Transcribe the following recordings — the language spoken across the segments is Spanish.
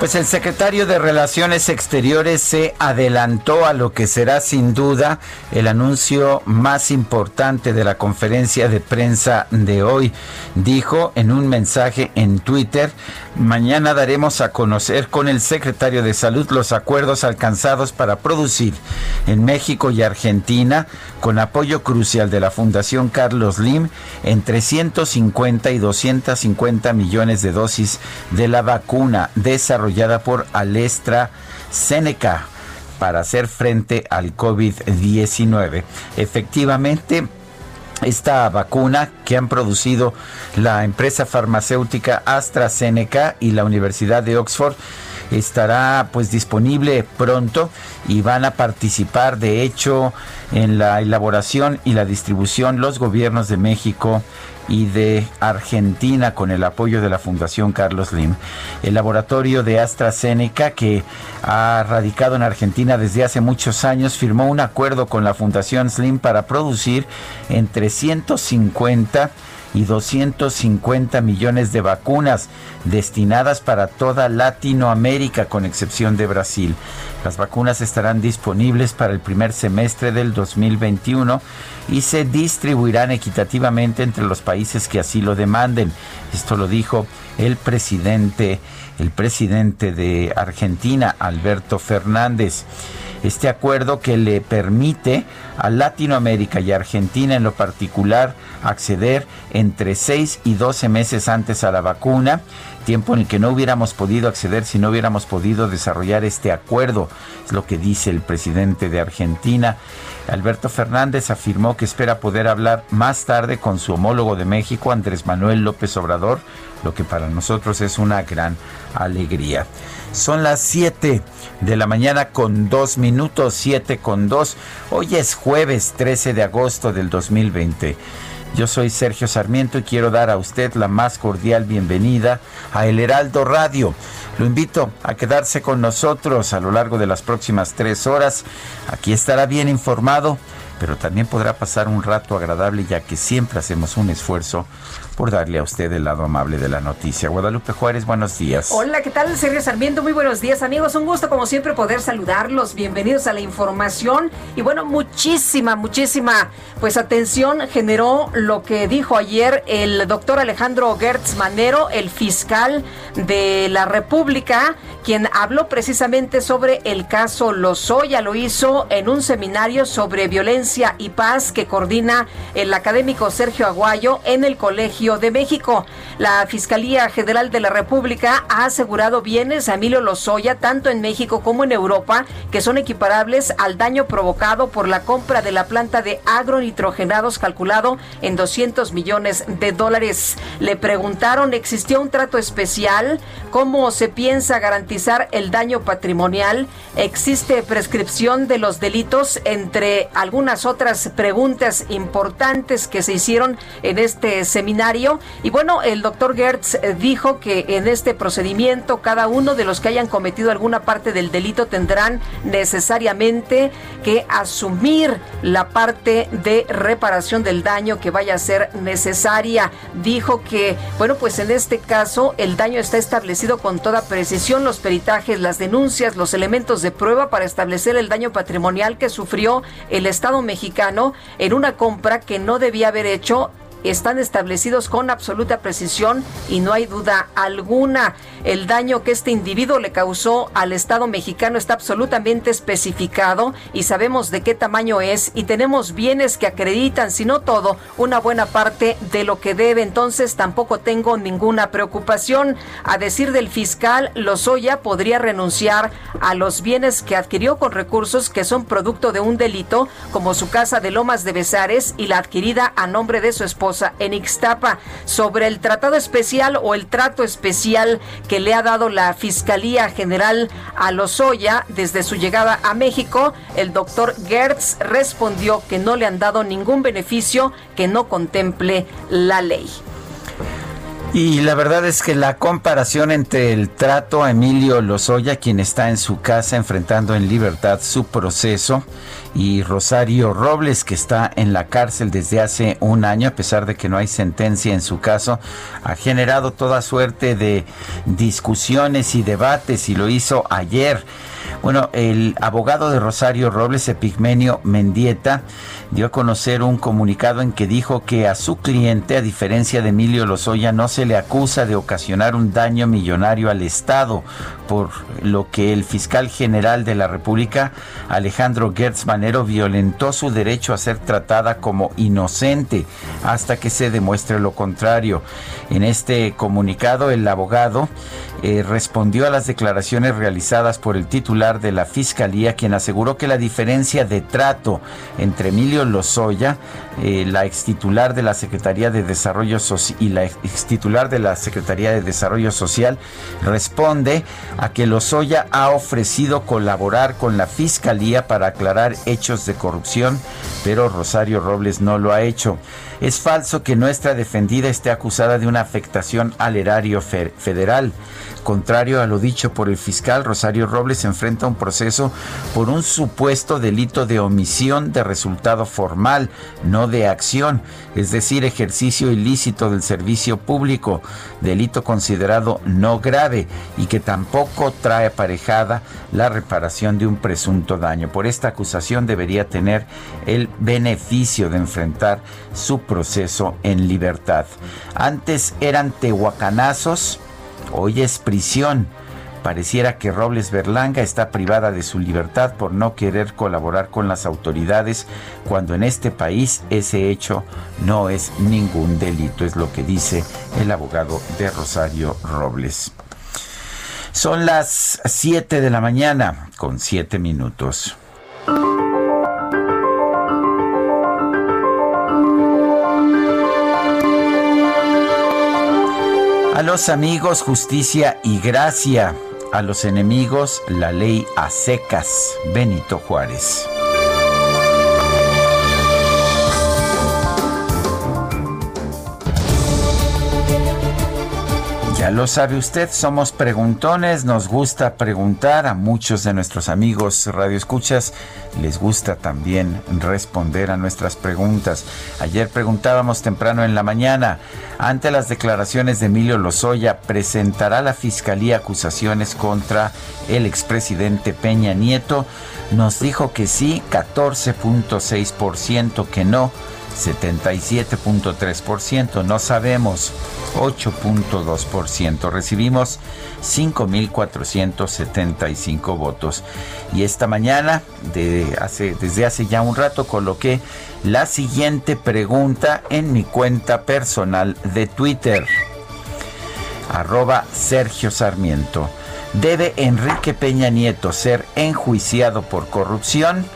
Pues el secretario de Relaciones Exteriores se adelantó a lo que será sin duda el anuncio más importante de la conferencia de prensa de hoy. Dijo en un mensaje en Twitter, mañana daremos a conocer con el secretario de Salud los acuerdos alcanzados para producir en México y Argentina, con apoyo crucial de la Fundación Carlos Lim, entre 150 y 250 millones de dosis de la vacuna desarrollada por Alestra Seneca para hacer frente al COVID-19. Efectivamente, esta vacuna que han producido la empresa farmacéutica AstraZeneca y la Universidad de Oxford estará pues disponible pronto y van a participar de hecho en la elaboración y la distribución los gobiernos de México y de Argentina con el apoyo de la Fundación Carlos Lim. El laboratorio de AstraZeneca, que ha radicado en Argentina desde hace muchos años, firmó un acuerdo con la Fundación Slim para producir entre 150 y 250 millones de vacunas destinadas para toda Latinoamérica, con excepción de Brasil. Las vacunas estarán disponibles para el primer semestre del 2021 y se distribuirán equitativamente entre los países que así lo demanden. Esto lo dijo el presidente, el presidente de Argentina, Alberto Fernández este acuerdo que le permite a Latinoamérica y Argentina en lo particular acceder entre 6 y 12 meses antes a la vacuna, tiempo en el que no hubiéramos podido acceder si no hubiéramos podido desarrollar este acuerdo, es lo que dice el presidente de Argentina. Alberto Fernández afirmó que espera poder hablar más tarde con su homólogo de México, Andrés Manuel López Obrador, lo que para nosotros es una gran alegría. Son las 7 de la mañana con 2 minutos, 7 con 2. Hoy es jueves 13 de agosto del 2020. Yo soy Sergio Sarmiento y quiero dar a usted la más cordial bienvenida a El Heraldo Radio. Lo invito a quedarse con nosotros a lo largo de las próximas tres horas. Aquí estará bien informado, pero también podrá pasar un rato agradable ya que siempre hacemos un esfuerzo por darle a usted el lado amable de la noticia. Guadalupe Juárez, buenos días. Hola, ¿qué tal? Sergio Sarmiento, muy buenos días amigos. Un gusto como siempre poder saludarlos. Bienvenidos a la información. Y bueno, muchísima, muchísima pues atención generó lo que dijo ayer el doctor Alejandro Gertz Manero, el fiscal de la República, quien habló precisamente sobre el caso Lozoya. Lo hizo en un seminario sobre violencia y paz que coordina el académico Sergio Aguayo en el Colegio de México. La Fiscalía General de la República ha asegurado bienes a Emilio Lozoya, tanto en México como en Europa, que son equiparables al daño provocado por la compra de la planta de agronitrogenados calculado en 200 millones de dólares. Le preguntaron, ¿existió un trato especial? ¿Cómo se piensa garantizar el daño patrimonial? ¿Existe prescripción de los delitos entre algunas algunas otras preguntas importantes que se hicieron en este seminario. Y bueno, el doctor Gertz eh, dijo que en este procedimiento cada uno de los que hayan cometido alguna parte del delito tendrán necesariamente que asumir la parte de reparación del daño que vaya a ser necesaria. Dijo que, bueno, pues en este caso el daño está establecido con toda precisión, los peritajes, las denuncias, los elementos de prueba para establecer el daño patrimonial que sufrió el Estado mexicano en una compra que no debía haber hecho están establecidos con absoluta precisión y no hay duda alguna. El daño que este individuo le causó al Estado mexicano está absolutamente especificado y sabemos de qué tamaño es y tenemos bienes que acreditan, si no todo, una buena parte de lo que debe. Entonces tampoco tengo ninguna preocupación. A decir del fiscal, Lozoya podría renunciar a los bienes que adquirió con recursos que son producto de un delito, como su casa de Lomas de Besares y la adquirida a nombre de su esposa en Ixtapa sobre el tratado especial o el trato especial que le ha dado la Fiscalía General a Lozoya desde su llegada a México. El doctor Gertz respondió que no le han dado ningún beneficio que no contemple la ley. Y la verdad es que la comparación entre el trato a Emilio Lozoya, quien está en su casa enfrentando en libertad su proceso, y Rosario Robles, que está en la cárcel desde hace un año, a pesar de que no hay sentencia en su caso, ha generado toda suerte de discusiones y debates y lo hizo ayer. Bueno, el abogado de Rosario Robles, Epigmenio Mendieta, dio a conocer un comunicado en que dijo que a su cliente, a diferencia de Emilio Lozoya, no se le acusa de ocasionar un daño millonario al Estado, por lo que el fiscal general de la República, Alejandro Gertz Violentó su derecho a ser tratada como inocente hasta que se demuestre lo contrario. En este comunicado, el abogado eh, respondió a las declaraciones realizadas por el titular de la Fiscalía, quien aseguró que la diferencia de trato entre Emilio Lozoya, eh, la ex titular de la Secretaría de Desarrollo Social y la ex titular de la Secretaría de Desarrollo Social, responde a que Lozoya ha ofrecido colaborar con la Fiscalía para aclarar hechos de corrupción, pero Rosario Robles no lo ha hecho. Es falso que nuestra defendida esté acusada de una afectación al erario federal. Contrario a lo dicho por el fiscal, Rosario Robles enfrenta un proceso por un supuesto delito de omisión de resultado formal, no de acción, es decir, ejercicio ilícito del servicio público, delito considerado no grave y que tampoco trae aparejada la reparación de un presunto daño. Por esta acusación debería tener el beneficio de enfrentar su proceso en libertad. Antes eran tehuacanazos, hoy es prisión. Pareciera que Robles Berlanga está privada de su libertad por no querer colaborar con las autoridades cuando en este país ese hecho no es ningún delito, es lo que dice el abogado de Rosario Robles. Son las 7 de la mañana con 7 minutos. A los amigos justicia y gracia, a los enemigos la ley a secas. Benito Juárez. Ya lo sabe usted, somos preguntones, nos gusta preguntar a muchos de nuestros amigos radioescuchas, les gusta también responder a nuestras preguntas. Ayer preguntábamos temprano en la mañana, ante las declaraciones de Emilio Lozoya, ¿presentará la Fiscalía acusaciones contra el expresidente Peña Nieto? Nos dijo que sí, 14.6% que no. 77.3%, no sabemos 8.2%. Recibimos 5.475 votos. Y esta mañana, de hace, desde hace ya un rato, coloqué la siguiente pregunta en mi cuenta personal de Twitter. Arroba Sergio Sarmiento. ¿Debe Enrique Peña Nieto ser enjuiciado por corrupción?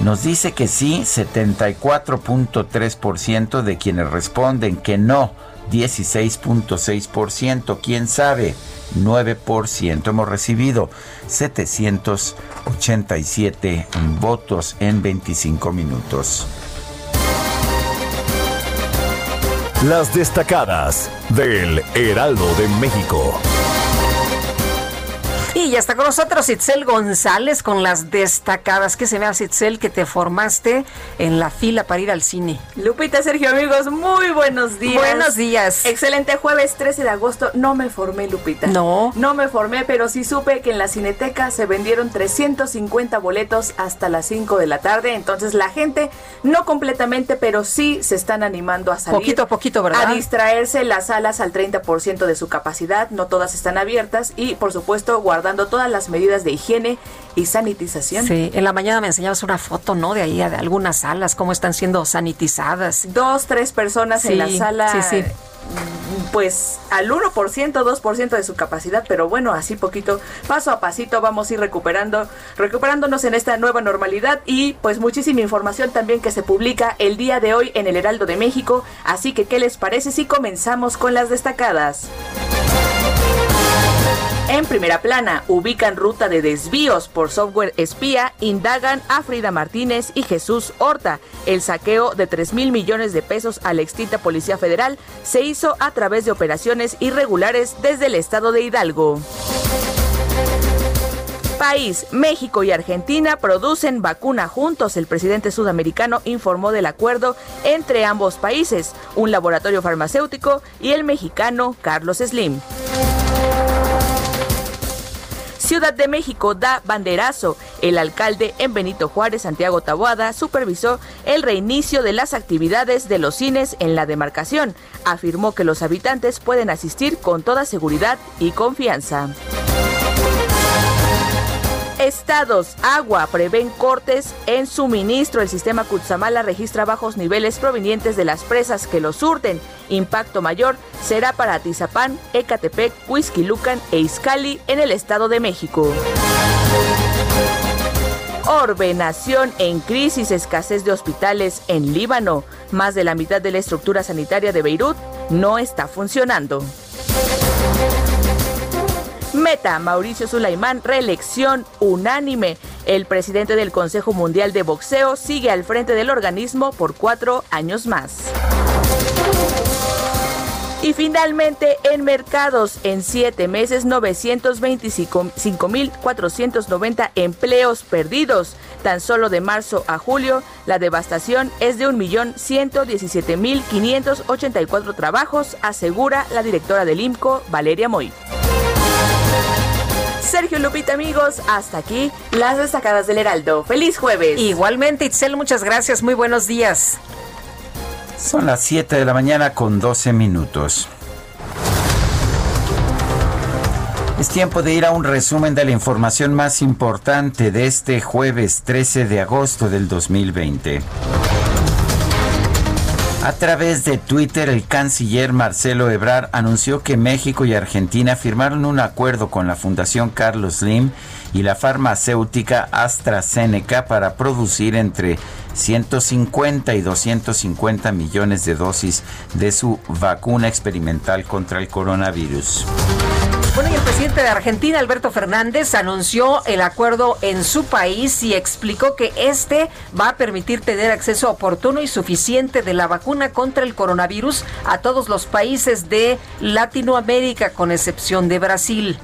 Nos dice que sí, 74.3% de quienes responden que no, 16.6%. ¿Quién sabe? 9%. Hemos recibido 787 votos en 25 minutos. Las destacadas del Heraldo de México. Y ya está con nosotros Itzel González con las destacadas. Que se vea, Itzel, que te formaste en la fila para ir al cine. Lupita, Sergio, amigos, muy buenos días. Buenos días. Excelente jueves 13 de agosto. No me formé, Lupita. No. No me formé, pero sí supe que en la Cineteca se vendieron 350 boletos hasta las 5 de la tarde. Entonces la gente, no completamente, pero sí se están animando a salir. Poquito a poquito, ¿verdad? A distraerse las salas al 30% de su capacidad. No todas están abiertas y, por supuesto, guardar dando todas las medidas de higiene y sanitización. Sí, en la mañana me enseñabas una foto, ¿no? De ahí, de algunas salas, cómo están siendo sanitizadas. Dos, tres personas en la sala. Sí, sí pues al 1%, 2% de su capacidad, pero bueno, así poquito, paso a pasito vamos a ir recuperando, recuperándonos en esta nueva normalidad y pues muchísima información también que se publica el día de hoy en el Heraldo de México, así que ¿qué les parece si comenzamos con las destacadas? En primera plana, ubican ruta de desvíos por software espía, indagan a Frida Martínez y Jesús Horta. El saqueo de 3 mil millones de pesos a la extinta Policía Federal se hizo a través de operaciones irregulares desde el estado de Hidalgo país, México y Argentina producen vacuna juntos. El presidente sudamericano informó del acuerdo entre ambos países, un laboratorio farmacéutico y el mexicano Carlos Slim. Ciudad de México da banderazo. El alcalde en Benito Juárez, Santiago Taboada, supervisó el reinicio de las actividades de los cines en la demarcación. Afirmó que los habitantes pueden asistir con toda seguridad y confianza. Estados, agua, prevén cortes en suministro. El sistema Cutzamala registra bajos niveles provenientes de las presas que lo surten. Impacto mayor será para Atizapán, Ecatepec, Huizquilucan e Izcali en el Estado de México. Ordenación en crisis, escasez de hospitales en Líbano. Más de la mitad de la estructura sanitaria de Beirut no está funcionando. Meta, Mauricio Sulaimán, reelección unánime. El presidente del Consejo Mundial de Boxeo sigue al frente del organismo por cuatro años más. Y finalmente, en mercados, en siete meses, 925.490 empleos perdidos. Tan solo de marzo a julio, la devastación es de 1.117.584 trabajos, asegura la directora del IMCO, Valeria Moy. Sergio Lupita, amigos, hasta aquí las destacadas del Heraldo. ¡Feliz jueves! Igualmente, Itzel, muchas gracias. Muy buenos días. Son las 7 de la mañana con 12 minutos. Es tiempo de ir a un resumen de la información más importante de este jueves 13 de agosto del 2020. A través de Twitter, el canciller Marcelo Ebrard anunció que México y Argentina firmaron un acuerdo con la Fundación Carlos Slim y la farmacéutica AstraZeneca para producir entre 150 y 250 millones de dosis de su vacuna experimental contra el coronavirus. Bueno, el presidente de Argentina, Alberto Fernández, anunció el acuerdo en su país y explicó que este va a permitir tener acceso oportuno y suficiente de la vacuna contra el coronavirus a todos los países de Latinoamérica, con excepción de Brasil.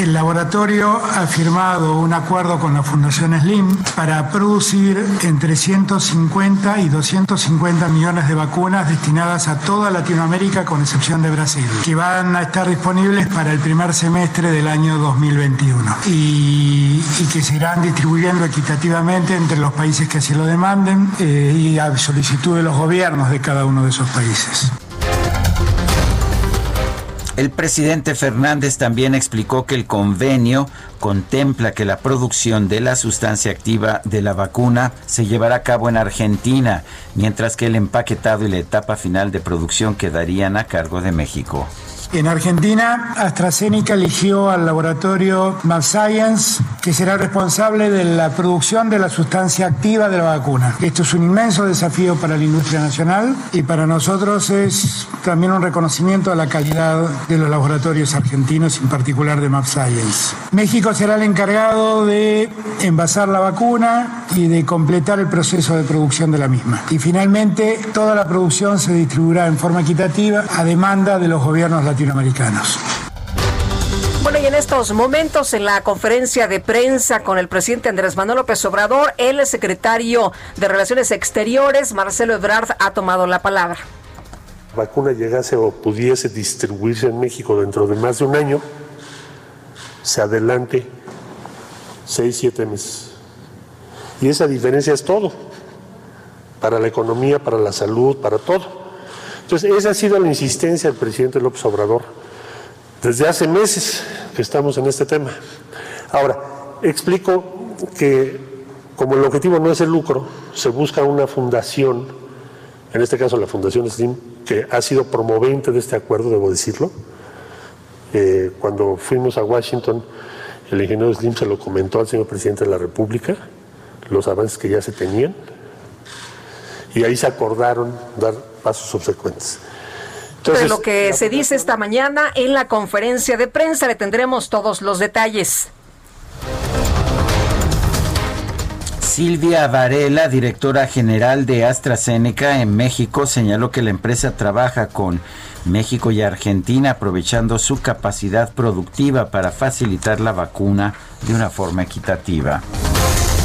El laboratorio ha firmado un acuerdo con la Fundación Slim para producir entre 150 y 250 millones de vacunas destinadas a toda Latinoamérica con excepción de Brasil, que van a estar disponibles para el primer semestre del año 2021 y, que se irán distribuyendo equitativamente entre los países que así lo demanden eh, y a solicitud de los gobiernos de cada uno de esos países. El presidente Fernández también explicó que el convenio contempla que la producción de la sustancia activa de la vacuna se llevará a cabo en Argentina, mientras que el empaquetado y la etapa final de producción quedarían a cargo de México. En Argentina, AstraZeneca eligió al laboratorio MabScience, que será responsable de la producción de la sustancia activa de la vacuna. Esto es un inmenso desafío para la industria nacional y para nosotros es también un reconocimiento a la calidad de los laboratorios argentinos, en particular de MabScience. México será el encargado de envasar la vacuna y de completar el proceso de producción de la misma. Y finalmente, toda la producción se distribuirá en forma equitativa a demanda de los gobiernos latinoamericanos. Bueno, y en estos momentos, en la conferencia de prensa con el presidente Andrés Manuel López Obrador, el secretario de Relaciones Exteriores, Marcelo Ebrard, ha tomado la palabra. La vacuna llegase o pudiese distribuirse en México dentro de más de un año, se adelante seis, siete meses. Y esa diferencia es todo, para la economía, para la salud, para todo. Entonces, esa ha sido la insistencia del presidente López Obrador desde hace meses que estamos en este tema. Ahora, explico que como el objetivo no es el lucro, se busca una fundación, en este caso la Fundación Slim, que ha sido promovente de este acuerdo, debo decirlo. Eh, cuando fuimos a Washington, el ingeniero Slim se lo comentó al señor presidente de la República, los avances que ya se tenían, y ahí se acordaron dar pasos subsecuentes. de lo que se dice esta mañana en la conferencia de prensa le tendremos todos los detalles. Silvia Varela, directora general de AstraZeneca en México, señaló que la empresa trabaja con México y Argentina aprovechando su capacidad productiva para facilitar la vacuna de una forma equitativa.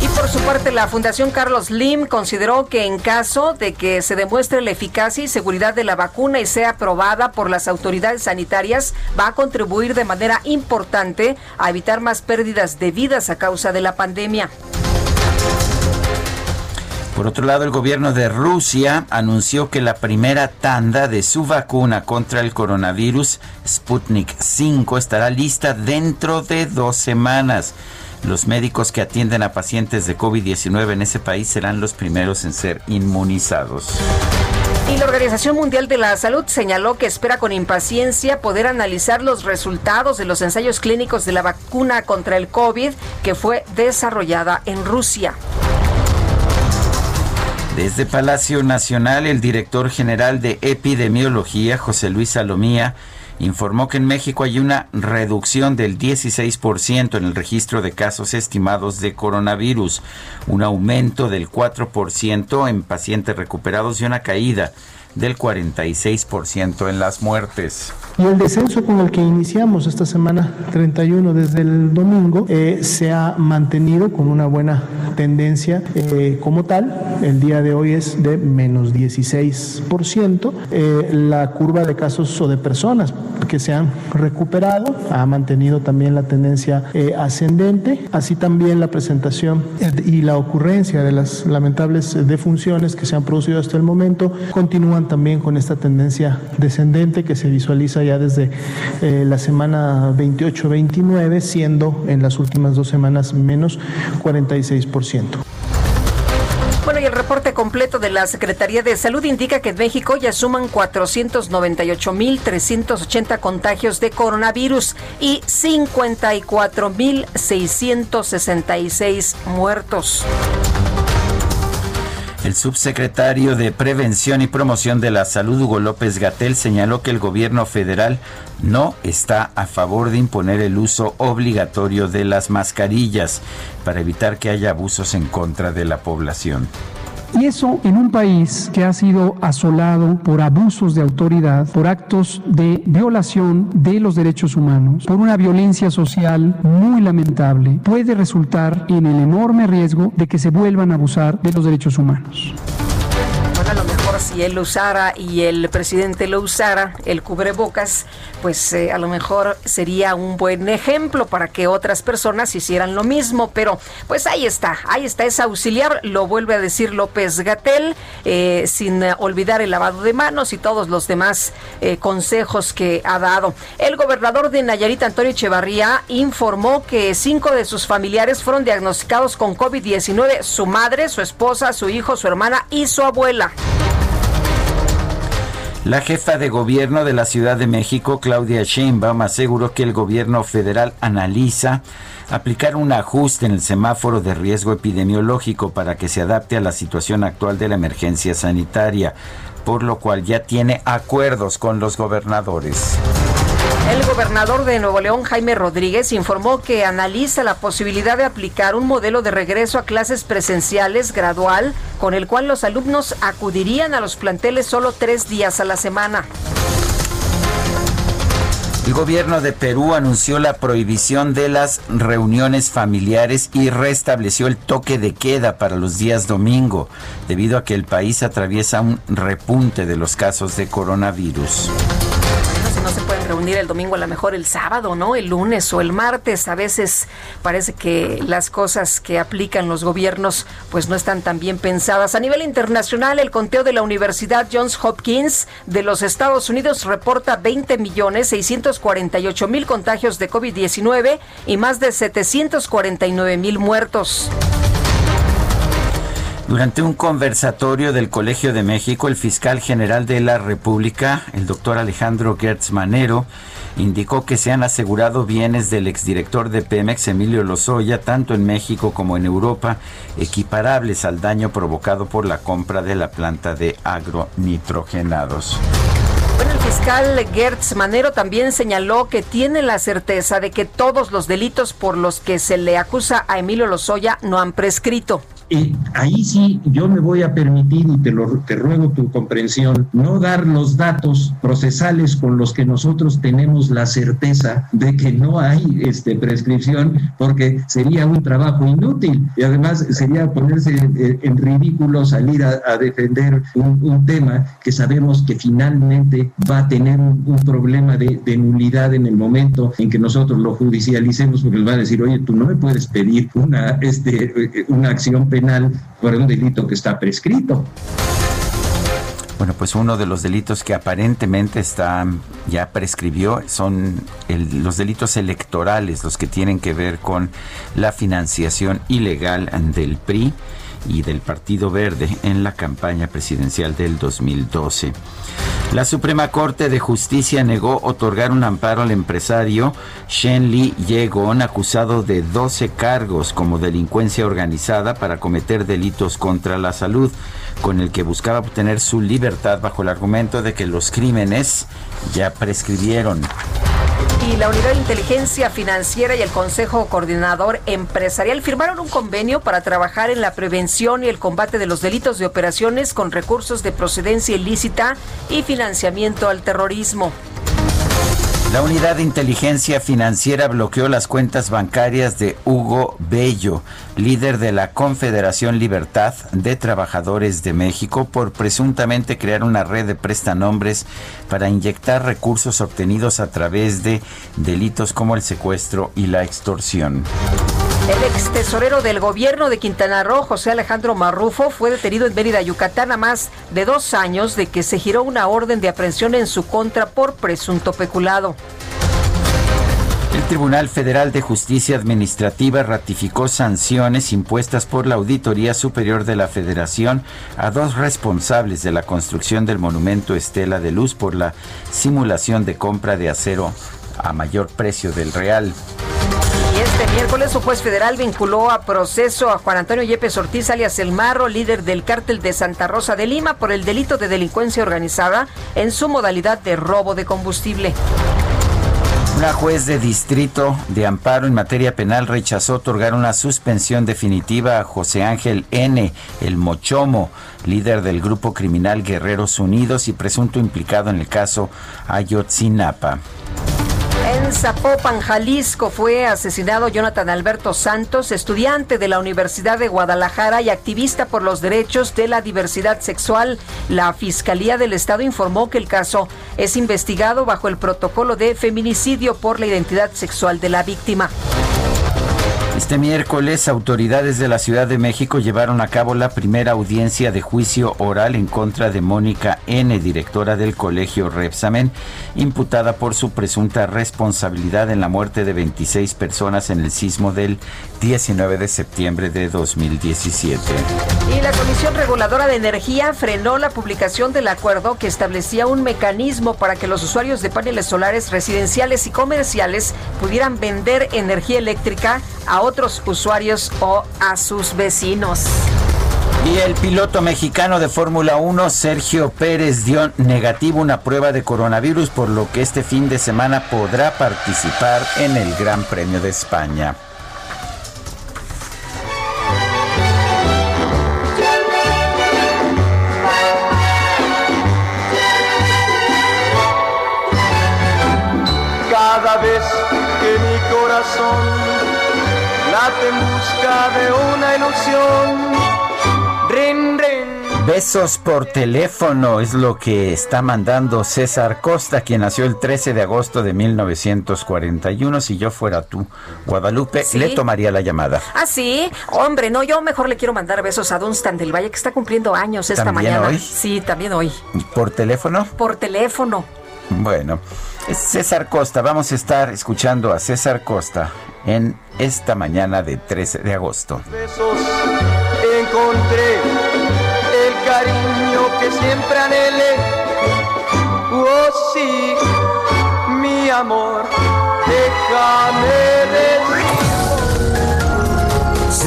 Y por su parte, la Fundación Carlos Lim consideró que en caso de que se demuestre la eficacia y seguridad de la vacuna y sea aprobada por las autoridades sanitarias, va a contribuir de manera importante a evitar más pérdidas de vidas a causa de la pandemia. Por otro lado, el gobierno de Rusia anunció que la primera tanda de su vacuna contra el coronavirus, Sputnik 5, estará lista dentro de dos semanas. Los médicos que atienden a pacientes de COVID-19 en ese país serán los primeros en ser inmunizados. Y la Organización Mundial de la Salud señaló que espera con impaciencia poder analizar los resultados de los ensayos clínicos de la vacuna contra el COVID que fue desarrollada en Rusia. Desde Palacio Nacional, el director general de epidemiología, José Luis Salomía, informó que en México hay una reducción del 16% en el registro de casos estimados de coronavirus, un aumento del 4% en pacientes recuperados y una caída del 46% en las muertes. Y el descenso con el que iniciamos esta semana 31 desde el domingo eh, se ha mantenido con una buena tendencia eh, como tal. El día de hoy es de menos 16%. Eh, la curva de casos o de personas que se han recuperado ha mantenido también la tendencia ascendente. Así también la presentación y la ocurrencia de las lamentables defunciones que se han producido hasta el momento continúan también con esta tendencia descendente que se visualiza ya desde eh, la semana 28-29, siendo en las últimas dos semanas menos 46%. Bueno, y el reporte completo de la Secretaría de Salud indica que en México ya suman 498.380 contagios de coronavirus y 54.666 muertos. El subsecretario de Prevención y Promoción de la Salud, Hugo López Gatel, señaló que el gobierno federal no está a favor de imponer el uso obligatorio de las mascarillas para evitar que haya abusos en contra de la población. Y eso en un país que ha sido asolado por abusos de autoridad, por actos de violación de los derechos humanos, por una violencia social muy lamentable, puede resultar en el enorme riesgo de que se vuelvan a abusar de los derechos humanos él lo usara y el presidente lo usara, el cubrebocas, pues eh, a lo mejor sería un buen ejemplo para que otras personas hicieran lo mismo. Pero pues ahí está, ahí está, es auxiliar, lo vuelve a decir López Gatel, eh, sin olvidar el lavado de manos y todos los demás eh, consejos que ha dado. El gobernador de Nayarit, Antonio Echevarría, informó que cinco de sus familiares fueron diagnosticados con COVID-19, su madre, su esposa, su hijo, su hermana y su abuela. La jefa de gobierno de la Ciudad de México, Claudia Sheinbaum, aseguró que el gobierno federal analiza aplicar un ajuste en el semáforo de riesgo epidemiológico para que se adapte a la situación actual de la emergencia sanitaria, por lo cual ya tiene acuerdos con los gobernadores. El gobernador de Nuevo León, Jaime Rodríguez, informó que analiza la posibilidad de aplicar un modelo de regreso a clases presenciales gradual, con el cual los alumnos acudirían a los planteles solo tres días a la semana. El gobierno de Perú anunció la prohibición de las reuniones familiares y restableció el toque de queda para los días domingo, debido a que el país atraviesa un repunte de los casos de coronavirus reunir el domingo, a lo mejor el sábado, ¿no? El lunes o el martes. A veces parece que las cosas que aplican los gobiernos pues no están tan bien pensadas. A nivel internacional, el conteo de la Universidad Johns Hopkins de los Estados Unidos reporta 20 millones 648 mil contagios de COVID-19 y más de 749 mil muertos. Durante un conversatorio del Colegio de México, el fiscal general de la República, el doctor Alejandro Gertz Manero, indicó que se han asegurado bienes del exdirector de Pemex, Emilio Lozoya, tanto en México como en Europa, equiparables al daño provocado por la compra de la planta de agronitrogenados. Bueno, el fiscal Gertz Manero también señaló que tiene la certeza de que todos los delitos por los que se le acusa a Emilio Lozoya no han prescrito. Eh, ahí sí yo me voy a permitir, y te, lo, te ruego tu comprensión, no dar los datos procesales con los que nosotros tenemos la certeza de que no hay este, prescripción, porque sería un trabajo inútil y además sería ponerse en, ridículo salir a, defender un, tema que sabemos que finalmente va a tener un, problema de, nulidad en el momento en que nosotros lo judicialicemos, porque nos va a decir, oye, tú no me puedes pedir una, este, una acción penal por un delito que está prescrito. Bueno, pues uno de los delitos que aparentemente está ya prescribió son los delitos electorales, los que tienen que ver con la financiación ilegal del PRI y del Partido Verde en la campaña presidencial del 2012. La Suprema Corte de Justicia negó otorgar un amparo al empresario Shen Li Yegon, acusado de 12 cargos como delincuencia organizada para cometer delitos contra la salud, con el que buscaba obtener su libertad bajo el argumento de que los crímenes ya prescribieron y la Unidad de Inteligencia Financiera y el Consejo Coordinador Empresarial firmaron un convenio para trabajar en la prevención y el combate de los delitos de operaciones con recursos de procedencia ilícita y financiamiento al terrorismo. La unidad de inteligencia financiera bloqueó las cuentas bancarias de Hugo Bello, líder de la Confederación Libertad de Trabajadores de México, por presuntamente crear una red de prestanombres para inyectar recursos obtenidos a través de delitos como el secuestro y la extorsión. El ex tesorero del gobierno de Quintana Roo, José Alejandro Marrufo, fue detenido en Mérida, Yucatán, a más de dos años de que se giró una orden de aprehensión en su contra por presunto peculado. El Tribunal Federal de Justicia Administrativa ratificó sanciones impuestas por la Auditoría Superior de la Federación a dos responsables de la construcción del monumento Estela de Luz por la simulación de compra de acero a mayor precio del real. Este miércoles, un juez federal vinculó a proceso a Juan Antonio Yepes Ortiz, alias El Marro, líder del cártel de Santa Rosa de Lima, por el delito de delincuencia organizada en su modalidad de robo de combustible. Una juez de distrito de amparo en materia penal rechazó otorgar una suspensión definitiva a José Ángel N., el Mochomo, líder del grupo criminal Guerreros Unidos y presunto implicado en el caso Ayotzinapa. En Zapopan, Jalisco, fue asesinado Jonathan Alberto Santos, estudiante de la Universidad de Guadalajara y activista por los derechos de la diversidad sexual. La Fiscalía del Estado informó que el caso es investigado bajo el protocolo de feminicidio por la identidad sexual de la víctima. Este miércoles, autoridades de la Ciudad de México llevaron a cabo la primera audiencia de juicio oral en contra de Mónica N., directora del colegio Repsamen, imputada por su presunta responsabilidad en la muerte de 26 personas en el sismo del 19 de septiembre de 2017. Y la Comisión Reguladora de Energía frenó la publicación del acuerdo que establecía un mecanismo para que los usuarios de paneles solares residenciales y comerciales pudieran vender energía eléctrica a otros usuarios o a sus vecinos. Y el piloto mexicano de Fórmula 1, Sergio Pérez, dio negativo una prueba de coronavirus, por lo que este fin de semana podrá participar en el Gran Premio de España. En busca de una ilusión. Rin, rin. Besos por teléfono es lo que está mandando César Costa, quien nació el 13 de agosto de 1941. Si yo fuera tú, Guadalupe, le tomaría la llamada. Ah, sí. Hombre, no, yo mejor le quiero mandar besos a Dunstan del Valle, que está cumpliendo años esta ¿También mañana. hoy? Sí, también hoy. ¿Por teléfono? Por teléfono. Bueno, es César Costa. Vamos a estar escuchando a César Costa en esta mañana de 13 de agosto. Besos encontré el cariño que siempre anhelé. Oh sí, mi amor, déjame decir.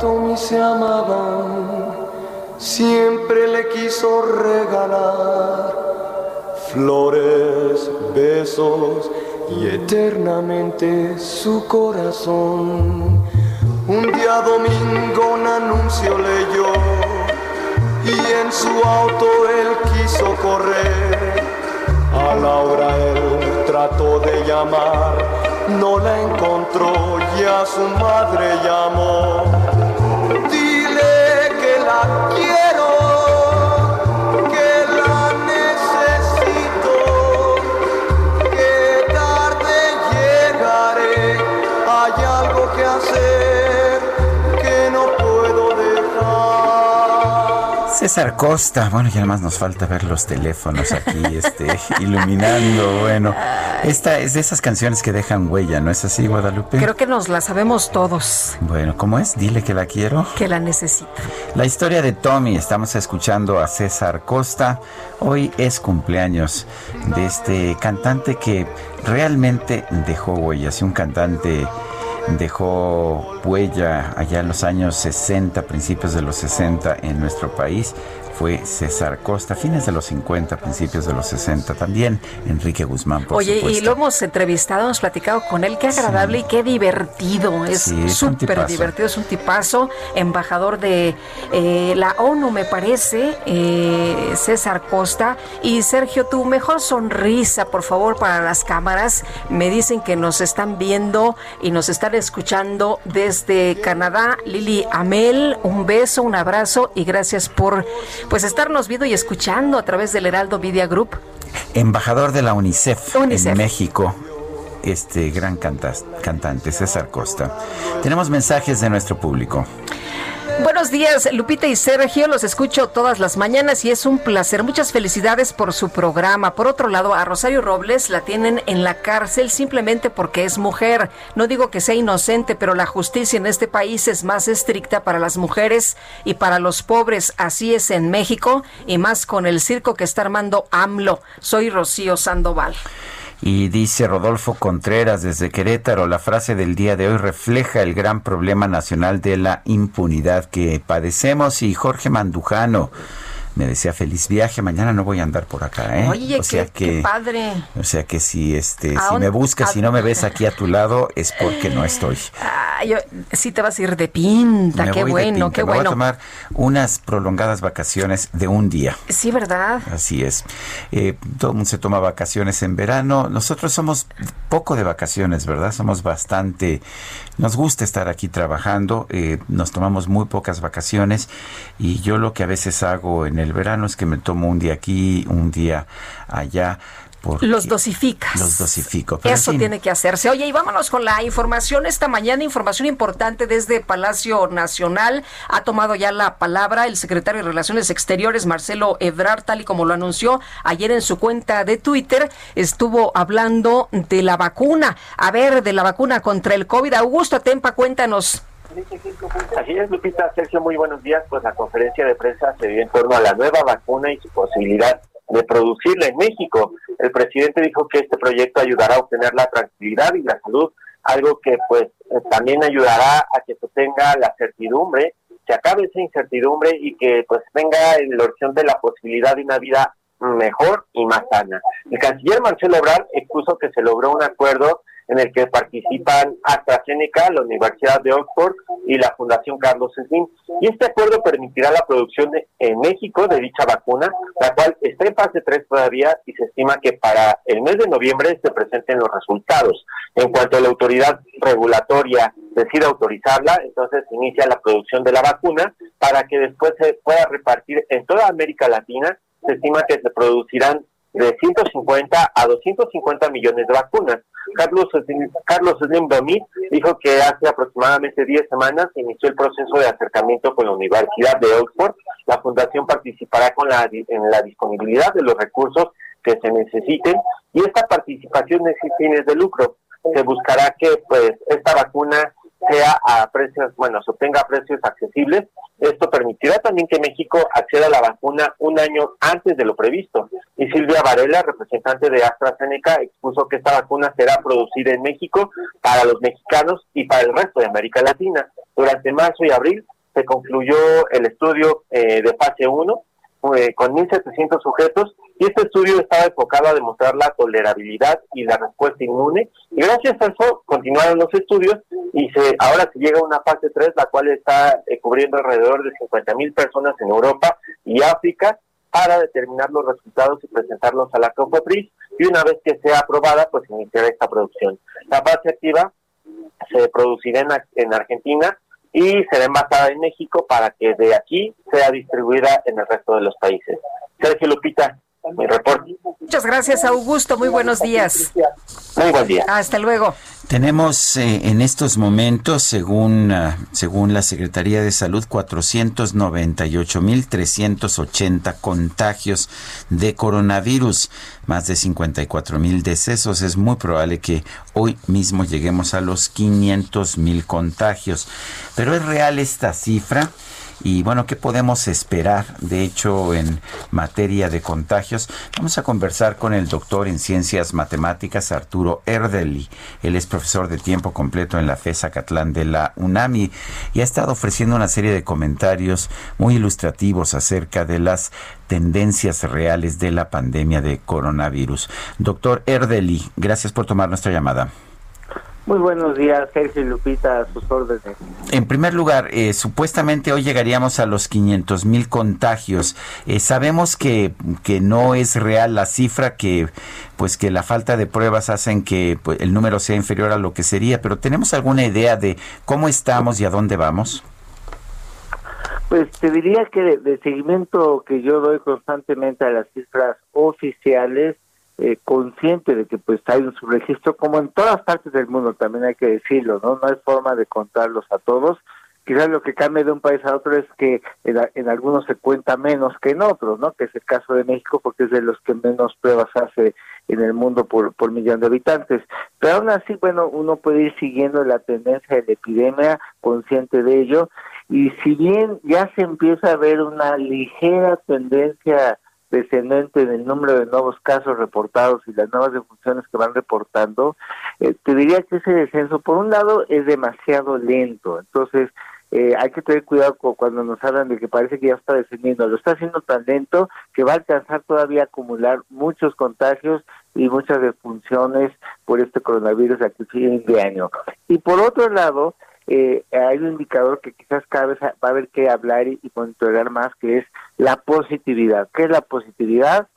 Y se amaban, siempre le quiso regalar flores, besos y eternamente su corazón. Un día domingo un anuncio leyó y en su auto él quiso correr. A Laura él trató de llamar, no la encontró y a su madre llamó. Quiero, César Costa, bueno, ya más nos falta ver los teléfonos aquí, este, iluminando, bueno. Esta es de esas canciones que dejan huella, ¿no es así, Guadalupe? Creo que nos la sabemos todos, Bueno, ¿cómo es? Dile que la quiero. que la necesita. La historia de Tommy, estamos escuchando a César Costa. Hoy es cumpleaños de este cantante que realmente dejó huellas, un cantante dejó huella allá en los años 60, principios de los 60 en nuestro país. Fue César Costa, fines de los 50, principios de los 60 también. Enrique Guzmán, por Oye, y lo hemos entrevistado, hemos platicado con él, qué agradable y qué divertido, es Sí, súper divertido, es un tipazo, embajador de eh, la ONU me parece, eh, César Costa, y Sergio, tu mejor sonrisa, por favor, para las cámaras, me dicen que nos están viendo y nos están escuchando desde Canadá, Lili Amel, un beso, un abrazo y gracias por pues estarnos viendo y escuchando a través del Heraldo Media Group. embajador de la UNICEF, UNICEF. en México, este gran cantas- cantante, César Costa. Tenemos mensajes de nuestro público. Buenos días, Lupita y Sergio, los escucho todas las mañanas y es un placer. Muchas felicidades por su programa. Por otro lado, a Rosario Robles la tienen en la cárcel simplemente porque es mujer. No digo que sea inocente, pero la justicia en este país es más estricta para las mujeres y para los pobres. Así es en México y más con el circo que está armando AMLO. Soy Rocío Sandoval. Y dice Rodolfo Contreras desde Querétaro, la frase del día de hoy refleja el gran problema nacional de la impunidad que padecemos. Y Jorge Mandujano me decía feliz viaje, mañana no voy a andar por acá, ¿eh? Oye, o sea qué, que, padre. O sea que si este, si me buscas y no me ves aquí a tu lado es porque no estoy. Ah, yo, sí te vas a ir de pinta, qué bueno, qué bueno. Voy a tomar unas prolongadas vacaciones de un día. Sí, ¿verdad? Así es. Eh, todo el mundo se toma vacaciones en verano. Nosotros somos poco de vacaciones, ¿verdad? Somos bastante, nos gusta estar aquí trabajando, eh, nos tomamos muy pocas vacaciones y yo lo que a veces hago en el verano es que me tomo un día aquí, un día allá los dosificas. Los dosifico. Eso tiene que hacerse. Oye, y vámonos con la información esta mañana, información importante desde Palacio Nacional. Ha tomado ya la palabra el secretario de Relaciones Exteriores, Marcelo Ebrard, tal y como lo anunció ayer en su cuenta de Twitter, estuvo hablando de la vacuna. A ver, de la vacuna contra el COVID. Augusto Tempa, cuéntanos. Así es, Lupita. Sergio, muy buenos días. Pues la conferencia de prensa se dio en torno a la nueva vacuna y su posibilidad de producirla en México. El presidente dijo que este proyecto ayudará a obtener la tranquilidad y la salud, algo que pues eh, también ayudará a que se tenga la certidumbre, se acabe esa incertidumbre y que pues venga la opción de la posibilidad de una vida mejor y más sana. El canciller Marcelo Ebrard expuso que se logró un acuerdo en el que participan AstraZeneca, la Universidad de Oxford y la Fundación Carlos Slim. Y este acuerdo permitirá la producción en México de dicha vacuna, la cual está en fase 3 todavía y se estima que para el mes de noviembre se presenten los resultados. En cuanto la autoridad regulatoria decida autorizarla, entonces inicia la producción de la vacuna para que después se pueda repartir en toda América Latina. Se estima que se producirán de 150 a 250 millones de vacunas. Carlos, Carlos Slim dijo que hace aproximadamente 10 semanas inició el proceso de acercamiento con la Universidad de Oxford. La fundación participará con la, en la disponibilidad de los recursos que se necesiten y esta participación es sin fines de lucro. Se buscará que pues esta vacuna sea a precios, bueno, se obtenga a precios accesibles. Esto permitirá también que México acceda a la vacuna un año antes de lo previsto. Y Silvia Varela, representante de AstraZeneca, expuso que esta vacuna será producida en México para los mexicanos y para el resto de América Latina. Durante marzo y abril se concluyó el estudio eh, de fase 1 eh, con 1.700 sujetos y este estudio estaba enfocado a demostrar la tolerabilidad y la respuesta inmune y gracias a eso continuaron los estudios y se ahora se llega a una fase 3 la cual está eh, cubriendo alrededor de 50.000 personas en Europa y África para determinar los resultados y presentarlos a la COFEPRIS y una vez que sea aprobada pues iniciará esta producción. La fase activa se producirá en, en Argentina y será envasada en México para que de aquí sea distribuida en el resto de los países. Sergio Lupita, mi reporte. Muchas gracias, Augusto. Muy buenos días. Muy buen día. Hasta luego. Tenemos eh, en estos momentos, según, uh, según la Secretaría de Salud, 498.380 contagios de coronavirus, más de 54.000 decesos. Es muy probable que hoy mismo lleguemos a los 500.000 contagios. Pero es real esta cifra. Y bueno, ¿qué podemos esperar? De hecho, en materia de contagios, vamos a conversar con el doctor en ciencias matemáticas Arturo Erdeli. Él es profesor de tiempo completo en la FESA Catlán de la UNAMI y ha estado ofreciendo una serie de comentarios muy ilustrativos acerca de las tendencias reales de la pandemia de coronavirus. Doctor Erdeli, gracias por tomar nuestra llamada. Muy buenos días, Sergio Lupita, a sus órdenes. En primer lugar, eh, supuestamente hoy llegaríamos a los 500 mil contagios. Eh, sabemos que, que no es real la cifra, que pues que la falta de pruebas hacen que pues, el número sea inferior a lo que sería, pero ¿tenemos alguna idea de cómo estamos y a dónde vamos? Pues te diría que de seguimiento que yo doy constantemente a las cifras oficiales, eh, consciente de que pues hay un subregistro como en todas partes del mundo también hay que decirlo no no hay forma de contarlos a todos. Quizás lo que cambia de un país a otro es que en, algunos se cuenta menos que en otros no que es el caso de México porque es de los que menos pruebas hace en el mundo por por millón de habitantes. Pero aún así bueno uno puede ir siguiendo la tendencia de la epidemia consciente de ello. Y si bien ya se empieza a ver una ligera tendencia descendente en el número de nuevos casos reportados y las nuevas defunciones que van reportando, eh, te diría que ese descenso, por un lado, es demasiado lento. Entonces, eh, hay que tener cuidado cuando nos hablan de que parece que ya está descendiendo. Lo está haciendo tan lento que va a alcanzar todavía a acumular muchos contagios y muchas defunciones por este coronavirus aquí fin de año. Y por otro lado, eh, hay un indicador que quizás cada vez va a haber que hablar y, monitorear más, que es la positividad. ¿Qué es la positividad?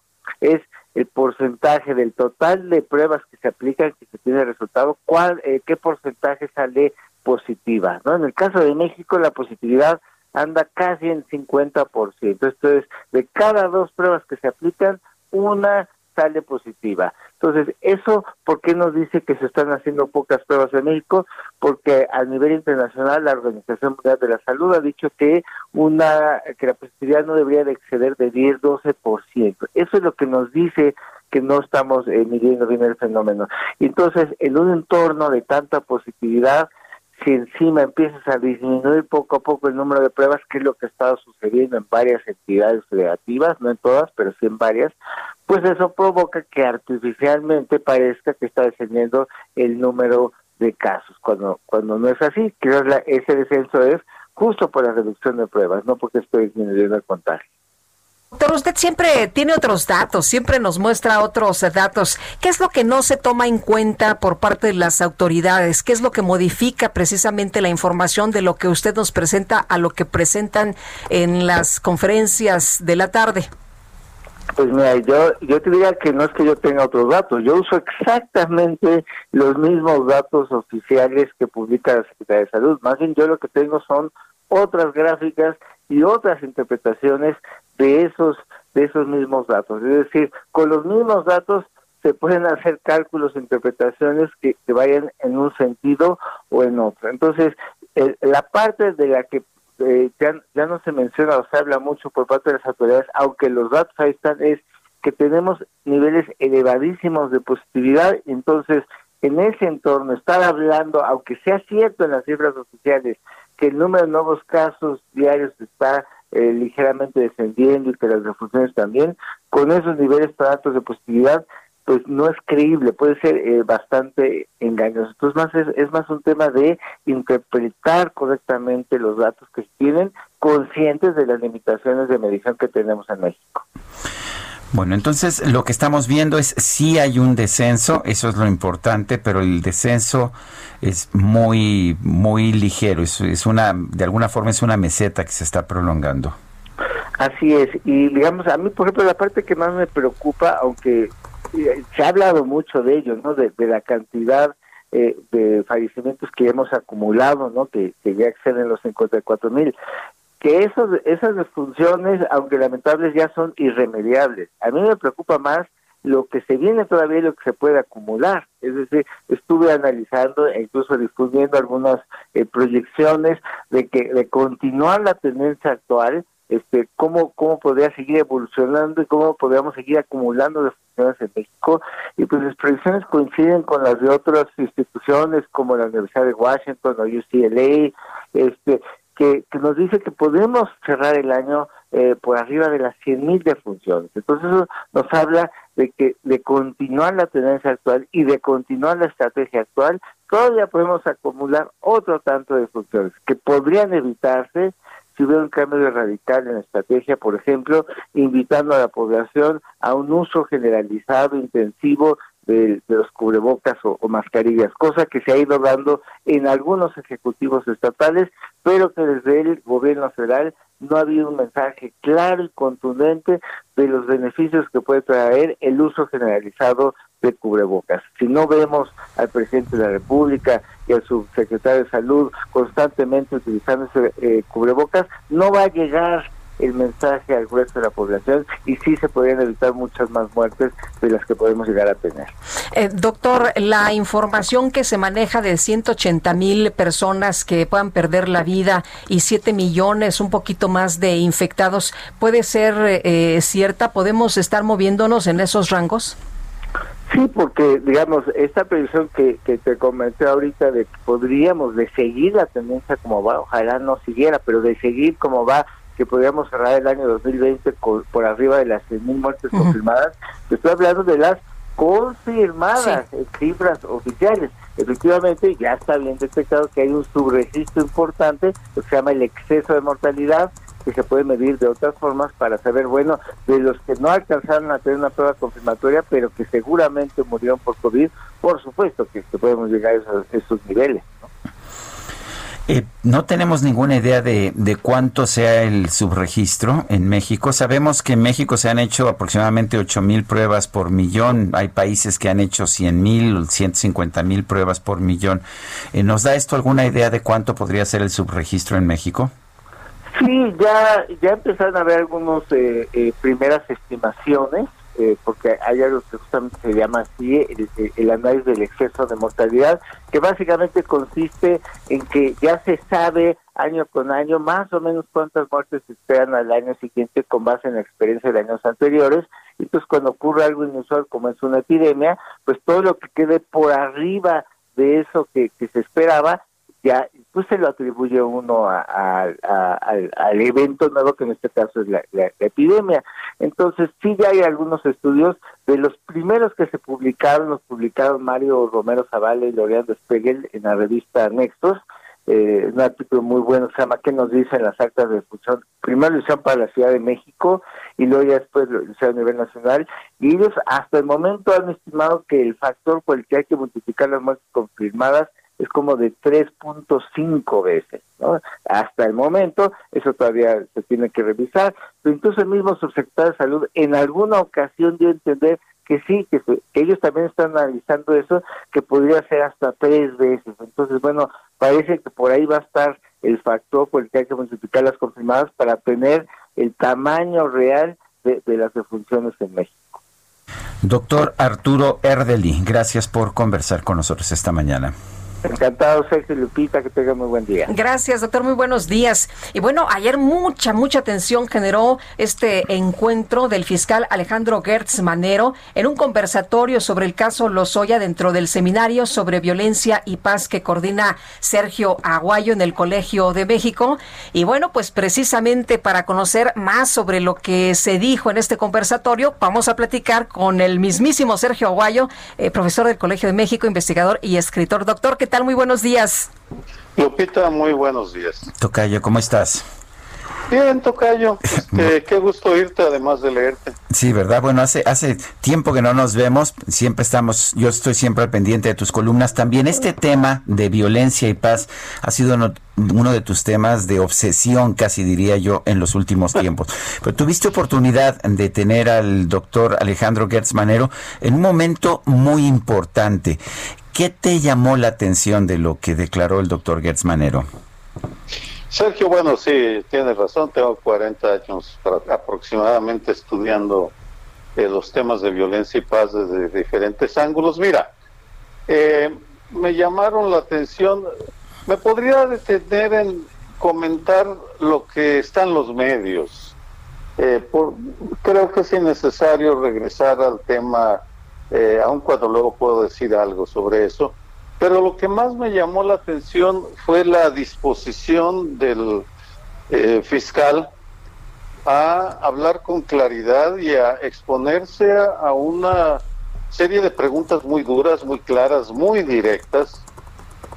Es el porcentaje del total de pruebas que se aplican, que se tiene resultado, cuál, eh, qué porcentaje sale positiva. ¿no? En el caso de México, la positividad anda casi en 50%. Esto es, de cada dos pruebas que se aplican, una sale positiva. Entonces, ¿eso por qué nos dice que se están haciendo pocas pruebas en México? Porque a nivel internacional la Organización Mundial de la Salud ha dicho que una que la positividad no debería de exceder de 10-12%. Eso es lo que nos dice que no estamos eh, midiendo bien el fenómeno. Entonces, en un entorno de tanta positividad, si encima empiezas a disminuir poco a poco el número de pruebas, que es lo que ha estado sucediendo en varias entidades federativas, no en todas, pero sí en varias, pues eso provoca que artificialmente parezca que está descendiendo el número de casos, cuando cuando no es así, que ese descenso es justo por la reducción de pruebas, no porque estoy disminuyendo el contagio. Doctor, usted siempre tiene otros datos, siempre nos muestra otros datos. ¿Qué es lo que no se toma en cuenta por parte de las autoridades? ¿Qué es lo que modifica precisamente la información de lo que usted nos presenta a lo que presentan en las conferencias de la tarde? Pues mira, yo, yo te diría que no es que yo tenga otros datos, yo uso exactamente los mismos datos oficiales que publica la Secretaría de Salud. Más bien yo lo que tengo son otras gráficas y otras interpretaciones de esos de esos mismos datos. Es decir, con los mismos datos se pueden hacer cálculos, interpretaciones que, que vayan en un sentido o en otro. Entonces, la parte de la que eh, ya, ya no se menciona o se habla mucho por parte de las autoridades, aunque los datos ahí están, es que tenemos niveles elevadísimos de positividad, entonces en ese entorno estar hablando, aunque sea cierto en las cifras oficiales, que el número de nuevos casos diarios está eh, ligeramente descendiendo y que las defunciones también, con esos niveles tan altos de positividad, pues no es creíble, puede ser eh, bastante engañoso. Entonces más es, es, más un tema de interpretar correctamente los datos que tienen, conscientes de las limitaciones de medición que tenemos en México. Bueno, entonces lo que estamos viendo es si hay un descenso, eso es lo importante, pero el descenso es muy muy ligero, es, es una de alguna forma es una meseta que se está prolongando. Así es, y digamos, a mí por ejemplo la parte que más me preocupa, aunque eh, se ha hablado mucho de ello, ¿no? De, la cantidad eh, de fallecimientos que hemos acumulado, ¿no? Que, que ya exceden los 54 mil que esas disfunciones, aunque lamentables, ya son irremediables. A mí me preocupa más lo que se viene todavía y lo que se puede acumular. Es decir, estuve analizando e incluso difundiendo algunas eh, proyecciones de que de continuar la tendencia actual, este, cómo, cómo podría seguir evolucionando y cómo podríamos seguir acumulando defunciones en México. Y pues las proyecciones coinciden con las de otras instituciones como la Universidad de Washington o UCLA, este, que, nos dice que podemos cerrar el año eh, por arriba de las 100.000 defunciones. Entonces eso nos habla de que de continuar la tendencia actual y de continuar la estrategia actual, todavía podemos acumular otro tanto de funciones que podrían evitarse si hubiera un cambio radical en la estrategia, por ejemplo, invitando a la población a un uso generalizado, intensivo de, los cubrebocas o, mascarillas, cosa que se ha ido dando en algunos ejecutivos estatales, pero que desde el gobierno federal no ha habido un mensaje claro y contundente de los beneficios que puede traer el uso generalizado de cubrebocas. Si no vemos al presidente de la República y al subsecretario de Salud constantemente utilizando ese eh, cubrebocas, no va a llegar el mensaje al grueso de la población y sí se podrían evitar muchas más muertes de las que podemos llegar a tener. Eh, doctor, la información que se maneja de 180 mil personas que puedan perder la vida y 7 millones, un poquito más de infectados, ¿puede ser eh, cierta? ¿Podemos estar moviéndonos en esos rangos? Sí, porque digamos, esta previsión que, que te comenté ahorita de que podríamos de seguir la tendencia como va, ojalá no siguiera, pero de seguir como va que podríamos cerrar el año 2020 por arriba de las 100.000 muertes confirmadas. estoy hablando de las confirmadas cifras oficiales. efectivamente ya está bien detectado que hay un subregistro importante, que se llama el exceso de mortalidad, que se puede medir de otras formas para saber, bueno, de los que no alcanzaron a tener una prueba confirmatoria, pero que seguramente murieron por COVID, por supuesto que, podemos llegar a esos, esos niveles. Eh, no tenemos ninguna idea de, de, cuánto sea el subregistro en México. Sabemos que en México se han hecho aproximadamente 8 mil pruebas por millón. Hay países que han hecho 100 mil, 150 mil pruebas por millón. Eh, ¿Nos da esto alguna idea de cuánto podría ser el subregistro en México? Sí, ya, ya empezaron a haber algunas eh, primeras estimaciones. Eh, porque hay algo que justamente se llama así, el, análisis del exceso de mortalidad, que básicamente consiste en que ya se sabe año con año más o menos cuántas muertes se esperan al año siguiente con base en la experiencia de años anteriores. Y entonces cuando ocurre algo inusual como es una epidemia, pues todo lo que quede por arriba de eso que se esperaba ya pues se lo atribuye uno al evento nuevo que en este caso es la, epidemia. Entonces sí ya hay algunos estudios de los primeros que se publicaron, los publicaron Mario Romero Zavala y Loreando Spegel en la revista Nextos, eh, un artículo muy bueno se llama ¿Qué nos dicen las actas de defunción? Primero lo hicieron para la Ciudad de México y luego ya después lo hicieron a nivel nacional y ellos hasta el momento han estimado que el factor por el que hay que multiplicar las muertes confirmadas es como de 3.5 veces, ¿no? Hasta el momento, eso todavía se tiene que revisar, pero incluso el mismo subsecretario de Salud en alguna ocasión dio a entender que sí, que, ellos también están analizando eso, que podría ser hasta tres veces. Entonces, bueno, parece que por ahí va a estar el factor por el que hay que multiplicar las confirmadas para tener el tamaño real de, de las defunciones en México. Doctor Arturo Erdeli, gracias por conversar con nosotros esta mañana. Encantado, Sergio Lupita, que tenga muy buen día. Gracias, doctor, muy buenos días. Y bueno, ayer mucha, mucha atención generó este encuentro del fiscal Alejandro Gertz Manero en un conversatorio sobre el caso Lozoya dentro del seminario sobre violencia y paz que coordina Sergio Aguayo en el Colegio de México. Y bueno, pues precisamente para conocer más sobre lo que se dijo en este conversatorio, vamos a platicar con el mismísimo Sergio Aguayo, eh, profesor del Colegio de México, investigador y escritor. Doctor, ¿qué tal? Muy buenos días. Lupita, muy buenos días. Tocayo, ¿cómo estás? Bien, Tocayo. Este, qué gusto oírte, además de leerte. Sí, ¿verdad? Bueno, hace, hace tiempo que no nos vemos. Siempre estamos, yo estoy siempre al pendiente de tus columnas. También este tema de violencia y paz ha sido uno, de tus temas de obsesión, casi diría yo, en los últimos tiempos. Pero tuviste oportunidad de tener al doctor Alejandro Gertz Manero en un momento muy importante. ¿Qué te llamó la atención de lo que declaró el doctor Gertz Manero? Sergio, bueno, sí, tienes razón, tengo 40 años aproximadamente estudiando eh, los temas de violencia y paz desde diferentes ángulos. Mira, eh, me llamaron la atención, me podría detener en comentar lo que está en los medios. Eh, creo que es innecesario regresar al tema eh, aun cuando luego puedo decir algo sobre eso. Pero lo que más me llamó la atención fue la disposición del eh, fiscal a hablar con claridad y a exponerse a, una serie de preguntas muy duras, muy claras, muy directas,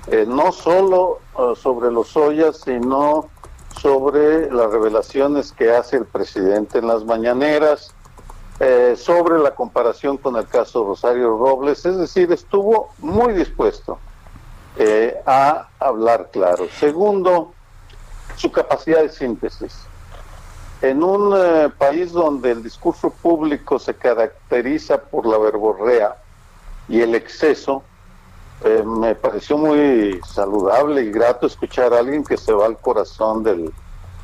eh, no solo uh, sobre los ollas, sino sobre las revelaciones que hace el presidente en las mañaneras, eh, sobre la comparación con el caso Rosario Robles, es decir, estuvo muy dispuesto eh, a hablar claro. Segundo, su capacidad de síntesis. En un eh, país donde el discurso público se caracteriza por la verborrea y el exceso, me pareció muy saludable y grato escuchar a alguien que se va al corazón del,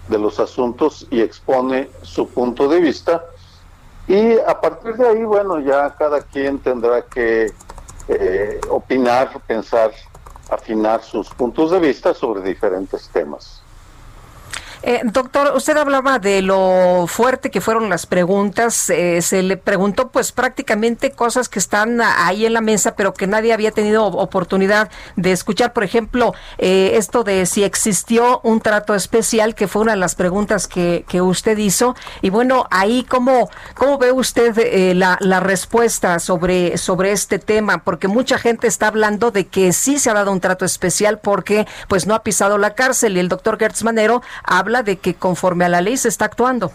de los asuntos y expone su punto de vista y a partir de ahí, bueno, ya cada quien tendrá que eh, opinar, pensar, afinar sus puntos de vista sobre diferentes temas. Eh, doctor, usted hablaba de lo fuerte que fueron las preguntas. Eh, se le preguntó pues prácticamente cosas que están ahí en la mesa, pero que nadie había tenido oportunidad de escuchar. Por ejemplo, eh, esto de si existió un trato especial, que fue una de las preguntas que, que usted hizo. Y bueno, ahí cómo, cómo ve usted la, la respuesta sobre, sobre este tema, porque mucha gente está hablando de que sí se ha dado un trato especial porque pues no ha pisado la cárcel y el doctor Gertz Manero habla de que conforme a la ley se está actuando?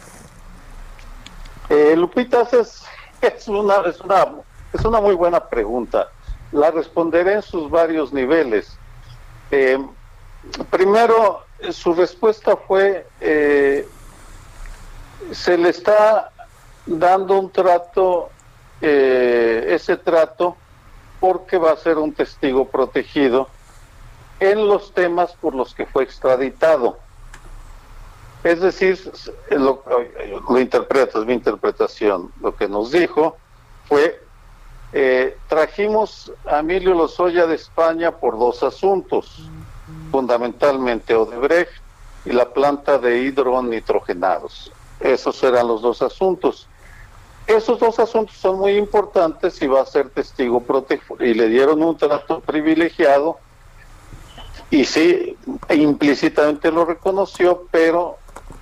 Eh, Lupita, es, es, una, es, una, es una muy buena pregunta. La responderé en sus varios niveles. Eh, primero, su respuesta fue, eh, se le está dando un trato, eh, ese trato, porque va a ser un testigo protegido en los temas por los que fue extraditado. Es decir, lo, lo interpretas, mi interpretación. Lo que nos dijo fue, eh, trajimos a Emilio Lozoya de España por dos asuntos, fundamentalmente Odebrecht y la planta de hidronitrogenados. Esos eran los dos asuntos. Esos dos asuntos son muy importantes y va a ser testigo protegido. Y le dieron un trato privilegiado y sí, implícitamente lo reconoció, pero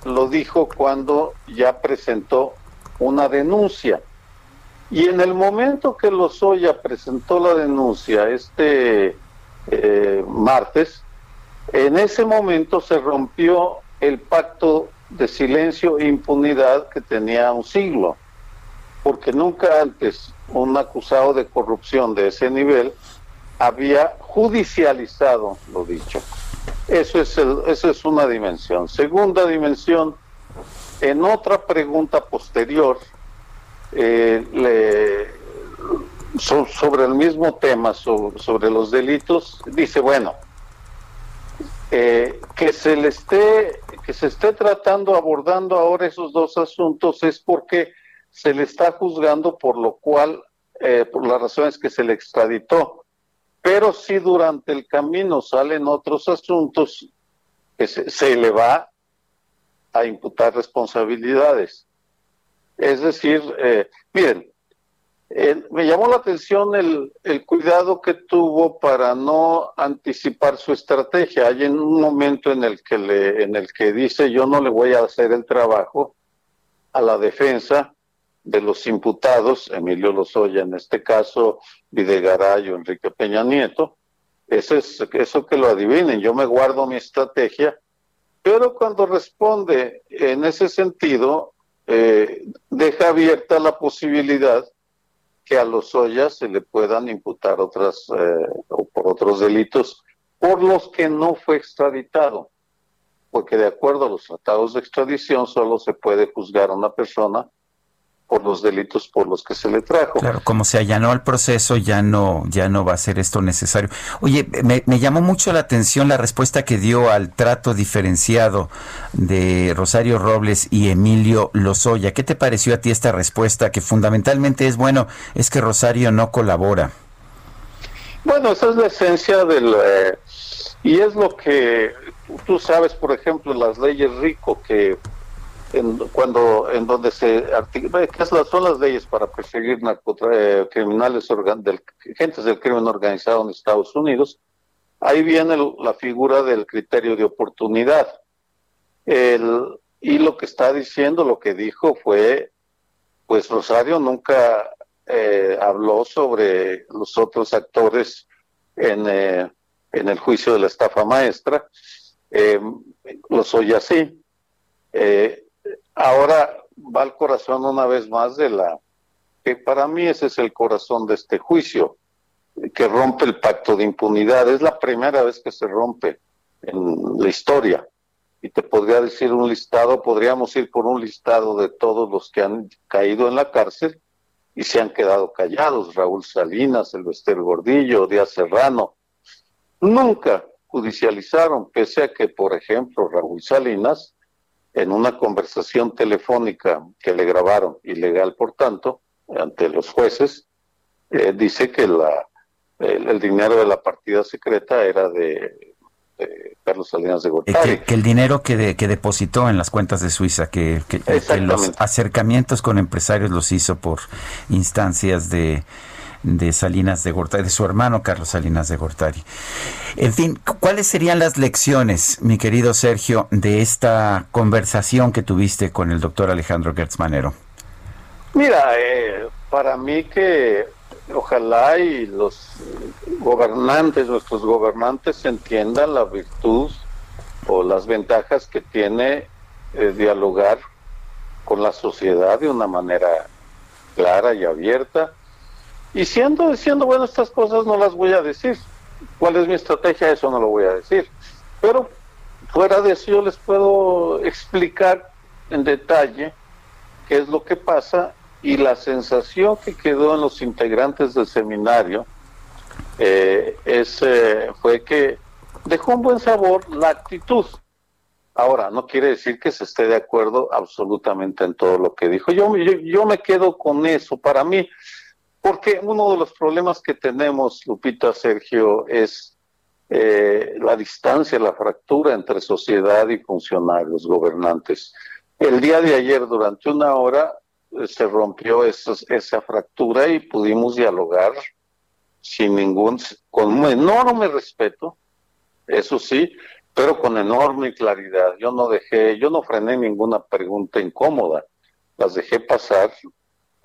lo dijo cuando ya presentó una denuncia. Y en el momento que Lozoya presentó la denuncia este eh, martes, en ese momento se rompió el pacto de silencio e impunidad que tenía un siglo, porque nunca antes un acusado de corrupción de ese nivel había judicializado lo dicho. Eso es, el, eso es una dimensión. Segunda dimensión, en otra pregunta posterior, eh, sobre el mismo tema, sobre, los delitos, dice, bueno, eh, que se le esté, que se esté tratando, abordando ahora esos dos asuntos es porque se le está juzgando por lo cual, eh, por las razones que se le extraditó pero si durante el camino salen otros asuntos, que se, le va a imputar responsabilidades. Es decir, eh, miren, me llamó la atención el, el, cuidado que tuvo para no anticipar su estrategia. Hay en un momento en el que le, en el que dice yo no le voy a hacer el trabajo a la defensa de los imputados, Emilio Lozoya en este caso, Videgaray o Enrique Peña Nieto, eso, es, eso que lo adivinen, yo me guardo mi estrategia, pero cuando responde en ese sentido, eh, deja abierta la posibilidad que a Lozoya se le puedan imputar otras eh, o por otros delitos por los que no fue extraditado, porque de acuerdo a los tratados de extradición solo se puede juzgar a una persona por los delitos por los que se le trajo. Claro, como se allanó el proceso, ya no, ya no va a ser esto necesario. Oye, me, llamó mucho la atención la respuesta que dio al trato diferenciado de Rosario Robles y Emilio Lozoya. ¿Qué te pareció a ti esta respuesta? Que fundamentalmente es, bueno, es que Rosario no colabora. Bueno, esa es la esencia del... Eh, y es lo que tú sabes, por ejemplo, las leyes RICO, que en, cuando en donde se ¿qué son las leyes para perseguir eh, criminales del, gentes del crimen organizado en Estados Unidos ahí viene la figura del criterio de oportunidad. El, y lo que está diciendo lo que dijo fue pues Rosario nunca eh, habló sobre los otros actores en, eh, en el juicio de la estafa maestra. Eh, los oye así. Eh, Ahora va al corazón una vez más de la que para mí ese es el corazón de este juicio, que rompe el pacto de impunidad. Es la primera vez que se rompe en la historia. Y te podría decir un listado, podríamos ir por un listado de todos los que han caído en la cárcel y se han quedado callados. Raúl Salinas, Elvester Gordillo, Díaz Serrano. Nunca judicializaron, pese a que, por ejemplo, Raúl Salinas en una conversación telefónica que le grabaron, ilegal por tanto, ante los jueces, eh, dice que la, el, dinero de la partida secreta era de Carlos Salinas de Gortari. Que, el dinero que, que depositó en las cuentas de Suiza, que, que, los acercamientos con empresarios los hizo por instancias de, de Salinas de Gortari, de su hermano Carlos Salinas de Gortari. En fin, ¿cuáles serían las lecciones, mi querido Sergio, de esta conversación que tuviste con el doctor Alejandro Gertz Manero? Mira, eh, para mí que ojalá y los gobernantes, nuestros gobernantes entiendan la virtud o las ventajas que tiene eh, dialogar con la sociedad de una manera clara y abierta. Y siendo diciendo, bueno, estas cosas no las voy a decir. ¿Cuál es mi estrategia? Eso no lo voy a decir. Pero fuera de eso yo les puedo explicar en detalle qué es lo que pasa y la sensación que quedó en los integrantes del seminario eh, es, eh, fue que dejó un buen sabor la actitud. Ahora, no quiere decir que se esté de acuerdo absolutamente en todo lo que dijo. Yo, yo, me quedo con eso. Para mí, porque uno de los problemas que tenemos, Lupita, Sergio, es eh, la distancia, la fractura entre sociedad y funcionarios, gobernantes. El día de ayer, durante una hora, se rompió esa fractura y pudimos dialogar sin ningún, con un enorme respeto, eso sí, pero con enorme claridad. Yo no dejé, yo no frené ninguna pregunta incómoda, las dejé pasar,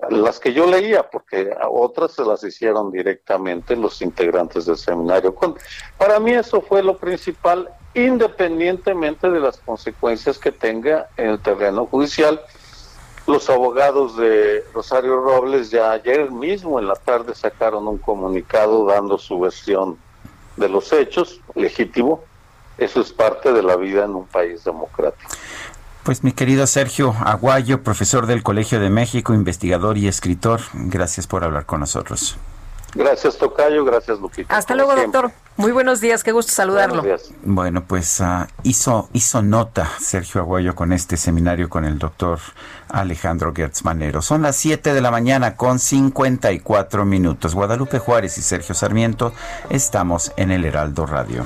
las que yo leía, porque otras se las hicieron directamente los integrantes del seminario. para mí eso fue lo principal, independientemente de las consecuencias que tenga en el terreno judicial los abogados de Rosario Robles ya ayer mismo en la tarde sacaron un comunicado dando su versión de los hechos, legítimo. Eso es parte de la vida en un país democrático. Pues mi querido Sergio Aguayo, profesor del Colegio de México, investigador y escritor, gracias por hablar con nosotros. Gracias, Tocayo. Gracias, Lupita. Hasta luego, doctor. Muy buenos días. Qué gusto saludarlo. Bueno, pues uh, hizo, hizo nota Sergio Aguayo con este seminario con el doctor Alejandro Gertz Manero. Son las 7 de la mañana con 54 minutos. Guadalupe Juárez y Sergio Sarmiento estamos en el Heraldo Radio.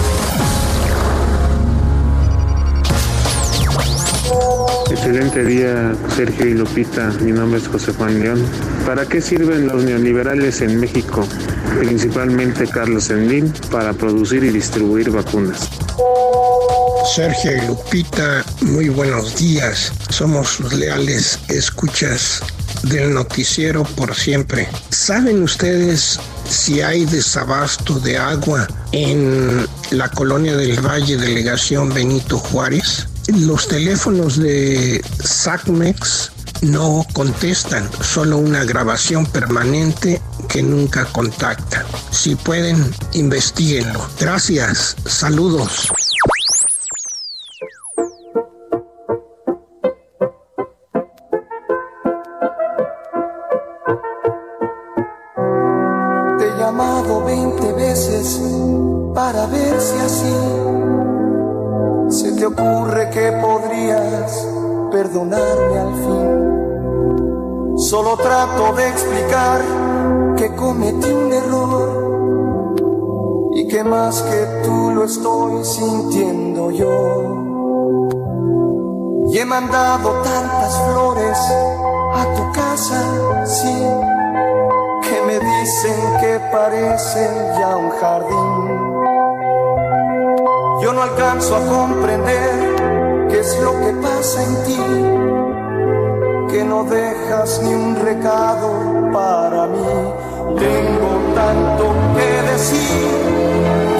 Excelente día, Sergio y Lupita. Mi nombre es José Juan León. ¿Para qué sirven los neoliberales en México? Principalmente Carlos Slim, para producir y distribuir vacunas. Sergio y Lupita, muy buenos días. Somos los leales escuchas del noticiero por siempre. ¿Saben ustedes si hay desabasto de agua en la colonia del Valle, delegación Benito Juárez? Los teléfonos de SACMEX no contestan, solo una grabación permanente que nunca contacta. Si pueden, investiguenlo. Gracias, saludos. Al fin. Solo trato de explicar que cometí un error y que más que tú lo estoy sintiendo yo. Y he mandado tantas flores a tu casa, sí, que me dicen que parece ya un jardín yo no alcanzo a comprender qué es lo que pasa en ti, que no dejas ni un recado para mí. Tengo tanto que decir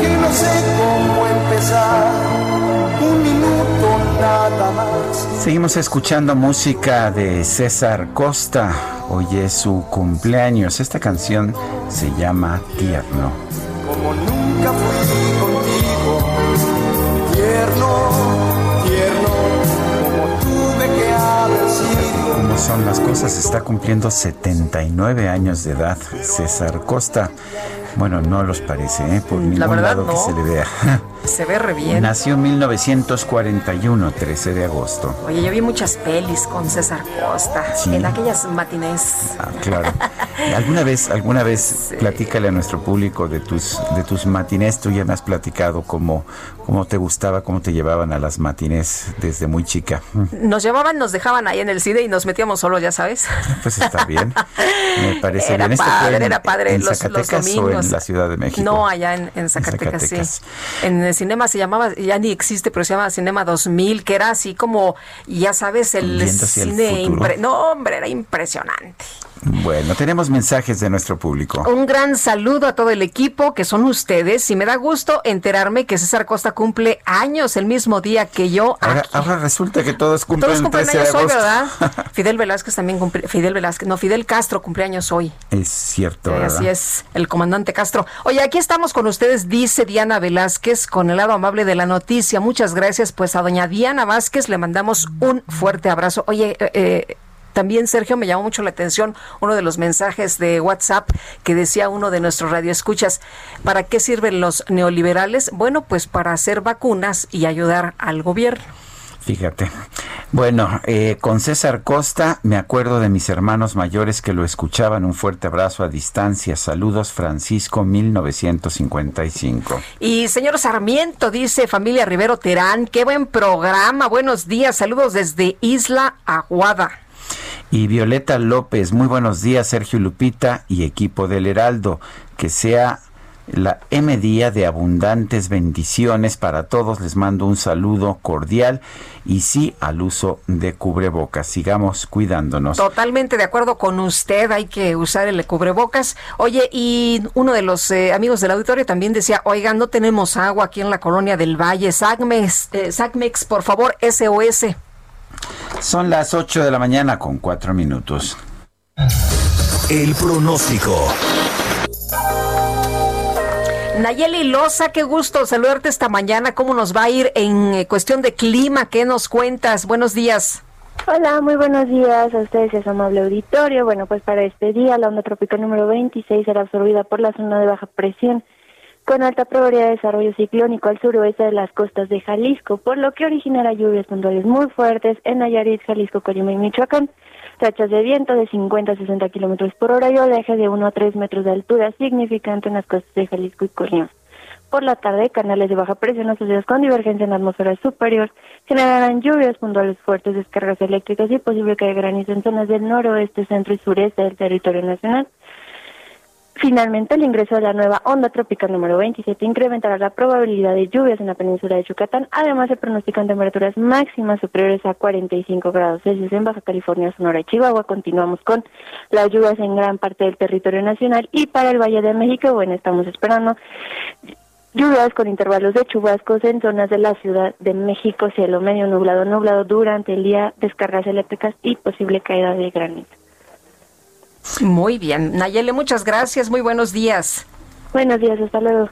que no sé cómo empezar. Un minuto nada más. Seguimos escuchando música de César Costa. Hoy es su cumpleaños. Esta canción se llama Tierno. Como nunca fui son las cosas? Está cumpliendo 79 años de edad. César Costa. Bueno, no los parece, ¿eh? por ningún lado que se le vea. Se ve re bien. Nació en 1941, 13 de agosto. Oye, yo vi muchas pelis con César Costa en aquellas matinés. Ah, claro. ¿Alguna vez, alguna vez platícale a nuestro público de tus, de tus matinés? Tú ya me has platicado cómo, cómo te gustaba, cómo te llevaban a las matinés desde muy chica. Nos llevaban, nos dejaban ahí en el cine y nos metíamos solo, ya sabes. Pues está bien. Me parece era bien. Padre, era padre, en los, Zacatecas los domingos. o en la Ciudad de México? No, allá en, Zacatecas, sí. En el cinema se llamaba, ya ni existe, pero se llama Cinema 2000, que era así como, ya sabes, el cine... no, hombre, era impresionante. Bueno, tenemos mensajes de nuestro público. Un gran saludo a todo el equipo que son ustedes y me da gusto enterarme que César Costa cumple años el mismo día que yo. Ahora, resulta que todos cumplen, todos cumplen el 13 años hoy, ¿verdad? Fidel Velázquez también cumple, Fidel Velázquez, no, Fidel Castro cumpleaños hoy. Es cierto, ¿verdad? Así es, el comandante Castro. Oye, aquí estamos con ustedes, dice Diana Velázquez, con el lado amable de la noticia. Muchas gracias, pues a doña Diana Vázquez le mandamos un fuerte abrazo. Oye, eh, eh también, Sergio, me llamó mucho la atención uno de los mensajes de WhatsApp que decía uno de nuestros radioescuchas, ¿para qué sirven los neoliberales? Bueno, pues para hacer vacunas y ayudar al gobierno. Fíjate. Bueno, eh, con César Costa me acuerdo de mis hermanos mayores que lo escuchaban. Un fuerte abrazo a distancia. Saludos, Francisco, 1955. Y señor Sarmiento dice, familia Rivero Terán, qué buen programa. Buenos días. Saludos desde Isla Aguada. Y Violeta López, muy buenos días, Sergio Lupita y equipo del Heraldo. Que sea la M día de abundantes bendiciones para todos. Les mando un saludo cordial y sí al uso de cubrebocas. Sigamos cuidándonos. Totalmente de acuerdo con usted, hay que usar el cubrebocas. Oye, y uno de los eh, amigos del auditorio también decía, oigan, no tenemos agua aquí en la colonia del Valle. SACMEX, eh, SACMEX por favor, SOS. Son las 8 de la mañana con 4 minutos. El pronóstico. Nayeli Loza, qué gusto saludarte esta mañana. ¿Cómo nos va a ir en eh, cuestión de clima? ¿Qué nos cuentas? Buenos días. Hola, muy buenos días a ustedes y a su amable auditorio. Bueno, pues para este día la onda tropical número 26 será absorbida por la zona de baja presión con alta probabilidad de desarrollo ciclónico al suroeste de las costas de Jalisco, por lo que originará lluvias puntuales muy fuertes en Nayarit, Jalisco, Colima y Michoacán. Rachas de viento de 50 a 60 kilómetros por hora y oleaje de 1 a 3 metros de altura, significante en las costas de Jalisco y Colima. Por la tarde, canales de baja presión asociados con divergencia en la atmósfera superior generarán lluvias puntuales fuertes, descargas eléctricas y posible que granizo en zonas del noroeste, centro y sureste del territorio nacional. Finalmente, el ingreso de la nueva onda tropical número 27 incrementará la probabilidad de lluvias en la península de Yucatán. Además, se pronostican temperaturas máximas superiores a 45 grados Celsius en Baja California, Sonora y Chihuahua. Continuamos con las lluvias en gran parte del territorio nacional y para el Valle de México, bueno, estamos esperando lluvias con intervalos de chubascos en zonas de la Ciudad de México, cielo medio nublado, nublado durante el día, descargas eléctricas y posible caída de granizo. Muy bien. Nayele, muchas gracias. Muy buenos días. Buenos días, hasta luego.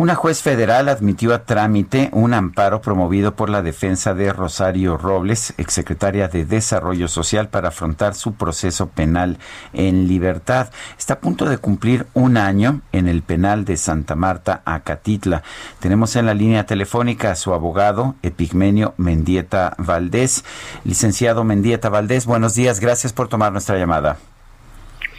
Una juez federal admitió a trámite un amparo promovido por la defensa de Rosario Robles, exsecretaria de Desarrollo Social, para afrontar su proceso penal en libertad. Está a punto de cumplir un año en el penal de Santa Marta, Acatitla. Tenemos en la línea telefónica a su abogado, Epigmenio Mendieta Valdés. Licenciado Mendieta Valdés, buenos días. Gracias por tomar nuestra llamada.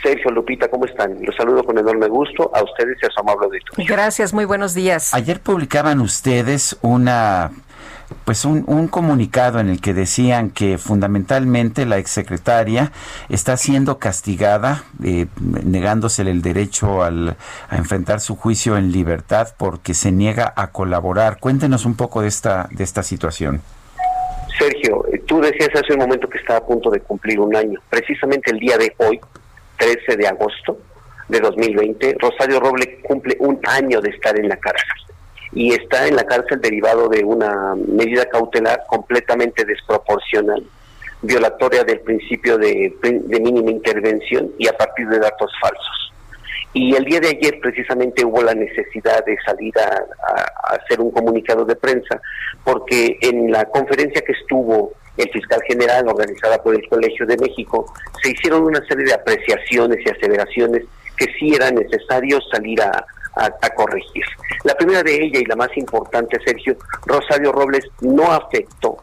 Sergio, Lupita, ¿cómo están? Los saludo con enorme gusto a ustedes y a su amable auditorio. Gracias, muy buenos días. Ayer publicaban ustedes una pues un, un, comunicado en el que decían que fundamentalmente la exsecretaria está siendo castigada, eh, negándosele el derecho al, a enfrentar su juicio en libertad porque se niega a colaborar. Cuéntenos un poco de esta, de esta situación. Sergio, eh, tú decías hace un momento que está a punto de cumplir un año. Precisamente el día de hoy, 13 de agosto de 2020, Rosario Roble cumple un año de estar en la cárcel y está en la cárcel derivado de una medida cautelar completamente desproporcional, violatoria del principio de, de mínima intervención y a partir de datos falsos. Y el día de ayer precisamente hubo la necesidad de salir a, hacer un comunicado de prensa, porque en la conferencia que estuvo el fiscal general organizada por el Colegio de México, se hicieron una serie de apreciaciones y aseveraciones que sí era necesario salir a, corregir. La primera de ellas y la más importante, Sergio, Rosario Robles no afectó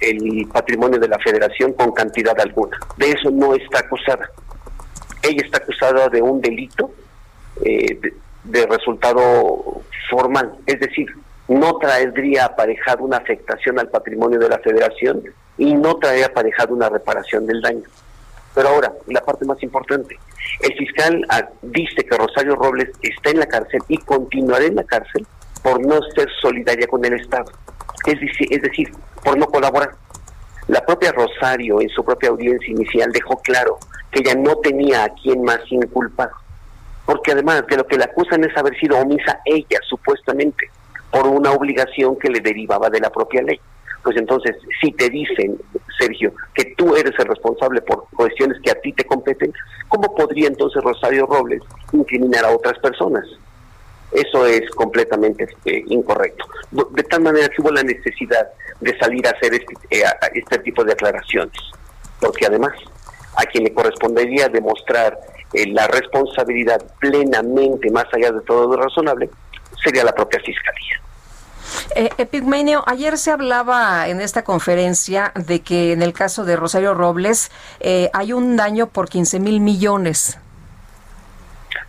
el patrimonio de la federación con cantidad alguna. De eso no está acusada. Ella está acusada de un delito eh, de, resultado formal, es decir, no traería aparejado una afectación al patrimonio de la federación y no traería aparejado una reparación del daño. Pero ahora, la parte más importante, el fiscal ah, dice que Rosario Robles está en la cárcel y continuará en la cárcel por no ser solidaria con el Estado, es decir, es decir, por no colaborar. La propia Rosario en su propia audiencia inicial dejó claro que ella no tenía a quien más inculpar porque además de lo que le acusan es haber sido omisa ella, supuestamente, por una obligación que le derivaba de la propia ley. Pues entonces, si te dicen, Sergio, que tú eres el responsable por cuestiones que a ti te competen, ¿cómo podría entonces Rosario Robles incriminar a otras personas? Eso es completamente eh, incorrecto. De tal manera que hubo la necesidad de salir a hacer este, eh, este tipo de aclaraciones, porque además a quien le correspondería demostrar eh, la responsabilidad plenamente, más allá de todo lo razonable, sería la propia Fiscalía. Eh, Epigmenio, ayer se hablaba en esta conferencia de que en el caso de Rosario Robles eh, hay un daño por 15 mil millones.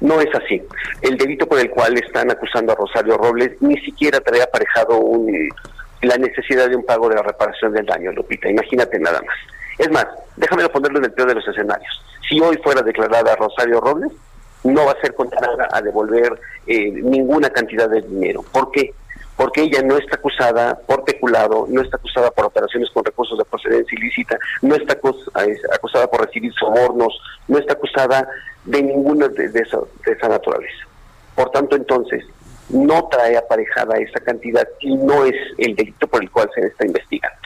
No es así. El delito por el cual están acusando a Rosario Robles ni siquiera trae aparejado la necesidad de un pago de la reparación del daño, Lupita. Imagínate nada más. Es más, déjame ponerlo en el peor de los escenarios. Si hoy fuera declarada Rosario Robles, no va a ser condenada a devolver eh, ninguna cantidad de dinero. ¿Por qué? Porque ella no está acusada por peculado, no está acusada por operaciones con recursos de procedencia ilícita, no está acusada por recibir sobornos, no está acusada de ninguna de, de, esa, de esa naturaleza. Por tanto, entonces, no trae aparejada esa cantidad y no es el delito por el cual se está investigando.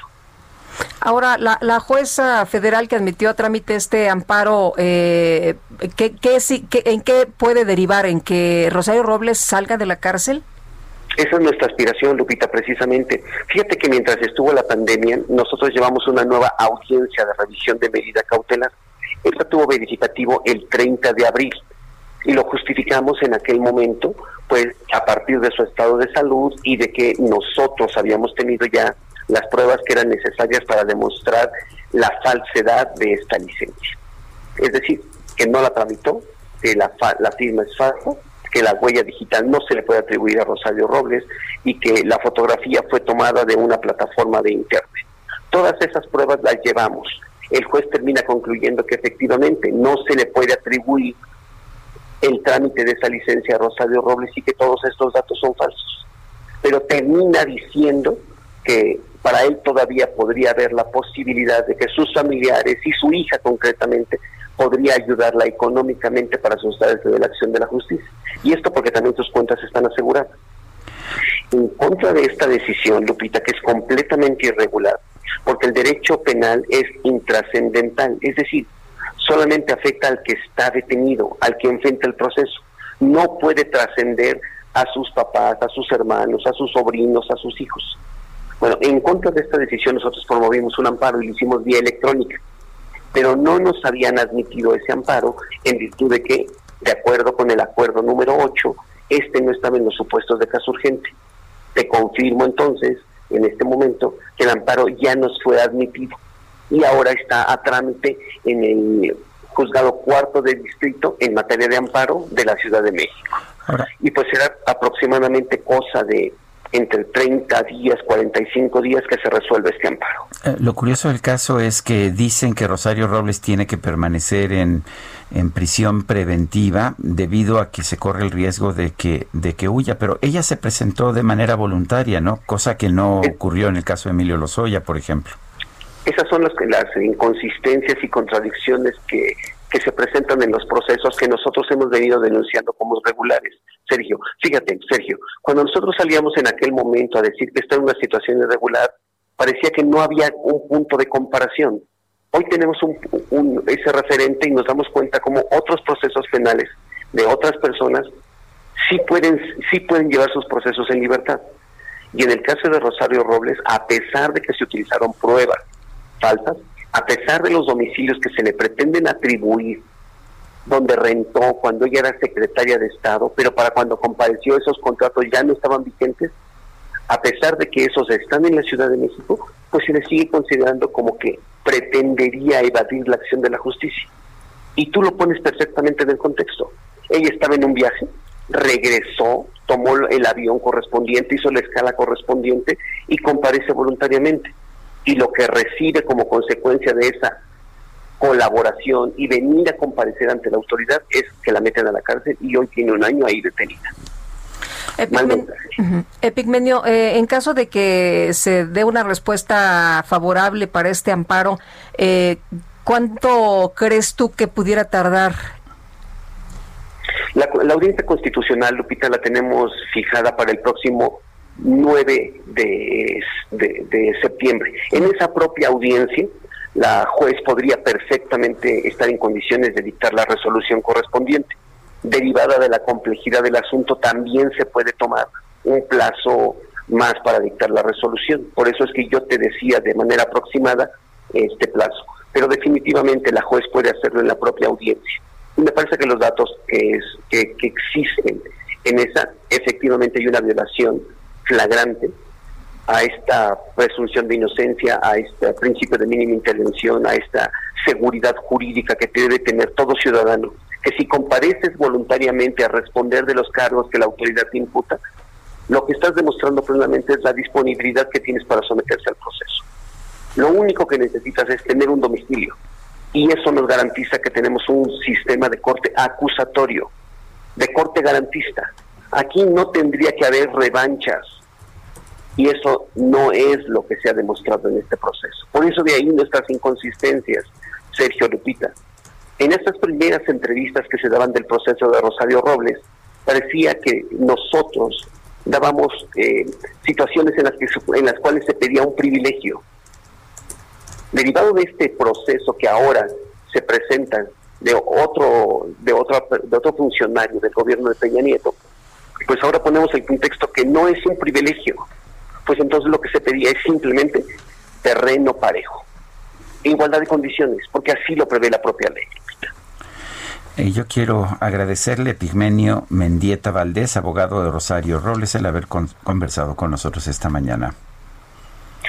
Ahora, la, la, jueza federal que admitió a trámite este amparo, eh, ¿qué, qué, ¿en qué puede derivar? ¿En que Rosario Robles salga de la cárcel? Esa es nuestra aspiración, Lupita, precisamente. Fíjate que mientras estuvo la pandemia, nosotros llevamos una nueva audiencia de revisión de medida cautelar. Esta tuvo verificativo el 30 de abril y lo justificamos en aquel momento, pues a partir de su estado de salud y de que nosotros habíamos tenido ya las pruebas que eran necesarias para demostrar la falsedad de esta licencia. Es decir, que no la tramitó, que la, la firma es falsa, que la huella digital no se le puede atribuir a Rosario Robles y que la fotografía fue tomada de una plataforma de internet. Todas esas pruebas las llevamos. El juez termina concluyendo que efectivamente no se le puede atribuir el trámite de esa licencia a Rosario Robles y que todos estos datos son falsos. Pero termina diciendo que para él todavía podría haber la posibilidad de que sus familiares y su hija concretamente podría ayudarla económicamente para sustraerse de la acción de la justicia. Y esto porque también sus cuentas están aseguradas. En contra de esta decisión, Lupita, que es completamente irregular, porque el derecho penal es intrascendental, es decir, solamente afecta al que está detenido, al que enfrenta el proceso. No puede trascender a sus papás, a sus hermanos, a sus sobrinos, a sus hijos. Bueno, en contra de esta decisión nosotros promovimos un amparo y lo hicimos vía electrónica, pero no nos habían admitido ese amparo en virtud de que, de acuerdo con el acuerdo número 8, este no estaba en los supuestos de caso urgente. Te confirmo entonces, en este momento, que el amparo ya nos fue admitido y ahora está a trámite en el juzgado cuarto de distrito en materia de amparo de la Ciudad de México. Y pues será aproximadamente cosa de entre 30 días, 45 días que se resuelve este amparo. Eh, lo curioso del caso es que dicen que Rosario Robles tiene que permanecer en, en prisión preventiva debido a que se corre el riesgo de que, de que huya, pero ella se presentó de manera voluntaria, ¿no? Cosa que no ocurrió en el caso de Emilio Lozoya, por ejemplo. Esas son las, las inconsistencias y contradicciones que que se presentan en los procesos que nosotros hemos venido denunciando como regulares. Sergio, fíjate, Sergio, cuando nosotros salíamos en aquel momento a decir que está en una situación irregular, parecía que no había un punto de comparación. Hoy tenemos un, ese referente y nos damos cuenta como otros procesos penales de otras personas, sí pueden, sí pueden llevar sus procesos en libertad. Y en el caso de Rosario Robles, a pesar de que se utilizaron pruebas falsas, a pesar de los domicilios que se le pretenden atribuir, donde rentó cuando ella era secretaria de Estado, pero para cuando compareció esos contratos ya no estaban vigentes, a pesar de que esos están en la Ciudad de México, pues se le sigue considerando como que pretendería evadir la acción de la justicia. Y tú lo pones perfectamente en el contexto. Ella estaba en un viaje, regresó, tomó el avión correspondiente, hizo la escala correspondiente y comparece voluntariamente. Y lo que recibe como consecuencia de esa colaboración y venir a comparecer ante la autoridad es que la meten a la cárcel y hoy tiene un año ahí detenida. Epigmenio, eh, en caso de que se dé una respuesta favorable para este amparo, eh, ¿cuánto crees tú que pudiera tardar? La, audiencia constitucional, Lupita, la tenemos fijada para el próximo 9 de, de septiembre. En esa propia audiencia, la juez podría perfectamente estar en condiciones de dictar la resolución correspondiente derivada de la complejidad del asunto, también se puede tomar un plazo más para dictar la resolución. Por eso es que yo te decía de manera aproximada este plazo. Pero definitivamente la juez puede hacerlo en la propia audiencia. Y me parece que los datos que, es, que, que existen en esa, efectivamente hay una violación flagrante a esta presunción de inocencia, a este principio de mínima intervención, a esta seguridad jurídica que debe tener todo ciudadano que si compareces voluntariamente a responder de los cargos que la autoridad te imputa, lo que estás demostrando plenamente es la disponibilidad que tienes para someterse al proceso. Lo único que necesitas es tener un domicilio y eso nos garantiza que tenemos un sistema de corte acusatorio, de corte garantista. Aquí no tendría que haber revanchas y eso no es lo que se ha demostrado en este proceso. Por eso de ahí nuestras inconsistencias, Sergio Lupita. En estas primeras entrevistas que se daban del proceso de Rosario Robles, parecía que nosotros dábamos eh, situaciones en las, que, en las cuales se pedía un privilegio. Derivado de este proceso que ahora se presenta de otro, de, de otro funcionario del gobierno de Peña Nieto, pues ahora ponemos el contexto que no es un privilegio, pues entonces lo que se pedía es simplemente terreno parejo, igualdad de condiciones, porque así lo prevé la propia ley. Eh, yo quiero agradecerle a Pigmenio Mendieta Valdés, abogado de Rosario Robles, el haber conversado con nosotros esta mañana.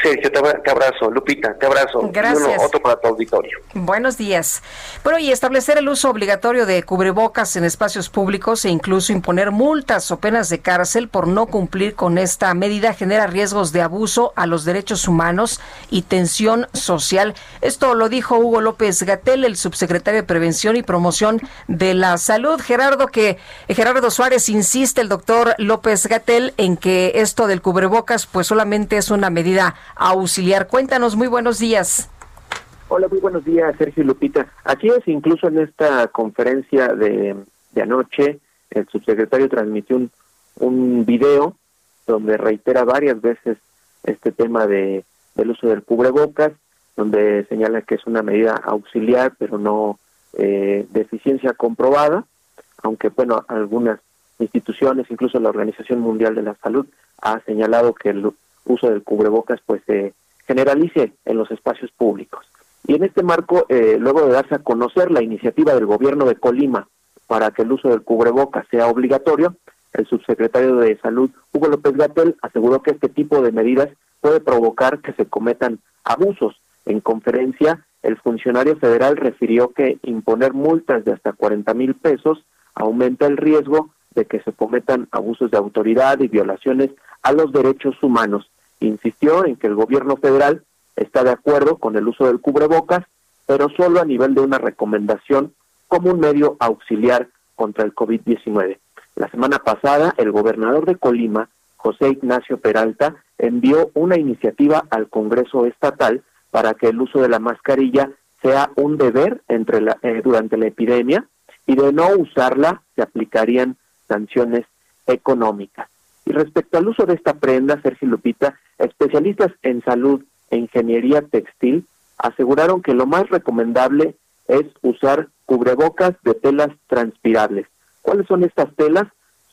Sergio, te abrazo. Lupita, te abrazo. Gracias. otro para tu auditorio. Buenos días. Bueno, y establecer el uso obligatorio de cubrebocas en espacios públicos e incluso imponer multas o penas de cárcel por no cumplir con esta medida genera riesgos de abuso a los derechos humanos y tensión social. Esto lo dijo Hugo López Gatel, el subsecretario de Prevención y Promoción de la Salud. Gerardo, que Gerardo Suárez insiste, el doctor López Gatel, en que esto del cubrebocas pues solamente es una medida auxiliar. Cuéntanos, muy buenos días. Hola, muy buenos días, Sergio Lupita. Aquí es incluso en esta conferencia de, anoche, el subsecretario transmitió un, un video donde reitera varias veces este tema de, del uso del cubrebocas, donde señala que es una medida auxiliar, pero no eh, de eficiencia comprobada, aunque, bueno, algunas instituciones, incluso la Organización Mundial de la Salud, ha señalado que el uso del cubrebocas pues se generalice en los espacios públicos. Y en este marco, eh, luego de darse a conocer la iniciativa del gobierno de Colima para que el uso del cubrebocas sea obligatorio, el subsecretario de Salud, Hugo López Gatel, aseguró que este tipo de medidas puede provocar que se cometan abusos. En conferencia, el funcionario federal refirió que imponer multas de hasta 40 mil pesos aumenta el riesgo de que se cometan abusos de autoridad y violaciones a los derechos humanos insistió en que el gobierno federal está de acuerdo con el uso del cubrebocas, pero solo a nivel de una recomendación como un medio auxiliar contra el COVID-19. La semana pasada, el gobernador de Colima, José Ignacio Peralta, envió una iniciativa al Congreso Estatal para que el uso de la mascarilla sea un deber entre la, eh, durante la epidemia y de no usarla se aplicarían sanciones económicas. Y respecto al uso de esta prenda, Sergio Lupita, especialistas en salud e ingeniería textil aseguraron que lo más recomendable es usar cubrebocas de telas transpirables, ¿Cuáles son estas telas?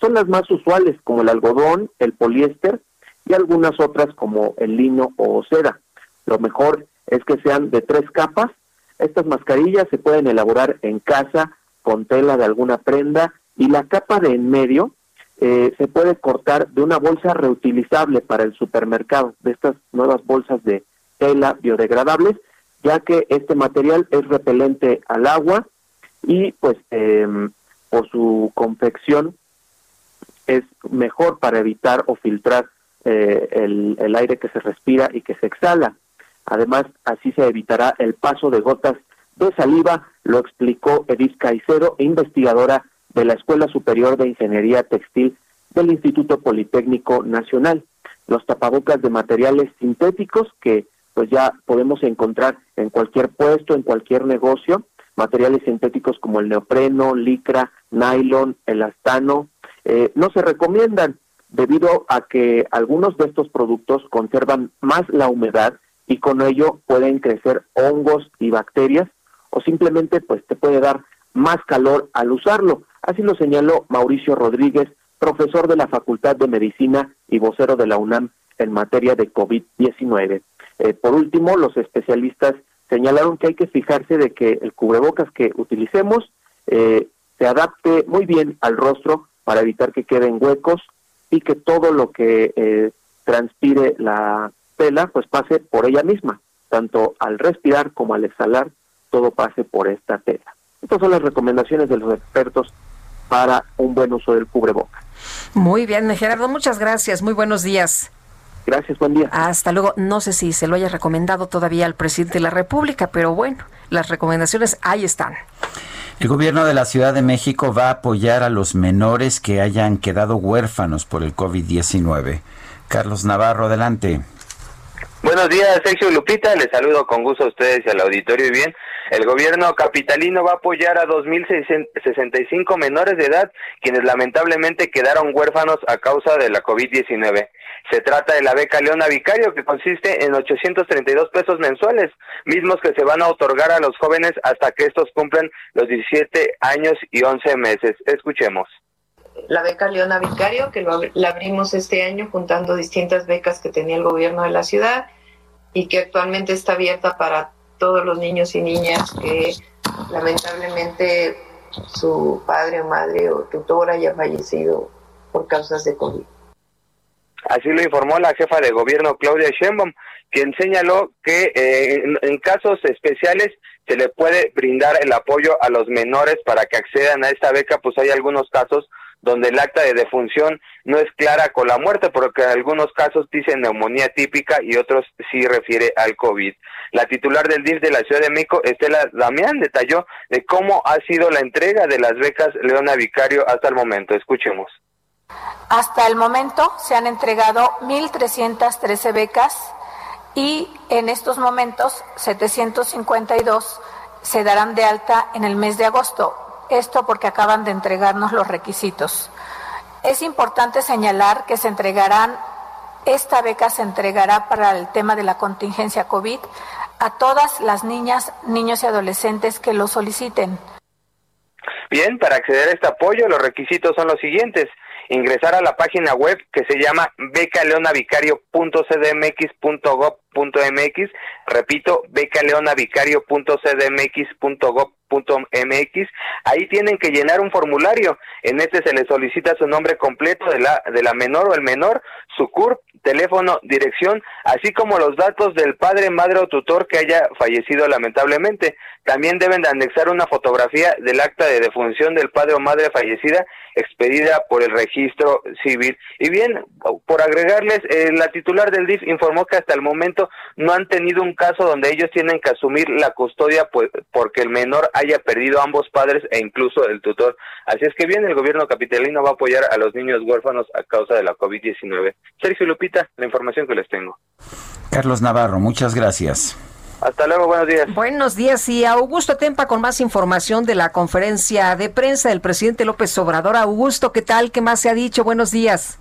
Son las más usuales como el algodón, el poliéster y algunas otras como el lino o seda. Lo mejor es que sean de tres capas. Estas mascarillas se pueden elaborar en casa con tela de alguna prenda y la capa de en medio eh, se puede cortar de una bolsa reutilizable para el supermercado, de estas nuevas bolsas de tela biodegradables, ya que este material es repelente al agua y pues em, por su confección es mejor para evitar o filtrar eh, el, el aire que se respira y que se exhala. Además, así se evitará el paso de gotas de saliva, lo explicó Edith Caicero, investigadora de la Escuela Superior de Ingeniería Textil del Instituto Politécnico Nacional. Los tapabocas de materiales sintéticos que pues ya podemos encontrar en cualquier puesto, en cualquier negocio, materiales sintéticos como el neopreno, licra, nylon, elastano, eh, no se recomiendan debido a que algunos de estos productos conservan más la humedad y con ello pueden crecer hongos y bacterias o simplemente pues te puede dar más calor al usarlo. Así lo señaló Mauricio Rodríguez, profesor de la Facultad de Medicina y vocero de la UNAM en materia de COVID-19. Eh, por último, los especialistas señalaron que hay que fijarse de que el cubrebocas que utilicemos eh, se adapte muy bien al rostro para evitar que queden huecos y que todo lo que eh, transpire la tela pues pase por ella misma, tanto al respirar como al exhalar, todo pase por esta tela. Estas son las recomendaciones de los expertos para un buen uso del cubrebocas. Muy bien, Gerardo, muchas gracias. Muy buenos días. Gracias, buen día. Hasta luego. No sé si se lo haya recomendado todavía al presidente de la República, pero bueno, las recomendaciones ahí están. El gobierno de la Ciudad de México va a apoyar a los menores que hayan quedado huérfanos por el COVID-19. Carlos Navarro, adelante. Buenos días, Sergio Lupita. Les saludo con gusto a ustedes y al auditorio. Y bien, el gobierno capitalino va a apoyar a 2.065 menores de edad quienes lamentablemente quedaron huérfanos a causa de la COVID-19. Se trata de la beca Leona Vicario que consiste en 832 pesos mensuales, mismos que se van a otorgar a los jóvenes hasta que estos cumplan los 17 años y 11 meses. Escuchemos la beca Leona Vicario, que la abrimos este año juntando distintas becas que tenía el gobierno de la ciudad y que actualmente está abierta para todos los niños y niñas que lamentablemente su padre o madre o tutor haya fallecido por causas de COVID. Así lo informó la jefa de gobierno Claudia Sheinbaum, quien señaló que eh, en, casos especiales se le puede brindar el apoyo a los menores para que accedan a esta beca, pues hay algunos casos donde el acta de defunción no es clara con la muerte, porque en algunos casos dice neumonía típica y otros sí refiere al COVID. La titular del DIF de la Ciudad de México, Estela Damián, detalló de cómo ha sido la entrega de las becas Leona Vicario hasta el momento. Escuchemos. Hasta el momento se han entregado 1.313 becas y en estos momentos 752 se darán de alta en el mes de agosto. Esto porque acaban de entregarnos los requisitos. Es importante señalar que se entregarán, esta beca se entregará para el tema de la contingencia COVID a todas las niñas, niños y adolescentes que lo soliciten. Bien, para acceder a este apoyo los requisitos son los siguientes ingresar a la página web que se llama becaleonavicario.cdmx.gov.mx, repito, becaleonavicario.cdmx.gov MX, ahí tienen que llenar un formulario. En este se les solicita su nombre completo de la, de la menor o el menor, su CURP, teléfono, dirección, así como los datos del padre, madre o tutor que haya fallecido lamentablemente. También deben de anexar una fotografía del acta de defunción del padre o madre fallecida expedida por el registro civil. Y bien, por agregarles, eh, la titular del DIF informó que hasta el momento no han tenido un caso donde ellos tienen que asumir la custodia pues, porque el menor haya perdido ambos padres e incluso el tutor. Así es que bien, el gobierno capitalino va a apoyar a los niños huérfanos a causa de la COVID-19. Sergio Lupita, la información que les tengo. Carlos Navarro, muchas gracias. Hasta luego, buenos días. Buenos días y Augusto Tempa con más información de la conferencia de prensa del presidente López Obrador. Augusto, ¿qué tal? ¿Qué más se ha dicho? Buenos días.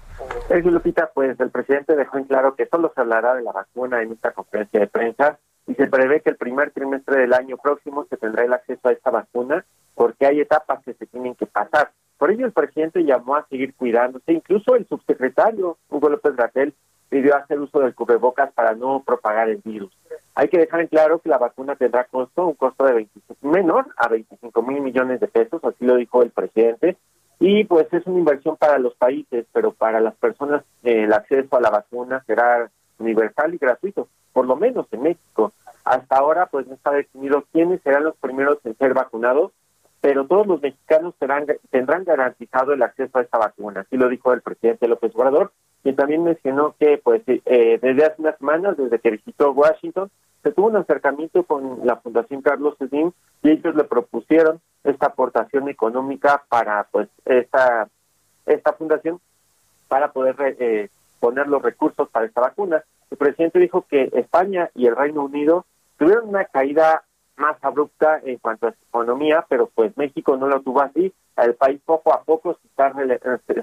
Sergio Lupita, pues el presidente dejó en claro que solo se hablará de la vacuna en esta conferencia de prensa y se prevé que el primer trimestre del año próximo se tendrá el acceso a esta vacuna porque hay etapas que se tienen que pasar. Por ello el presidente llamó a seguir cuidándose, incluso el subsecretario Hugo López Gatel pidió hacer uso del cubrebocas para no propagar el virus. Hay que dejar en claro que la vacuna tendrá costo, un costo de 25, menor a 25 mil millones de pesos, así lo dijo el presidente, y pues es una inversión para los países, pero para las personas el acceso a la vacuna será universal y gratuito, por lo menos en México. Hasta ahora pues no está definido quiénes serán los primeros en ser vacunados, pero todos los mexicanos serán, tendrán garantizado el acceso a esta vacuna, así lo dijo el presidente López Obrador, quien también mencionó que pues eh, desde hace unas semanas, desde que visitó Washington, se tuvo un acercamiento con la Fundación Carlos Slim y ellos le propusieron esta aportación económica para pues esta esta fundación para poder eh, poner los recursos para esta vacuna. El presidente dijo que España y el Reino Unido tuvieron una caída más abrupta en cuanto a su economía, pero pues México no lo tuvo así. El país poco a poco se está,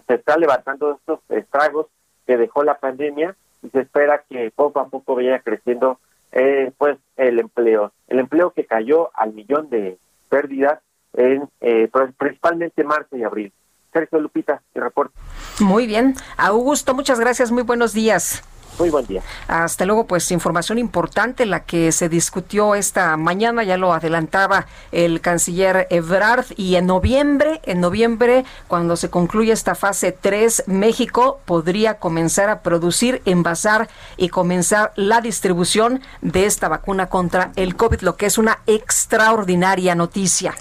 se está levantando estos estragos que dejó la pandemia y se espera que poco a poco vaya creciendo eh, pues el empleo. El empleo que cayó al millón de pérdidas en eh, principalmente marzo y abril. Sergio Lupita, el reporte. Muy bien. Augusto, muchas gracias. Muy buenos días. Muy buen día. Hasta luego, pues información importante la que se discutió esta mañana, ya lo adelantaba el canciller Ebrard, y en noviembre, en noviembre, cuando se concluya esta fase 3, México podría comenzar a producir, envasar y comenzar la distribución de esta vacuna contra el COVID, lo que es una extraordinaria noticia.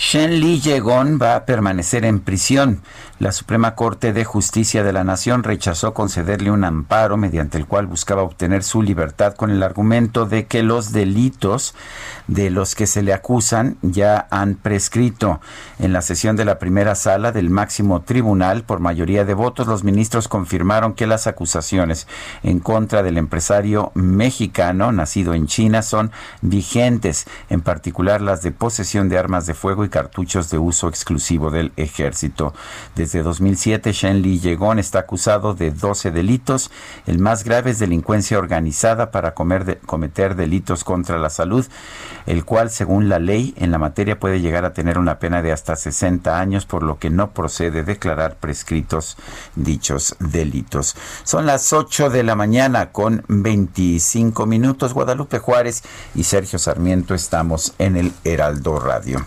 Shen Li Yegon va a permanecer en prisión. La Suprema Corte de Justicia de la Nación rechazó concederle un amparo mediante el cual buscaba obtener su libertad con el argumento de que los delitos de los que se le acusan ya han prescrito. En la sesión de la primera sala del máximo tribunal, por mayoría de votos, los ministros confirmaron que las acusaciones en contra del empresario mexicano nacido en China son vigentes, en particular las de posesión de armas de fuego y cartuchos de uso exclusivo del ejército. Desde 2007, Shen Li Yegon está acusado de 12 delitos. El más grave es delincuencia organizada para cometer delitos contra la salud, el cual, según la ley en la materia, puede llegar a tener una pena de hasta 60 años, por lo que no procede declarar prescritos dichos delitos. Son las 8 de la mañana con 25 minutos. Guadalupe Juárez y Sergio Sarmiento estamos en el Heraldo Radio.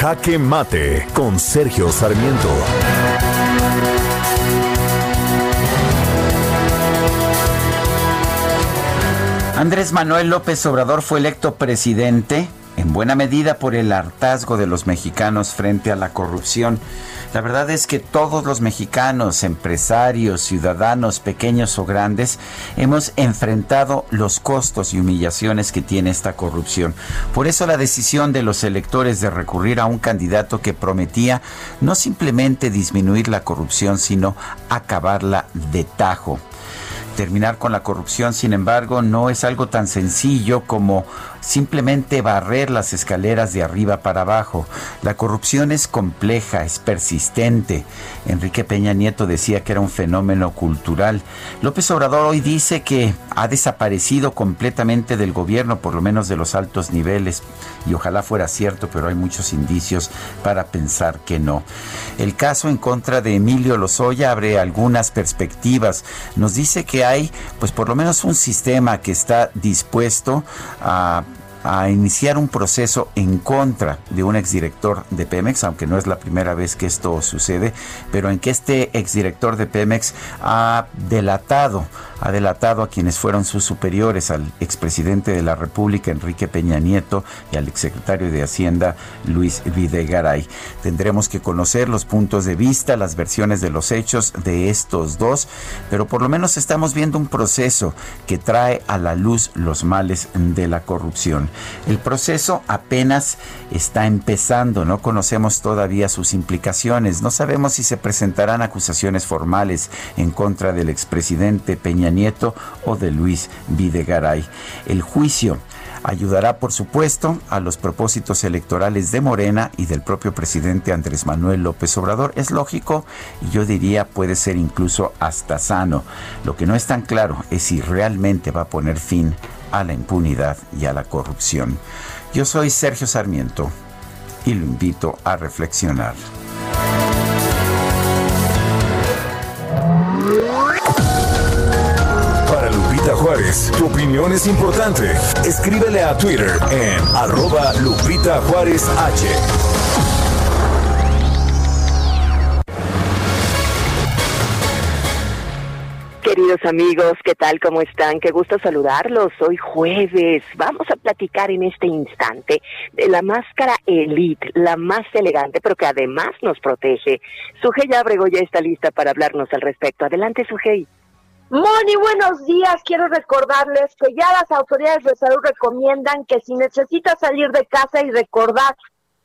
Jaque Mate con Sergio Sarmiento. Andrés Manuel López Obrador fue electo presidente en buena medida por el hartazgo de los mexicanos frente a la corrupción. La verdad es que todos los mexicanos, empresarios, ciudadanos, pequeños o grandes, hemos enfrentado los costos y humillaciones que tiene esta corrupción. Por eso la decisión de los electores de recurrir a un candidato que prometía no simplemente disminuir la corrupción, sino acabarla de tajo. Terminar con la corrupción, sin embargo, no es algo tan sencillo como simplemente barrer las escaleras de arriba para abajo. La corrupción es compleja, es persistente. Enrique Peña Nieto decía que era un fenómeno cultural. López Obrador hoy dice que ha desaparecido completamente del gobierno, por lo menos de los altos niveles, y ojalá fuera cierto, pero hay muchos indicios para pensar que no. El caso en contra de Emilio Lozoya abre algunas perspectivas. Nos dice que hay, pues por lo menos un sistema que está dispuesto a a iniciar un proceso en contra de un exdirector de Pemex, aunque no es la primera vez que esto sucede, pero en que este exdirector de Pemex ha delatado ha delatado a quienes fueron sus superiores, al expresidente de la República, Enrique Peña Nieto, y al exsecretario de Hacienda, Luis Videgaray. Tendremos que conocer los puntos de vista, las versiones de los hechos de estos dos, pero por lo menos estamos viendo un proceso que trae a la luz los males de la corrupción. El proceso apenas está empezando, no conocemos todavía sus implicaciones, no sabemos si se presentarán acusaciones formales en contra del expresidente Peña Nieto o de Luis Videgaray. El juicio ayudará, por supuesto, a los propósitos electorales de Morena y del propio presidente Andrés Manuel López Obrador. Es lógico y yo diría puede ser incluso hasta sano. Lo que no es tan claro es si realmente va a poner fin a la impunidad y a la corrupción. Yo soy Sergio Sarmiento y lo invito a reflexionar. Tu opinión es importante. Escríbele a Twitter en arroba Lupita Juárez H. Queridos amigos, ¿qué tal? ¿Cómo están? Qué gusto saludarlos. Hoy jueves vamos a platicar en este instante de la máscara Elite, la más elegante, pero que además nos protege. Sujei Abrego ya está lista para hablarnos al respecto. Adelante, Sujei. Moni, buenos días. Quiero recordarles que ya las autoridades de salud recomiendan que si necesitas salir de casa y recordar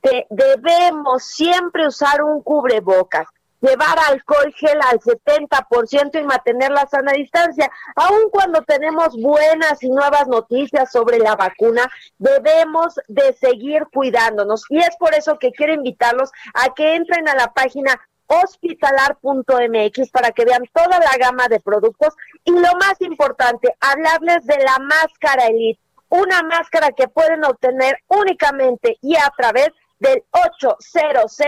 que debemos siempre usar un cubrebocas, llevar alcohol gel al 70% y mantener la sana distancia. Aun cuando tenemos buenas y nuevas noticias sobre la vacuna, debemos de seguir cuidándonos. Y es por eso que quiero invitarlos a que entren a la página hospitalar.mx para que vean toda la gama de productos. Y lo más importante, hablarles de la máscara Elite, una máscara que pueden obtener únicamente y a través del 800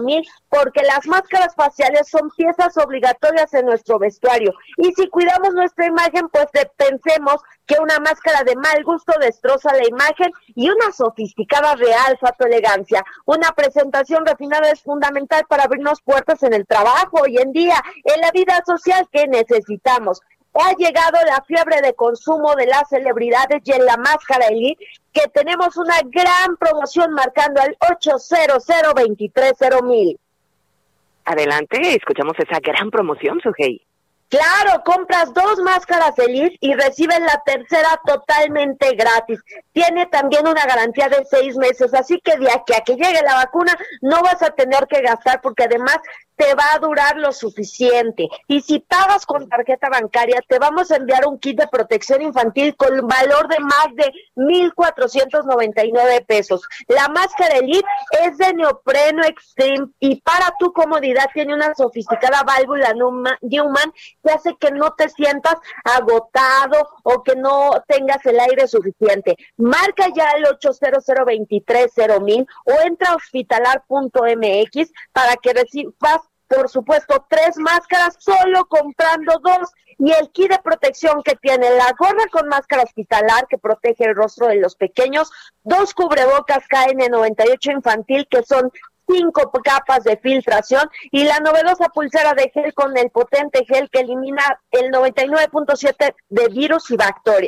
mil porque las máscaras faciales son piezas obligatorias en nuestro vestuario. Y si cuidamos nuestra imagen, pues pensemos que una máscara de mal gusto destroza la imagen y una sofisticada realza tu elegancia. Una presentación refinada es fundamental para abrirnos puertas en el trabajo hoy en día, en la vida social que necesitamos ha llegado la fiebre de consumo de las celebridades y en la máscara elite que tenemos una gran promoción marcando al 800 mil. Adelante, escuchamos esa gran promoción, Sujei. Claro, compras dos máscaras feliz y recibes la tercera totalmente gratis. Tiene también una garantía de seis meses, así que de aquí a que llegue la vacuna no vas a tener que gastar porque además te va a durar lo suficiente. Y si pagas con tarjeta bancaria, te vamos a enviar un kit de protección infantil con valor de más de 1.499 pesos. La máscara Elite es de neopreno extreme y para tu comodidad tiene una sofisticada válvula Newman que hace que no te sientas agotado o que no tengas el aire suficiente. Marca ya el 800 mil o entra a hospitalar.mx para que recibas por supuesto, tres máscaras solo comprando dos. Y el kit de protección que tiene la gorra con máscara hospitalar que protege el rostro de los pequeños, dos cubrebocas KN98 infantil que son cinco capas de filtración y la novedosa pulsera de gel con el potente gel que elimina el 99.7 de virus y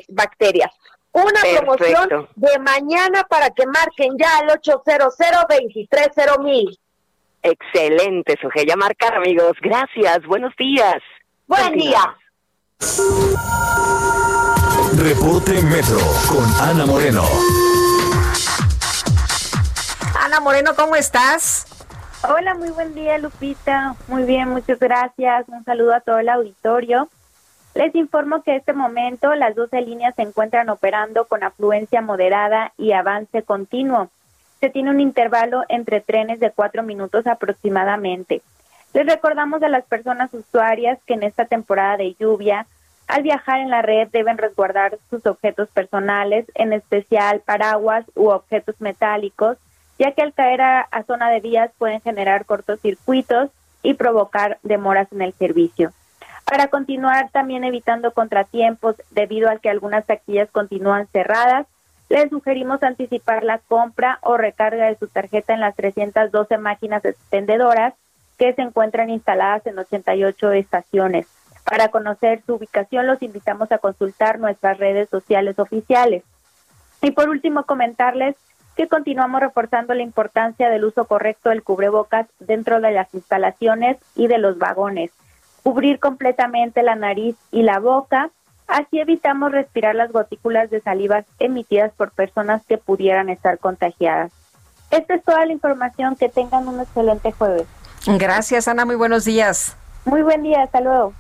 bacterias. Una promoción de mañana para que marquen ya al 800 230 mil. Excelente, Sugeya marcar, amigos. Gracias. Buenos días. Buen día. Reporte Metro con Ana Moreno. Ana Moreno, ¿cómo estás? Hola, muy buen día, Lupita. Muy bien, muchas gracias. Un saludo a todo el auditorio. Les informo que en este momento las 12 líneas se encuentran operando con afluencia moderada y avance continuo se tiene un intervalo entre trenes de cuatro minutos aproximadamente. Les recordamos a las personas usuarias que en esta temporada de lluvia, al viajar en la red deben resguardar sus objetos personales, en especial paraguas u objetos metálicos, ya que al caer a, zona de vías pueden generar cortocircuitos y provocar demoras en el servicio. Para continuar también evitando contratiempos debido a que algunas taquillas continúan cerradas, les sugerimos anticipar la compra o recarga de su tarjeta en las 312 máquinas expendedoras que se encuentran instaladas en 88 estaciones. Para conocer su ubicación, los invitamos a consultar nuestras redes sociales oficiales. Y por último, comentarles que continuamos reforzando la importancia del uso correcto del cubrebocas dentro de las instalaciones y de los vagones. Cubrir completamente la nariz y la boca, así evitamos respirar las gotículas de saliva emitidas por personas que pudieran estar contagiadas. Esta es toda la información. Que tengan un excelente jueves. Gracias, Ana. Muy buenos días. Muy buen día. Hasta luego.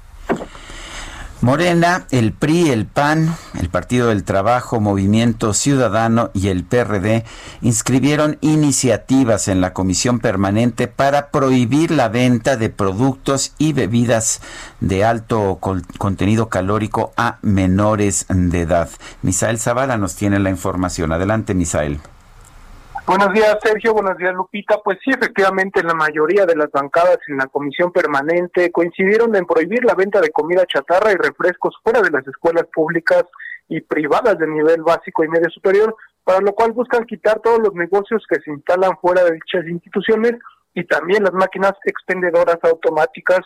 Morena, el PRI, el PAN, el Partido del Trabajo, Movimiento Ciudadano y el PRD inscribieron iniciativas en la Comisión Permanente para prohibir la venta de productos y bebidas de alto contenido calórico a menores de edad. Misael Zavala nos tiene la información. Adelante, Misael. Buenos días, Sergio. Buenos días, Lupita. Pues sí, efectivamente, la mayoría de las bancadas en la comisión permanente coincidieron en prohibir la venta de comida chatarra y refrescos fuera de las escuelas públicas y privadas de nivel básico y medio superior, para lo cual buscan quitar todos los negocios que se instalan fuera de dichas instituciones y también las máquinas expendedoras automáticas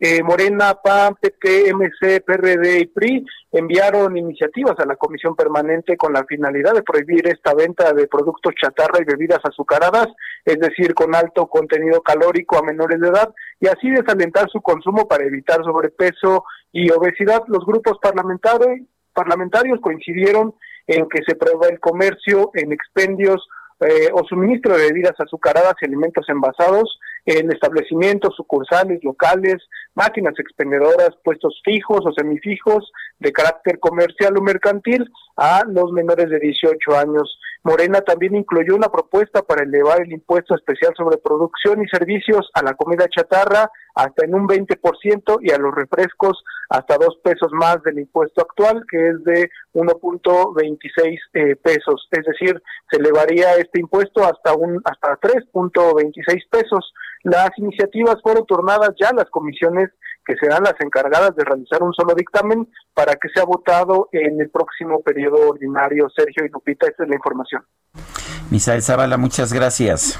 eh, Morena, PAN, PP, MC, PRD y PRI enviaron iniciativas a la Comisión Permanente con la finalidad de prohibir esta venta de productos chatarra y bebidas azucaradas, es decir, con alto contenido calórico a menores de edad, y así desalentar su consumo para evitar sobrepeso y obesidad. Los grupos parlamentarios, parlamentarios coincidieron en que se prohíba el comercio en expendios eh, o suministro de bebidas azucaradas y alimentos envasados en establecimientos, sucursales, locales, máquinas expendedoras, puestos fijos o semifijos de carácter comercial o mercantil a los menores de 18 años. Morena también incluyó una propuesta para elevar el impuesto especial sobre producción y servicios a la comida chatarra hasta en un 20% y a los refrescos hasta dos pesos más del impuesto actual, que es de 1.26 eh, pesos. Es decir, se elevaría este impuesto hasta un hasta 3.26 pesos. Las iniciativas fueron turnadas ya a las comisiones que serán las encargadas de realizar un solo dictamen para que sea votado en el próximo periodo ordinario. Sergio y Lupita, esta es la información. Misael Zavala, muchas gracias.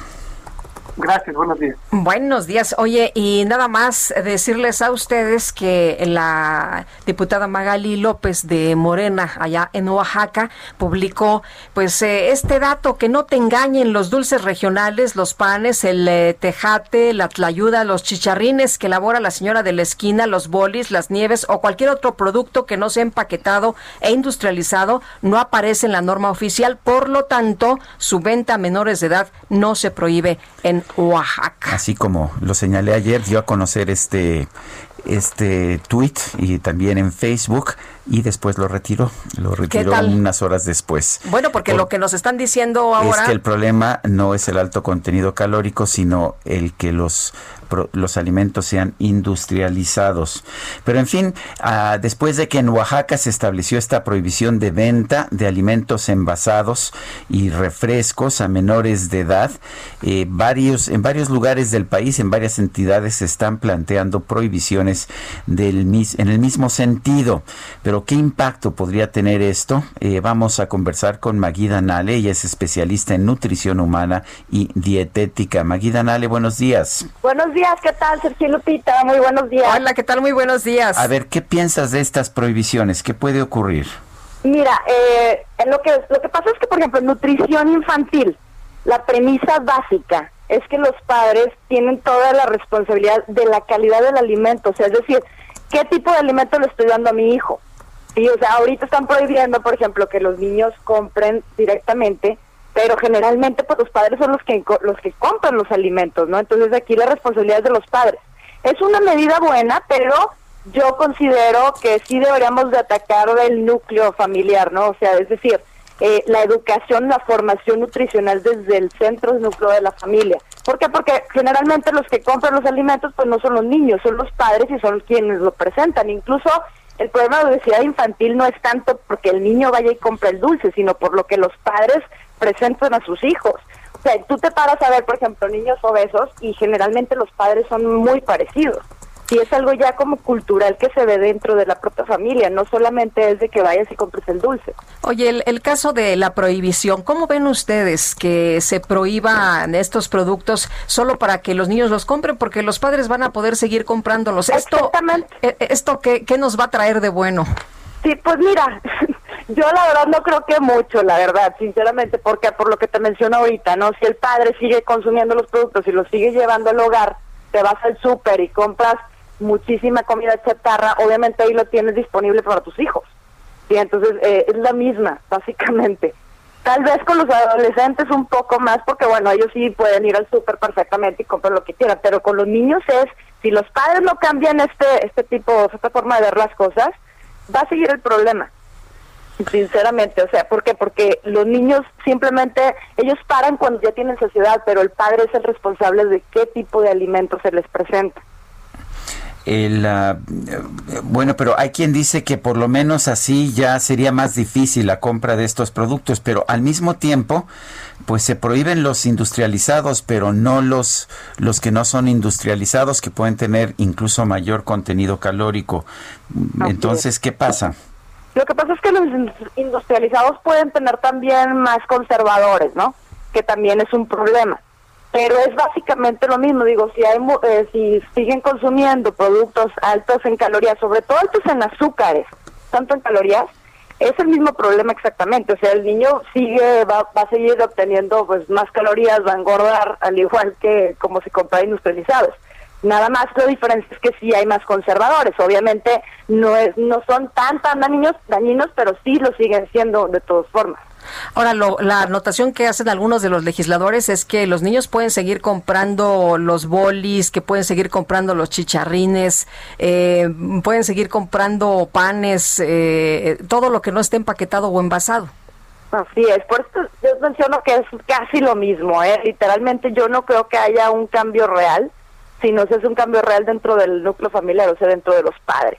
Gracias, buenos días. Buenos días. Oye, y nada más decirles a ustedes que la diputada Magali López de Morena, allá en Oaxaca, publicó pues eh, este dato, que no te engañen los dulces regionales, los panes, el eh, tejate, la tlayuda, los chicharrines que elabora la señora de la esquina, los bolis, las nieves o cualquier otro producto que no sea empaquetado e industrializado, no aparece en la norma oficial. Por lo tanto, su venta a menores de edad no se prohíbe en Oaxaca. Así como lo señalé ayer, dio a conocer este este tweet y también en Facebook y después lo retiró, lo retiró unas horas después. Bueno, porque lo que nos están diciendo ahora es que el problema no es el alto contenido calórico, sino el que los los alimentos sean industrializados. Pero en fin, ah, después de que en Oaxaca se estableció esta prohibición de venta de alimentos envasados y refrescos a menores de edad, eh, varios, en varios lugares del país, en varias entidades se están planteando prohibiciones del, en el mismo sentido. Pero ¿qué impacto podría tener esto? Eh, vamos a conversar con Maguida Nale, ella es especialista en nutrición humana y dietética. Maguida Nale, buenos días. Buenos días, ¿qué tal, Sergio Lupita? Muy buenos días. Hola, ¿qué tal? Muy buenos días. A ver, ¿qué piensas de estas prohibiciones? ¿Qué puede ocurrir? Mira, eh, lo, que, lo que pasa es que, por ejemplo, en nutrición infantil, la premisa básica es que los padres tienen toda la responsabilidad de la calidad del alimento, o sea, es decir, qué tipo de alimento le estoy dando a mi hijo. Y, o sea, ahorita están prohibiendo, por ejemplo, que los niños compren directamente pero generalmente pues los padres son los que los que compran los alimentos, ¿no? Entonces aquí la responsabilidad es de los padres. Es una medida buena, pero yo considero que sí deberíamos de atacar el núcleo familiar, ¿no? O sea, es decir, eh, la educación, la formación nutricional desde el centro núcleo de la familia. ¿Por qué? Porque generalmente los que compran los alimentos pues no son los niños, son los padres y son quienes lo presentan. Incluso el problema de obesidad infantil no es tanto porque el niño vaya y compre el dulce, sino por lo que los padres presentan a sus hijos. O sea, tú te paras a ver, por ejemplo, niños obesos y generalmente los padres son muy parecidos. Y es algo ya como cultural que se ve dentro de la propia familia, no solamente es de que vayas y compres el dulce. Oye, el, el caso de la prohibición, ¿cómo ven ustedes que se prohíban estos productos solo para que los niños los compren? Porque los padres van a poder seguir comprándolos. Esto, eh, ¿Esto qué, qué nos va a traer de bueno? Sí, pues mira, yo la verdad no creo que mucho, la verdad, sinceramente, porque por lo que te menciono ahorita, ¿no? Si el padre sigue consumiendo los productos y los sigue llevando al hogar, te vas al súper y compras muchísima comida chatarra, obviamente ahí lo tienes disponible para tus hijos. Y entonces eh, es la misma, básicamente. Tal vez con los adolescentes un poco más, porque bueno, ellos sí pueden ir al súper perfectamente y comprar lo que quieran, pero con los niños es, si los padres no cambian este, este tipo, esta forma de ver las cosas, va a seguir el problema. Sinceramente, o sea, ¿por qué? Porque los niños simplemente, ellos paran cuando ya tienen sociedad, pero el padre es el responsable de qué tipo de alimento se les presenta. El, ah, bueno, pero hay quien dice que por lo menos así ya sería más difícil la compra de estos productos, pero al mismo tiempo, pues se prohíben los industrializados, pero no los, los que no son industrializados, que pueden tener incluso mayor contenido calórico. Entonces, ¿qué pasa? Lo que pasa es que los industrializados pueden tener también más conservadores, ¿no? Que también es un problema pero es básicamente lo mismo. Digo, si hay, eh, si siguen consumiendo productos altos en calorías, sobre todo altos en azúcares, tanto en calorías, es el mismo problema exactamente. O sea, el niño sigue, va, va a seguir obteniendo pues más calorías, va a engordar, al igual que como si compra industrializados. Nada más la diferencia es que sí hay más conservadores. Obviamente no es, no son tan tan dañinos, dañinos, pero sí lo siguen siendo de todas formas. Ahora, la anotación que hacen algunos de los legisladores es que los niños pueden seguir comprando los bolis, que pueden seguir comprando los chicharrines, eh, pueden seguir comprando panes, eh, todo lo que no esté empaquetado o envasado. Así es, por eso yo menciono que es casi lo mismo, ¿eh? literalmente yo no creo que haya un cambio real, sino que es un cambio real dentro del núcleo familiar, o sea, dentro de los padres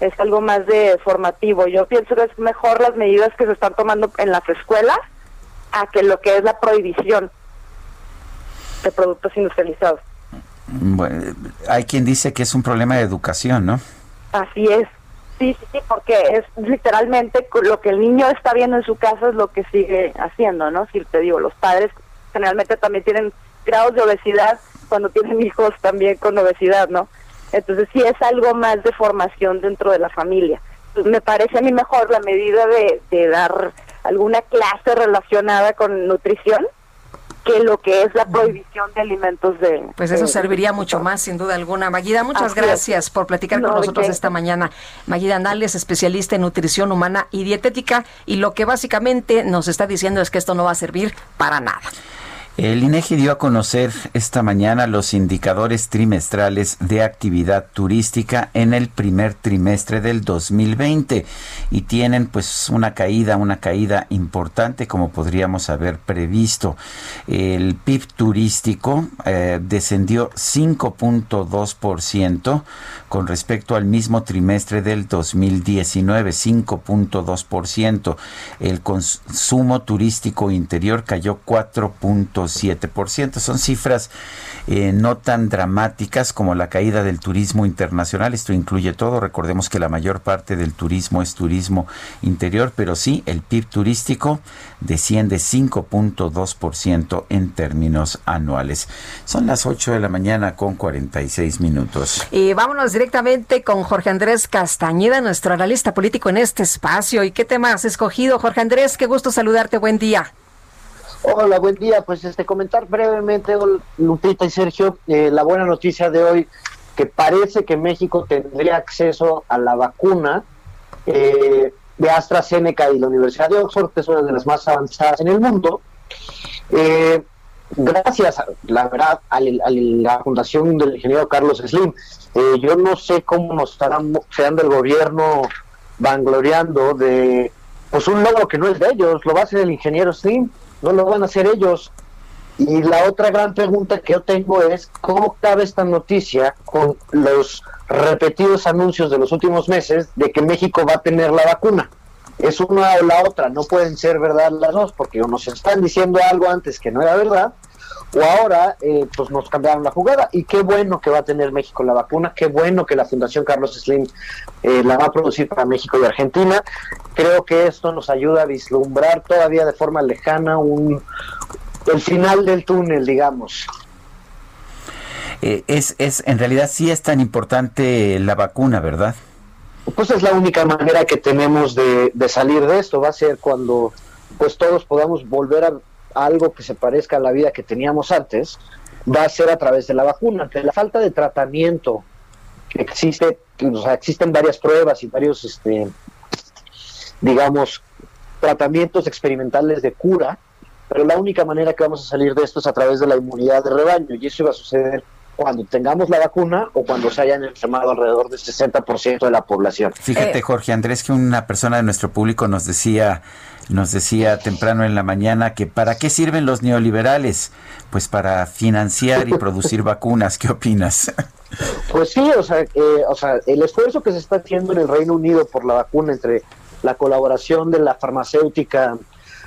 es algo más de formativo. Yo pienso que es mejor las medidas que se están tomando en las escuelas a que lo que es la prohibición de productos industrializados. Bueno, hay quien dice que es un problema de educación, ¿no? Así es. Sí, sí, sí, porque es literalmente lo que el niño está viendo en su casa es lo que sigue haciendo, ¿no? Si te digo, los padres generalmente también tienen grados de obesidad cuando tienen hijos también con obesidad, ¿no? Entonces sí es algo más de formación dentro de la familia. Me parece a mí mejor la medida de, dar alguna clase relacionada con nutrición que lo que es la prohibición de alimentos de... Pues eso serviría mucho más, sin duda alguna. Maguida, muchas gracias por platicar con nosotros esta mañana. Maguida Andales, especialista en nutrición humana y dietética, y lo que básicamente nos está diciendo es que esto no va a servir para nada. El INEGI dio a conocer esta mañana los indicadores trimestrales de actividad turística en el primer trimestre del 2020 y tienen pues una caída, una caída importante como podríamos haber previsto. El PIB turístico eh, descendió 5.2% con respecto al mismo trimestre del 2019, 5.2%. El consumo turístico interior cayó 4. 7%. Son cifras eh, no tan dramáticas como la caída del turismo internacional. Esto incluye todo. Recordemos que la mayor parte del turismo es turismo interior, pero sí, el PIB turístico desciende 5.2% en términos anuales. Son las 8 de la mañana con 46 minutos. Y vámonos directamente con Jorge Andrés Castañeda, nuestro analista político en este espacio. ¿Y qué tema has escogido, Jorge Andrés? Qué gusto saludarte. Buen día. Hola, buen día. Pues este comentar brevemente, Lupita y Sergio, eh, la buena noticia de hoy que parece que México tendría acceso a la vacuna eh, de AstraZeneca y la Universidad de Oxford, que es una de las más avanzadas en el mundo. Eh, gracias, la verdad, a, la fundación del ingeniero Carlos Slim. yo no sé cómo nos estarán sean del gobierno vangloriando de pues un logro que no es de ellos, lo va a hacer el ingeniero Slim no lo van a hacer ellos. Y la otra gran pregunta que yo tengo es, ¿cómo cabe esta noticia con los repetidos anuncios de los últimos meses de que México va a tener la vacuna? Es una o la otra, no pueden ser verdad las dos, porque o nos están diciendo algo antes que no era verdad, o ahora eh, pues nos cambiaron la jugada y qué bueno que va a tener México la vacuna, qué bueno que la Fundación Carlos Slim eh, la va a producir para México y Argentina. Creo que esto nos ayuda a vislumbrar todavía de forma lejana un el final del túnel, digamos. Eh, es, es, en realidad sí es tan importante la vacuna, ¿verdad? Pues es la única manera que tenemos de, de salir de esto, va a ser cuando pues todos podamos volver a algo que se parezca a la vida que teníamos antes, va a ser a través de la vacuna. De la falta de tratamiento que existe, o sea, existen varias pruebas y varios, este, digamos, tratamientos experimentales de cura, pero la única manera que vamos a salir de esto es a través de la inmunidad de rebaño y eso va a suceder cuando tengamos la vacuna o cuando se hayan enfermado alrededor del 60% de la población. Fíjate, eh, Jorge Andrés, que una persona de nuestro público nos decía nos decía temprano en la mañana que ¿para qué sirven los neoliberales? Pues para financiar y producir vacunas. ¿Qué opinas? Pues sí, o sea, eh, o sea, el esfuerzo que se está haciendo en el Reino Unido por la vacuna entre la colaboración de la farmacéutica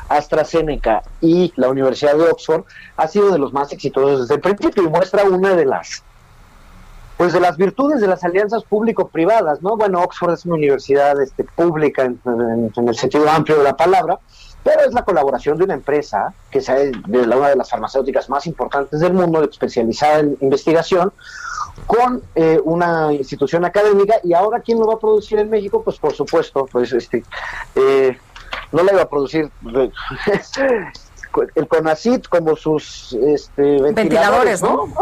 AstraZeneca y la Universidad de Oxford ha sido de los más exitosos desde el principio y muestra una de las pues de las virtudes de las alianzas público-privadas, ¿no? Bueno, Oxford es una universidad este, pública en, el sentido amplio de la palabra, pero es la colaboración de una empresa que es de una de las farmacéuticas más importantes del mundo, especializada en investigación, con eh, una institución académica y ahora quién lo va a producir en México, pues por supuesto, pues este, eh, no la iba a producir el CONACIT como sus este, ventiladores, ¿no?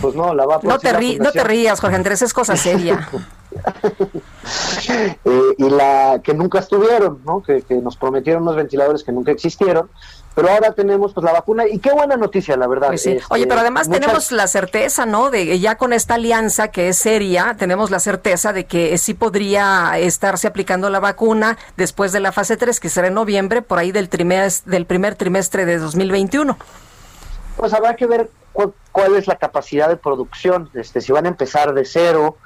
pues no, la va a no te, no te rías, Jorge Andrés, es cosa seria. Eh, y la que nunca estuvieron, ¿no? Que, nos prometieron unos ventiladores que nunca existieron, pero ahora tenemos pues la vacuna y qué buena noticia, la verdad. Pues Oye, pero este, además tenemos la certeza, ¿no? De ya con esta alianza que es seria, tenemos la certeza de que sí podría estarse aplicando la vacuna después de la fase 3, que será en noviembre, por ahí del, trimestre, del primer trimestre de 2021. Pues habrá que ver cuál, es la capacidad de producción, este, si van a empezar de cero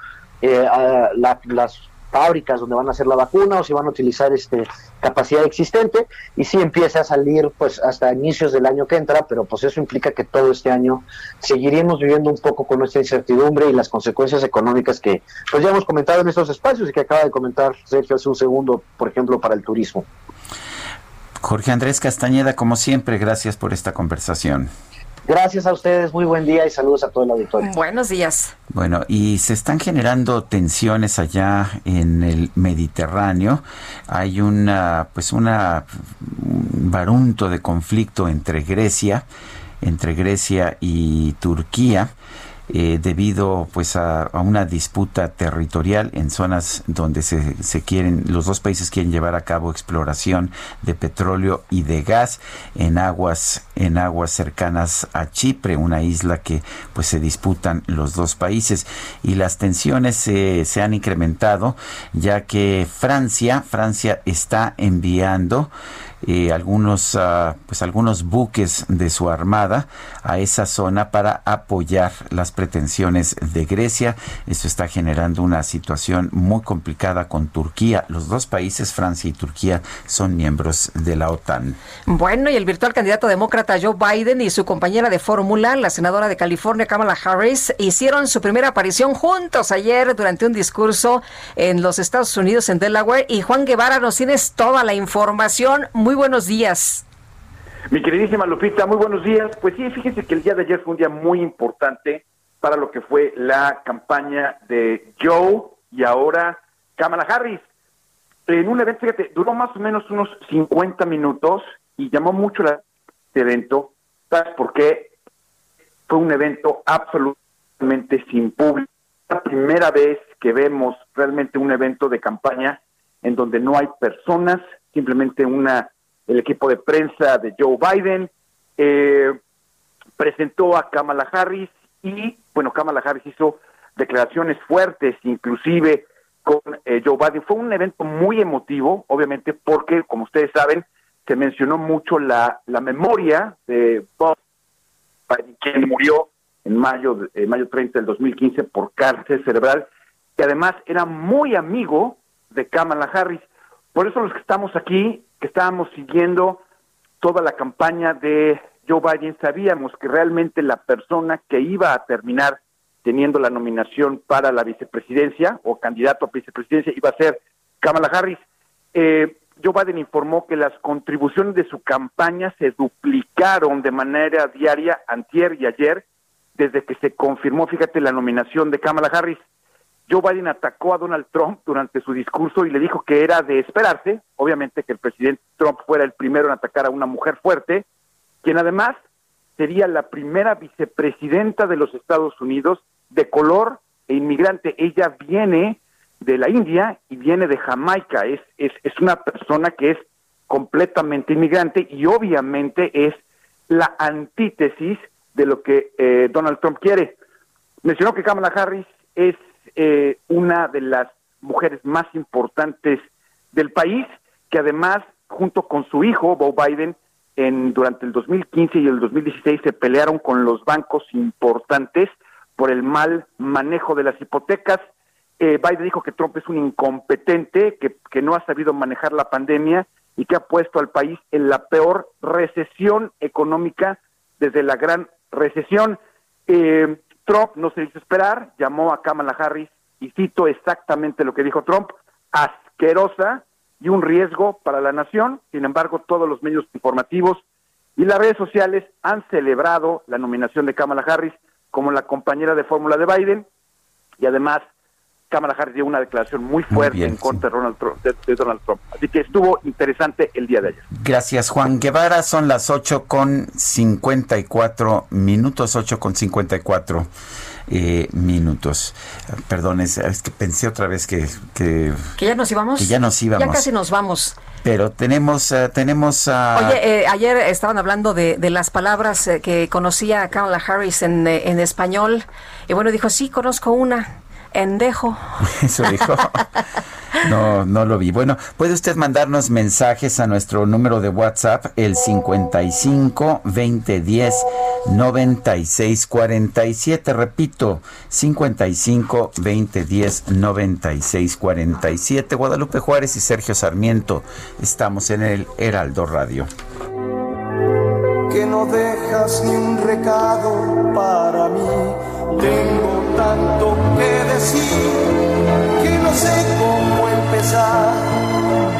eh, las fábricas donde van a hacer la vacuna o si van a utilizar este capacidad existente y si empieza a salir pues hasta inicios del año que entra, pero pues eso implica que todo este año seguiremos viviendo un poco con nuestra incertidumbre y las consecuencias económicas que pues ya hemos comentado en estos espacios y que acaba de comentar Sergio hace un segundo, por ejemplo, para el turismo. Jorge Andrés Castañeda, como siempre, gracias por esta conversación. Gracias a ustedes, muy buen día y saludos a todo el auditorio. Buenos días. Bueno, y se están generando tensiones allá en el Mediterráneo. Hay una, pues una, un barunto de conflicto entre Grecia, entre Grecia y Turquía. Eh, debido pues a, una disputa territorial en zonas donde se, se, quieren los dos países quieren llevar a cabo exploración de petróleo y de gas en aguas en aguas cercanas a Chipre una isla que pues se disputan los dos países. Y las tensiones se, han incrementado ya que Francia Francia está enviando eh, algunos, uh, pues algunos buques de su armada a esa zona para apoyar las pretensiones de Grecia. Esto está generando una situación muy complicada con Turquía. Los dos países, Francia y Turquía, son miembros de la OTAN. Bueno, y el virtual candidato demócrata Joe Biden y su compañera de fórmula, la senadora de California, Kamala Harris, hicieron su primera aparición juntos ayer durante un discurso en los Estados Unidos, en Delaware. Y Juan Guevara, nos tienes toda la información buenos días. Mi queridísima Lupita, muy buenos días. Pues sí, fíjense que el día de ayer fue un día muy importante para lo que fue la campaña de Joe y ahora Kamala Harris. En un evento, fíjate, duró más o menos unos 50 minutos y llamó mucho la este evento. ¿Sabes por qué? Fue un evento absolutamente sin público. La primera vez que vemos realmente un evento de campaña en donde no hay personas, simplemente una el equipo de prensa de Joe Biden, eh, presentó a Kamala Harris y, bueno, Kamala Harris hizo declaraciones fuertes, inclusive con eh, Joe Biden. Fue un evento muy emotivo, obviamente, porque, como ustedes saben, se mencionó mucho la, la memoria de Bob Biden, quien murió en mayo, eh, mayo 30 del 2015 por cáncer cerebral, que además era muy amigo de Kamala Harris. Por eso los que estamos aquí que estábamos siguiendo toda la campaña de Joe Biden sabíamos que realmente la persona que iba a terminar teniendo la nominación para la vicepresidencia o candidato a vicepresidencia iba a ser Kamala Harris. Eh, Joe Biden informó que las contribuciones de su campaña se duplicaron de manera diaria antier y ayer desde que se confirmó, fíjate, la nominación de Kamala Harris. Joe Biden atacó a Donald Trump durante su discurso y le dijo que era de esperarse, obviamente, que el presidente Trump fuera el primero en atacar a una mujer fuerte, quien además sería la primera vicepresidenta de los Estados Unidos de color e inmigrante. Ella viene de la India y viene de Jamaica. Es, es, es una persona que es completamente inmigrante y obviamente es la antítesis de lo que eh, Donald Trump quiere. Mencionó que Kamala Harris es eh, una de las mujeres más importantes del país, que además, junto con su hijo, Bo Biden, en, durante el 2015 y el 2016 se pelearon con los bancos importantes por el mal manejo de las hipotecas. Eh, Biden dijo que Trump es un incompetente, que, que no ha sabido manejar la pandemia y que ha puesto al país en la peor recesión económica desde la gran recesión. Eh, Trump no se hizo esperar, llamó a Kamala Harris y cito exactamente lo que dijo Trump, asquerosa y un riesgo para la nación. Sin embargo, todos los medios informativos y las redes sociales han celebrado la nominación de Kamala Harris como la compañera de fórmula de Biden y además Kamala Harris dio una declaración muy fuerte en contra de, Donald Trump, de, Donald Trump. Así que estuvo interesante el día de ayer. Gracias, Juan Guevara. Son las 8 con 54 minutos, 8 con 54 eh, minutos. Perdón, es, que pensé otra vez que, que... ya nos íbamos. Que ya nos íbamos. Ya casi nos vamos. Pero tenemos, uh, tenemos a... Oye, eh, ayer estaban hablando de, de las palabras eh, que conocía Kamala Harris en, en español. Y bueno, dijo, sí, conozco una endejo. Eso dijo. No, no lo vi. Bueno, puede usted mandarnos mensajes a nuestro número de WhatsApp, el 55 2010 96 47. Repito, 55 2010 96 47. Guadalupe Juárez y Sergio Sarmiento. Estamos en el Heraldo Radio. Que no dejas ni un recado para mí tengo tanto que decir que no sé cómo empezar.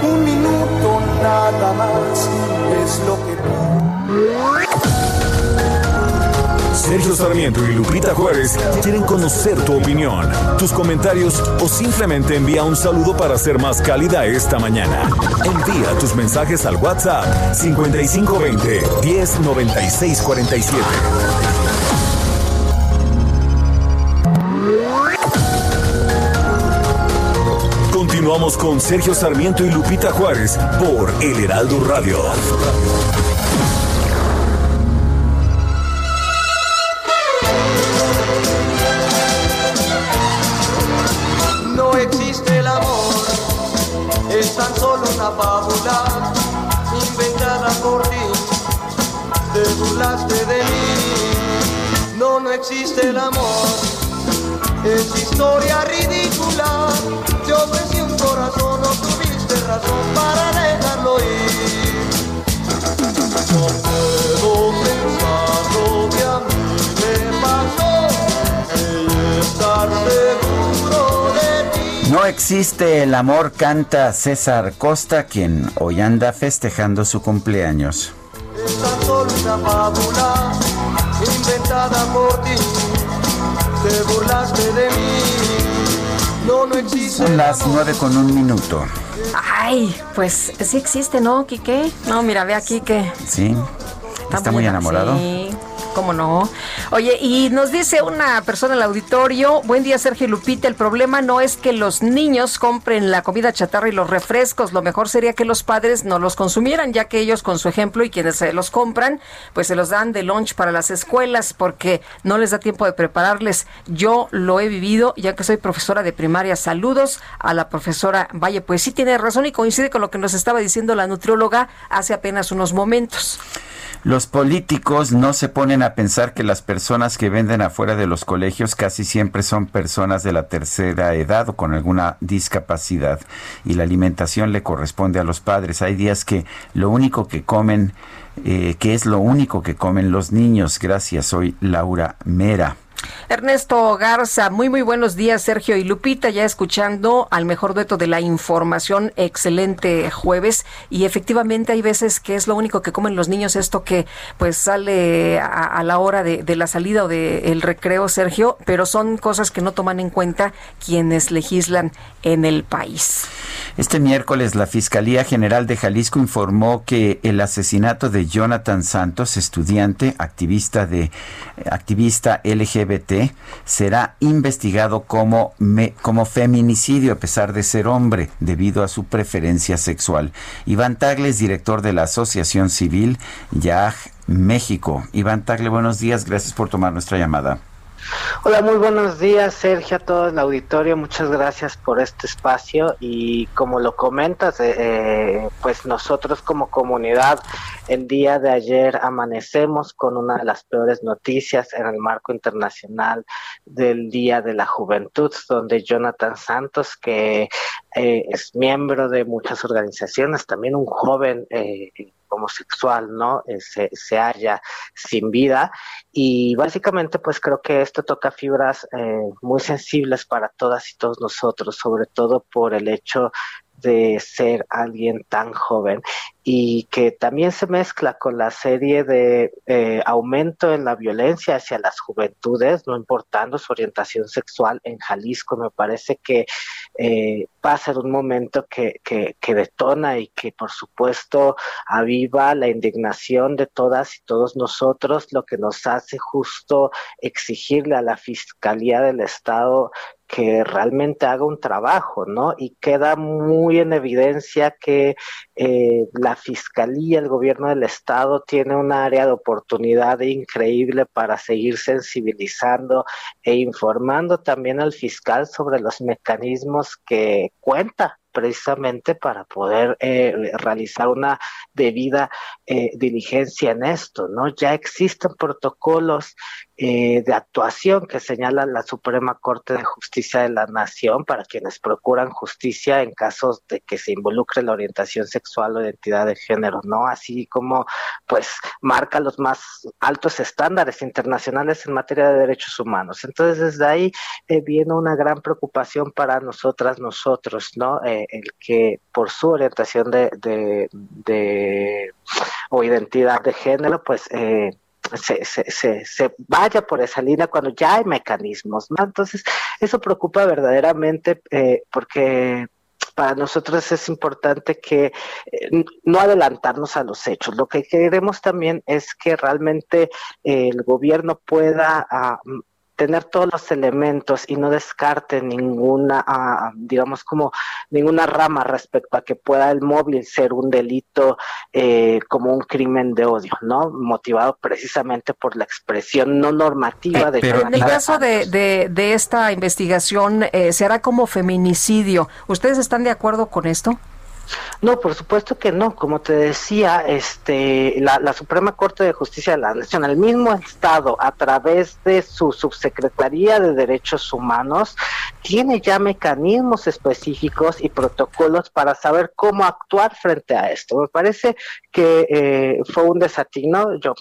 Un minuto nada más es lo que Sergio Sarmiento y Lupita Juárez quieren conocer tu opinión, tus comentarios o simplemente envía un saludo para ser más cálida esta mañana. Envía tus mensajes al WhatsApp 5520 109647. Con Sergio Sarmiento y Lupita Juárez por El Heraldo Radio. No existe el amor, es tan solo una fábula inventada por ti. Te burlaste de mí. No, no existe el amor, es historia ridícula. Te ofrecí corazón, no tuviste razón para dejarlo ir. No puedo pensar lo que a mí me pasó y estar seguro de ti. No existe el amor, canta César Costa, quien hoy anda festejando su cumpleaños. Es tan solo una fábula inventada por ti. Te burlaste de mí. Son las nueve con un minuto. Ay, pues sí existe, ¿no, Quique? No, mira, ve aquí que... Sí. Está, muy enamorado. Sí, cómo no. Oye, y nos dice una persona en el auditorio, buen día Sergio Lupita, el problema no es que los niños compren la comida chatarra y los refrescos, lo mejor sería que los padres no los consumieran, ya que ellos con su ejemplo y quienes se los compran, pues se los dan de lunch para las escuelas porque no les da tiempo de prepararles. Yo lo he vivido, ya que soy profesora de primaria. Saludos a la profesora Valle, pues sí tiene razón y coincide con lo que nos estaba diciendo la nutrióloga hace apenas unos momentos. Los políticos no se ponen a pensar que las personas que venden afuera de los colegios casi siempre son personas de la tercera edad o con alguna discapacidad y la alimentación le corresponde a los padres. Hay días que lo único que comen eh, que es lo único que comen los niños. Gracias, soy Laura Mera. Ernesto Garza, muy muy buenos días Sergio y Lupita, ya escuchando al mejor dueto de la información, excelente jueves y efectivamente hay veces que es lo único que comen los niños, esto que pues sale a, la hora de, la salida o del recreo Sergio, pero son cosas que no toman en cuenta quienes legislan en el país. Este miércoles la Fiscalía General de Jalisco informó que el asesinato de Jonathan Santos, estudiante, activista de activista LGBT, será investigado como, como feminicidio a pesar de ser hombre debido a su preferencia sexual. Iván Tagle es director de la Asociación Civil YAG México. Iván Tagle, buenos días, gracias por tomar nuestra llamada. Hola, muy buenos días, Sergio, a todo el auditorio. Muchas gracias por este espacio y como lo comentas, eh, eh, pues nosotros como comunidad el día de ayer amanecemos con una de las peores noticias en el marco internacional del Día de la Juventud, donde Jonathan Santos, que eh, es miembro de muchas organizaciones, también un joven homosexual, ¿no? Eh, se, se halla sin vida y básicamente pues creo que esto toca fibras eh, muy sensibles para todas y todos nosotros, sobre todo por el hecho de ser alguien tan joven y que también se mezcla con la serie de eh, aumento en la violencia hacia las juventudes, no importando su orientación sexual en Jalisco. Me parece que eh, va a ser un momento que, que, que, detona y que por supuesto aviva la indignación de todas y todos nosotros, lo que nos hace justo exigirle a la Fiscalía del Estado que realmente haga un trabajo, ¿no? Y queda muy en evidencia que eh, la Fiscalía, el gobierno del Estado tiene un área de oportunidad increíble para seguir sensibilizando e informando también al fiscal sobre los mecanismos que cuenta precisamente para poder eh, realizar una debida eh, diligencia en esto, ¿no? Ya existen protocolos eh, de actuación que señala la Suprema Corte de Justicia de la Nación para quienes procuran justicia en casos de que se involucre la orientación sexual o identidad de género, ¿no? Así como, pues, marca los más altos estándares internacionales en materia de derechos humanos. Entonces, desde ahí viene una gran preocupación para nosotras, nosotros, ¿no? el que por su orientación de, de, o identidad de género, pues eh, se, se, se, vaya por esa línea cuando ya hay mecanismos. Entonces, eso preocupa verdaderamente eh, porque para nosotros es importante que eh, no adelantarnos a los hechos. Lo que queremos también es que realmente el gobierno pueda ah, tener todos los elementos y no descarte ninguna, ah, digamos como ninguna rama respecto a que pueda el móvil ser un delito eh, como un crimen de odio, ¿no? Motivado precisamente por la expresión no normativa de... Pero en el caso de, de, esta investigación, eh, ¿se hará como feminicidio? ¿Ustedes están de acuerdo con esto? No, por supuesto que no. Como te decía, este, la, Suprema Corte de Justicia de la Nación, el mismo Estado, a través de su subsecretaría de Derechos Humanos, tiene ya mecanismos específicos y protocolos para saber cómo actuar frente a esto. Me parece que eh, fue un desatino. Yo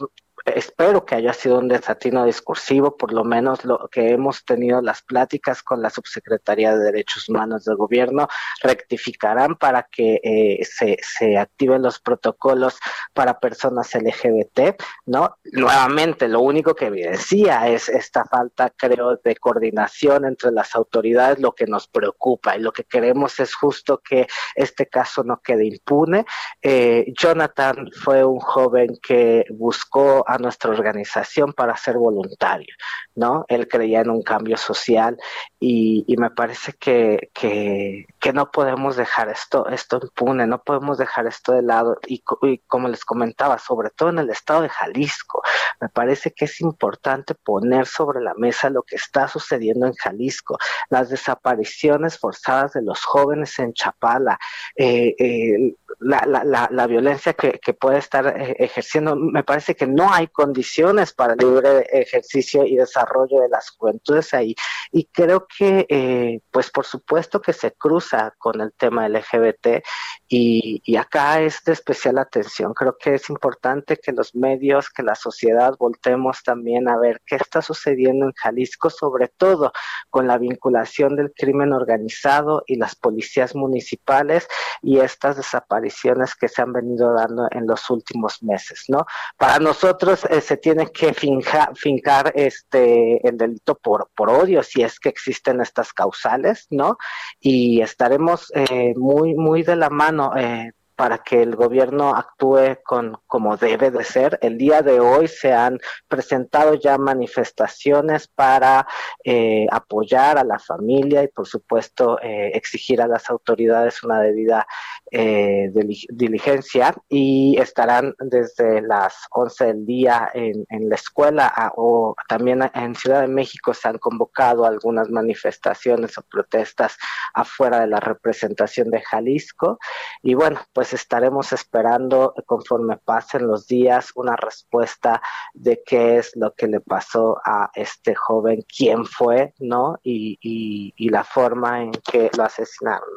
espero que haya sido un desatino discursivo, por lo menos lo que hemos tenido las pláticas con la Subsecretaría de Derechos Humanos del Gobierno, rectificarán para que eh, se, se activen los protocolos para personas LGBT, ¿no? Nuevamente, lo único que evidencia es esta falta, creo, de coordinación entre las autoridades, lo que nos preocupa y lo que queremos es justo que este caso no quede impune. Eh, Jonathan fue un joven que buscó nuestra organización para ser voluntario, ¿no? Él creía en un cambio social y, me parece que, que, no podemos dejar esto, esto impune, no podemos dejar esto de lado y, como les comentaba, sobre todo en el estado de Jalisco, me parece que es importante poner sobre la mesa lo que está sucediendo en Jalisco, las desapariciones forzadas de los jóvenes en Chapala, eh, eh, la, la, la, violencia que, que puede estar eh, ejerciendo, me parece que no hay condiciones para el libre ejercicio y desarrollo de las juventudes ahí. Y creo que, eh, pues por supuesto que se cruza con el tema LGBT y, y acá es de especial atención. Creo que es importante que los medios, que la sociedad voltemos también a ver qué está sucediendo en Jalisco, sobre todo con la vinculación del crimen organizado y las policías municipales y estas desapariciones que se han venido dando en los últimos meses, ¿no? Para nosotros eh, se tiene que fincar este el delito por, por odio si es que existen estas causales, ¿no? Y estaremos eh, muy, muy de la mano eh, para que el gobierno actúe con como debe de ser. El día de hoy se han presentado ya manifestaciones para eh, apoyar a la familia y por supuesto eh, exigir a las autoridades una debida eh, diligencia y estarán desde las 11 del día en, en la escuela o también en Ciudad de México se han convocado algunas manifestaciones o protestas afuera de la representación de Jalisco y bueno pues pues estaremos esperando conforme pasen los días una respuesta de qué es lo que le pasó a este joven, quién fue, ¿no? Y, y, la forma en que lo asesinaron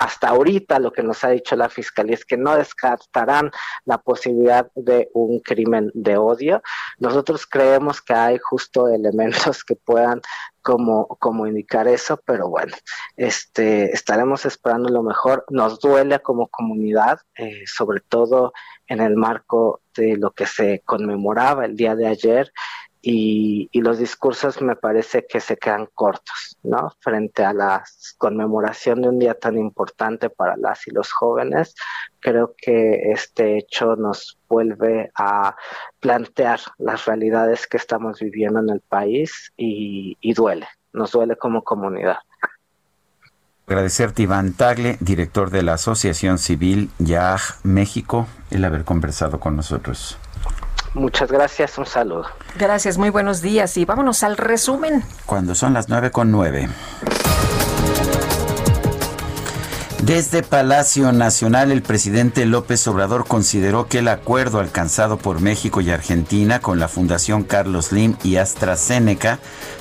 hasta ahorita lo que nos ha dicho la fiscalía es que no descartarán la posibilidad de un crimen de odio. Nosotros creemos que hay justo elementos que puedan como, como indicar eso, pero bueno, este, estaremos esperando lo mejor. Nos duele como comunidad, eh, sobre todo en el marco de lo que se conmemoraba el día de ayer y, los discursos me parece que se quedan cortos, ¿no? Frente a la conmemoración de un día tan importante para las y los jóvenes, creo que este hecho nos vuelve a plantear las realidades que estamos viviendo en el país y, y duele, nos duele como comunidad. Agradecerte, Iván Tagle, director de la Asociación Civil YAG México, el haber conversado con nosotros. Muchas gracias, un saludo. Gracias, muy buenos días y vámonos al resumen. Cuando son las nueve con nueve. Desde Palacio Nacional, el presidente López Obrador consideró que el acuerdo alcanzado por México y Argentina con la Fundación Carlos Slim y AstraZeneca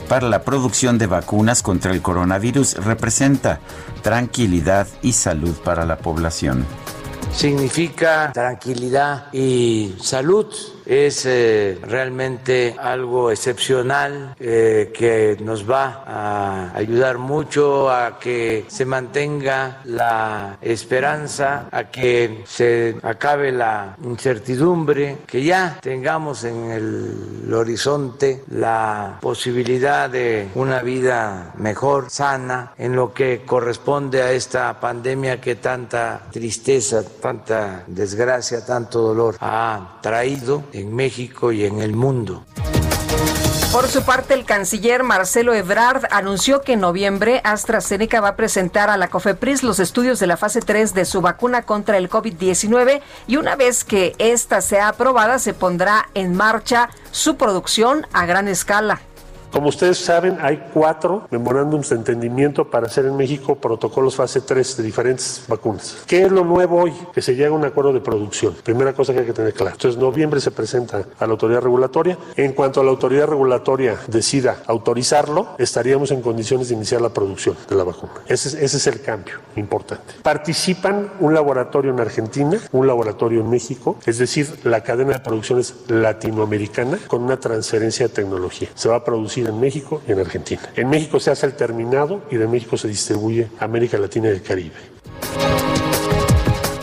para la producción de vacunas contra el coronavirus representa tranquilidad y salud para la población. Significa tranquilidad y salud es eh, realmente algo excepcional eh, que nos va a ayudar mucho a que se mantenga la esperanza, a que se acabe la incertidumbre, que ya tengamos en el horizonte la posibilidad de una vida mejor, sana, en lo que corresponde a esta pandemia que tanta tristeza, tanta desgracia, tanto dolor ha traído en México y en el mundo. Por su parte, el canciller Marcelo Ebrard anunció que en noviembre AstraZeneca va a presentar a la COFEPRIS los estudios de la fase 3 de su vacuna contra el COVID-19 y una vez que esta sea aprobada se pondrá en marcha su producción a gran escala. Como ustedes saben, hay cuatro memorándums de entendimiento para hacer en México protocolos fase 3 de diferentes vacunas. ¿Qué es lo nuevo hoy? Que se llega a un acuerdo de producción. Primera cosa que hay que tener claro. Entonces, noviembre se presenta a la autoridad regulatoria. En cuanto la autoridad regulatoria decida autorizarlo, estaríamos en condiciones de iniciar la producción de la vacuna. Ese es, ese es el cambio importante. Participan un laboratorio en Argentina, un laboratorio en México, es decir, la cadena de producción es latinoamericana con una transferencia de tecnología. Se va a producir en México y en Argentina. En México se hace el terminado y de México se distribuye América Latina y el Caribe.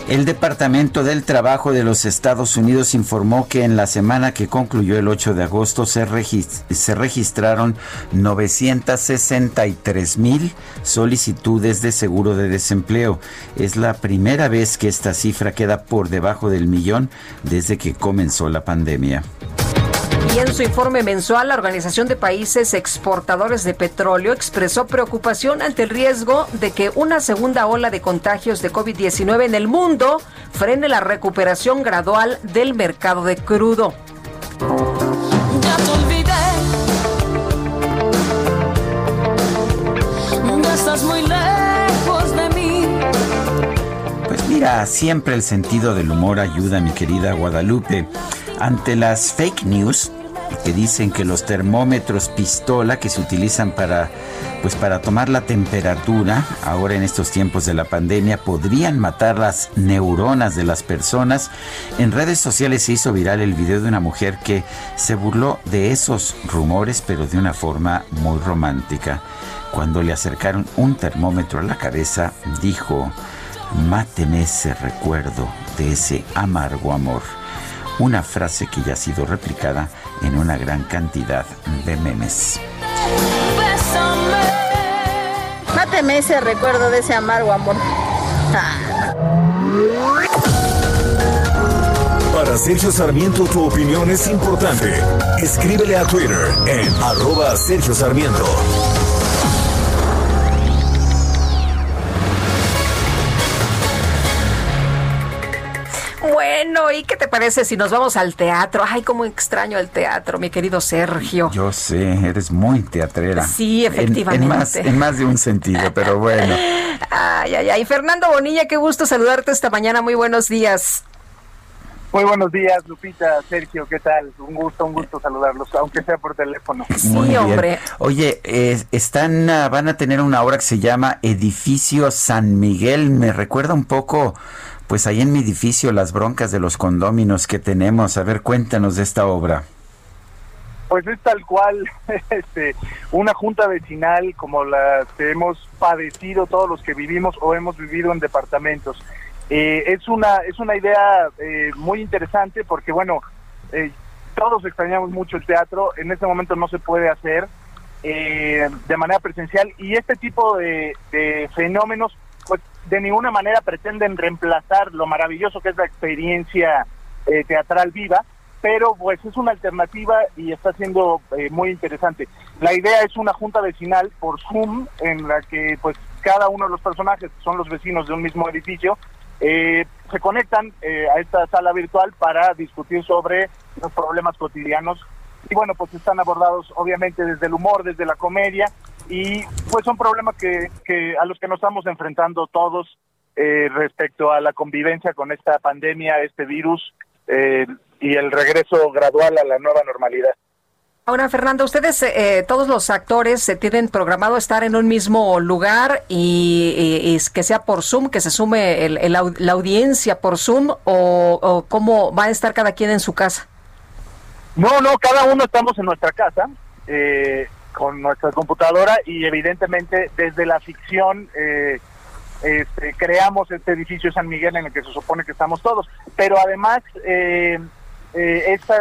El Departamento del Trabajo de los Estados Unidos informó que en la semana que concluyó el 8 de agosto se registraron 963 mil solicitudes de seguro de desempleo. Es la primera vez que esta cifra queda por debajo del millón desde que comenzó la pandemia. Y en su informe mensual, la Organización de Países Exportadores de Petróleo expresó preocupación ante el riesgo de que una segunda ola de contagios de COVID-19 en el mundo frene la recuperación gradual del mercado de crudo. Ya te olvidé. estás muy lejos de mí. Pues mira, siempre el sentido del humor ayuda, mi querida Guadalupe. Ante las fake news, que dicen que los termómetros pistola que se utilizan para pues para tomar la temperatura ahora en estos tiempos de la pandemia podrían matar las neuronas de las personas. En redes sociales se hizo viral el video de una mujer que se burló de esos rumores pero de una forma muy romántica. Cuando le acercaron un termómetro a la cabeza, dijo, máteme ese recuerdo de ese amargo amor. Una frase que ya ha sido replicada en una gran cantidad de memes. Máteme ese recuerdo de ese amargo amor. Para Sergio Sarmiento tu opinión es importante. Escríbele a Twitter en arroba Sergio Sarmiento. Bueno, ¿y qué te parece si nos vamos al teatro? Ay, cómo extraño el teatro, mi querido Sergio. Yo sé, eres muy teatrera. Sí, efectivamente. En, más, en más de un sentido, pero bueno. Ay, ay, ay. Fernando Bonilla, qué gusto saludarte esta mañana. Muy buenos días. Muy buenos días, Lupita, Sergio, ¿qué tal? Un gusto, un gusto saludarlos, aunque sea por teléfono. Sí, hombre. Oye, están, ah, van a tener una obra que se llama Edificio San Miguel. Me recuerda un poco pues ahí en mi edificio las broncas de los condóminos que tenemos. A ver, cuéntanos de esta obra. Pues es tal cual este, una junta vecinal como la que hemos padecido todos los que vivimos o hemos vivido en departamentos. Eh, es una es una idea eh, muy interesante porque bueno eh, todos extrañamos mucho el teatro en este momento no se puede hacer de manera presencial y este tipo de, fenómenos de ninguna manera pretenden reemplazar lo maravilloso que es la experiencia eh, teatral viva, pero pues es una alternativa y está siendo eh, muy interesante. La idea es una junta vecinal por Zoom en la que pues cada uno de los personajes, que son los vecinos de un mismo edificio, eh, se conectan a esta sala virtual para discutir sobre los problemas cotidianos y bueno, pues están abordados obviamente desde el humor, desde la comedia y pues son problemas que, que a los que nos estamos enfrentando todos eh, respecto a la convivencia con esta pandemia, este virus eh, y el regreso gradual a la nueva normalidad. Ahora, Fernando, ustedes, eh, todos los actores, se tienen programado estar en un mismo lugar y, que sea por Zoom, que se sume el, la audiencia por Zoom o, cómo va a estar cada quien en su casa. No, no, cada uno estamos en nuestra casa. Eh, con nuestra computadora y evidentemente desde la ficción eh, este, creamos este edificio San Miguel en el que se supone que estamos todos. Pero además eh, eh, esta,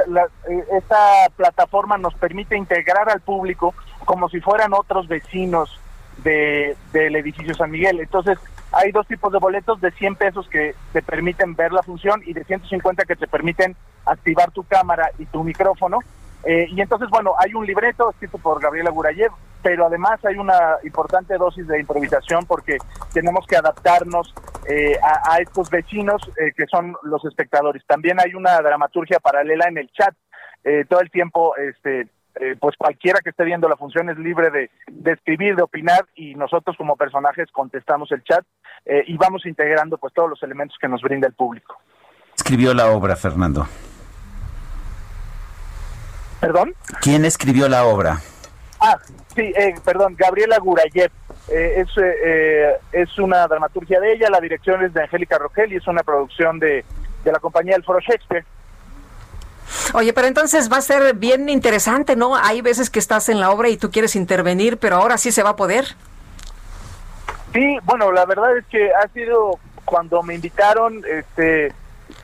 esta plataforma nos permite integrar al público como si fueran otros vecinos de, del edificio San Miguel. Entonces hay dos tipos de boletos de 100 pesos que te permiten ver la función y de 150 que te permiten activar tu cámara y tu micrófono eh, y entonces, bueno, hay un libreto escrito por Gabriela Gurayev, pero además hay una importante dosis de improvisación porque tenemos que adaptarnos eh, a, estos vecinos eh, que son los espectadores. También hay una dramaturgia paralela en el chat. todo el tiempo, este, pues cualquiera que esté viendo la función es libre de, de escribir, de opinar y nosotros como personajes contestamos el chat y vamos integrando pues todos los elementos que nos brinda el público. Escribió la obra, Fernando. ¿Perdón? ¿Quién escribió la obra? Ah, sí, eh, perdón, Gabriela Gurayev. Eh, es, eh, es una dramaturgia de ella, la dirección es de Angélica Rogel y es una producción de, de la compañía del Foro Shakespeare. Oye, pero entonces va a ser bien interesante, ¿no? Hay veces que estás en la obra y tú quieres intervenir, pero ahora sí se va a poder. Sí, bueno, la verdad es que ha sido cuando me invitaron, este,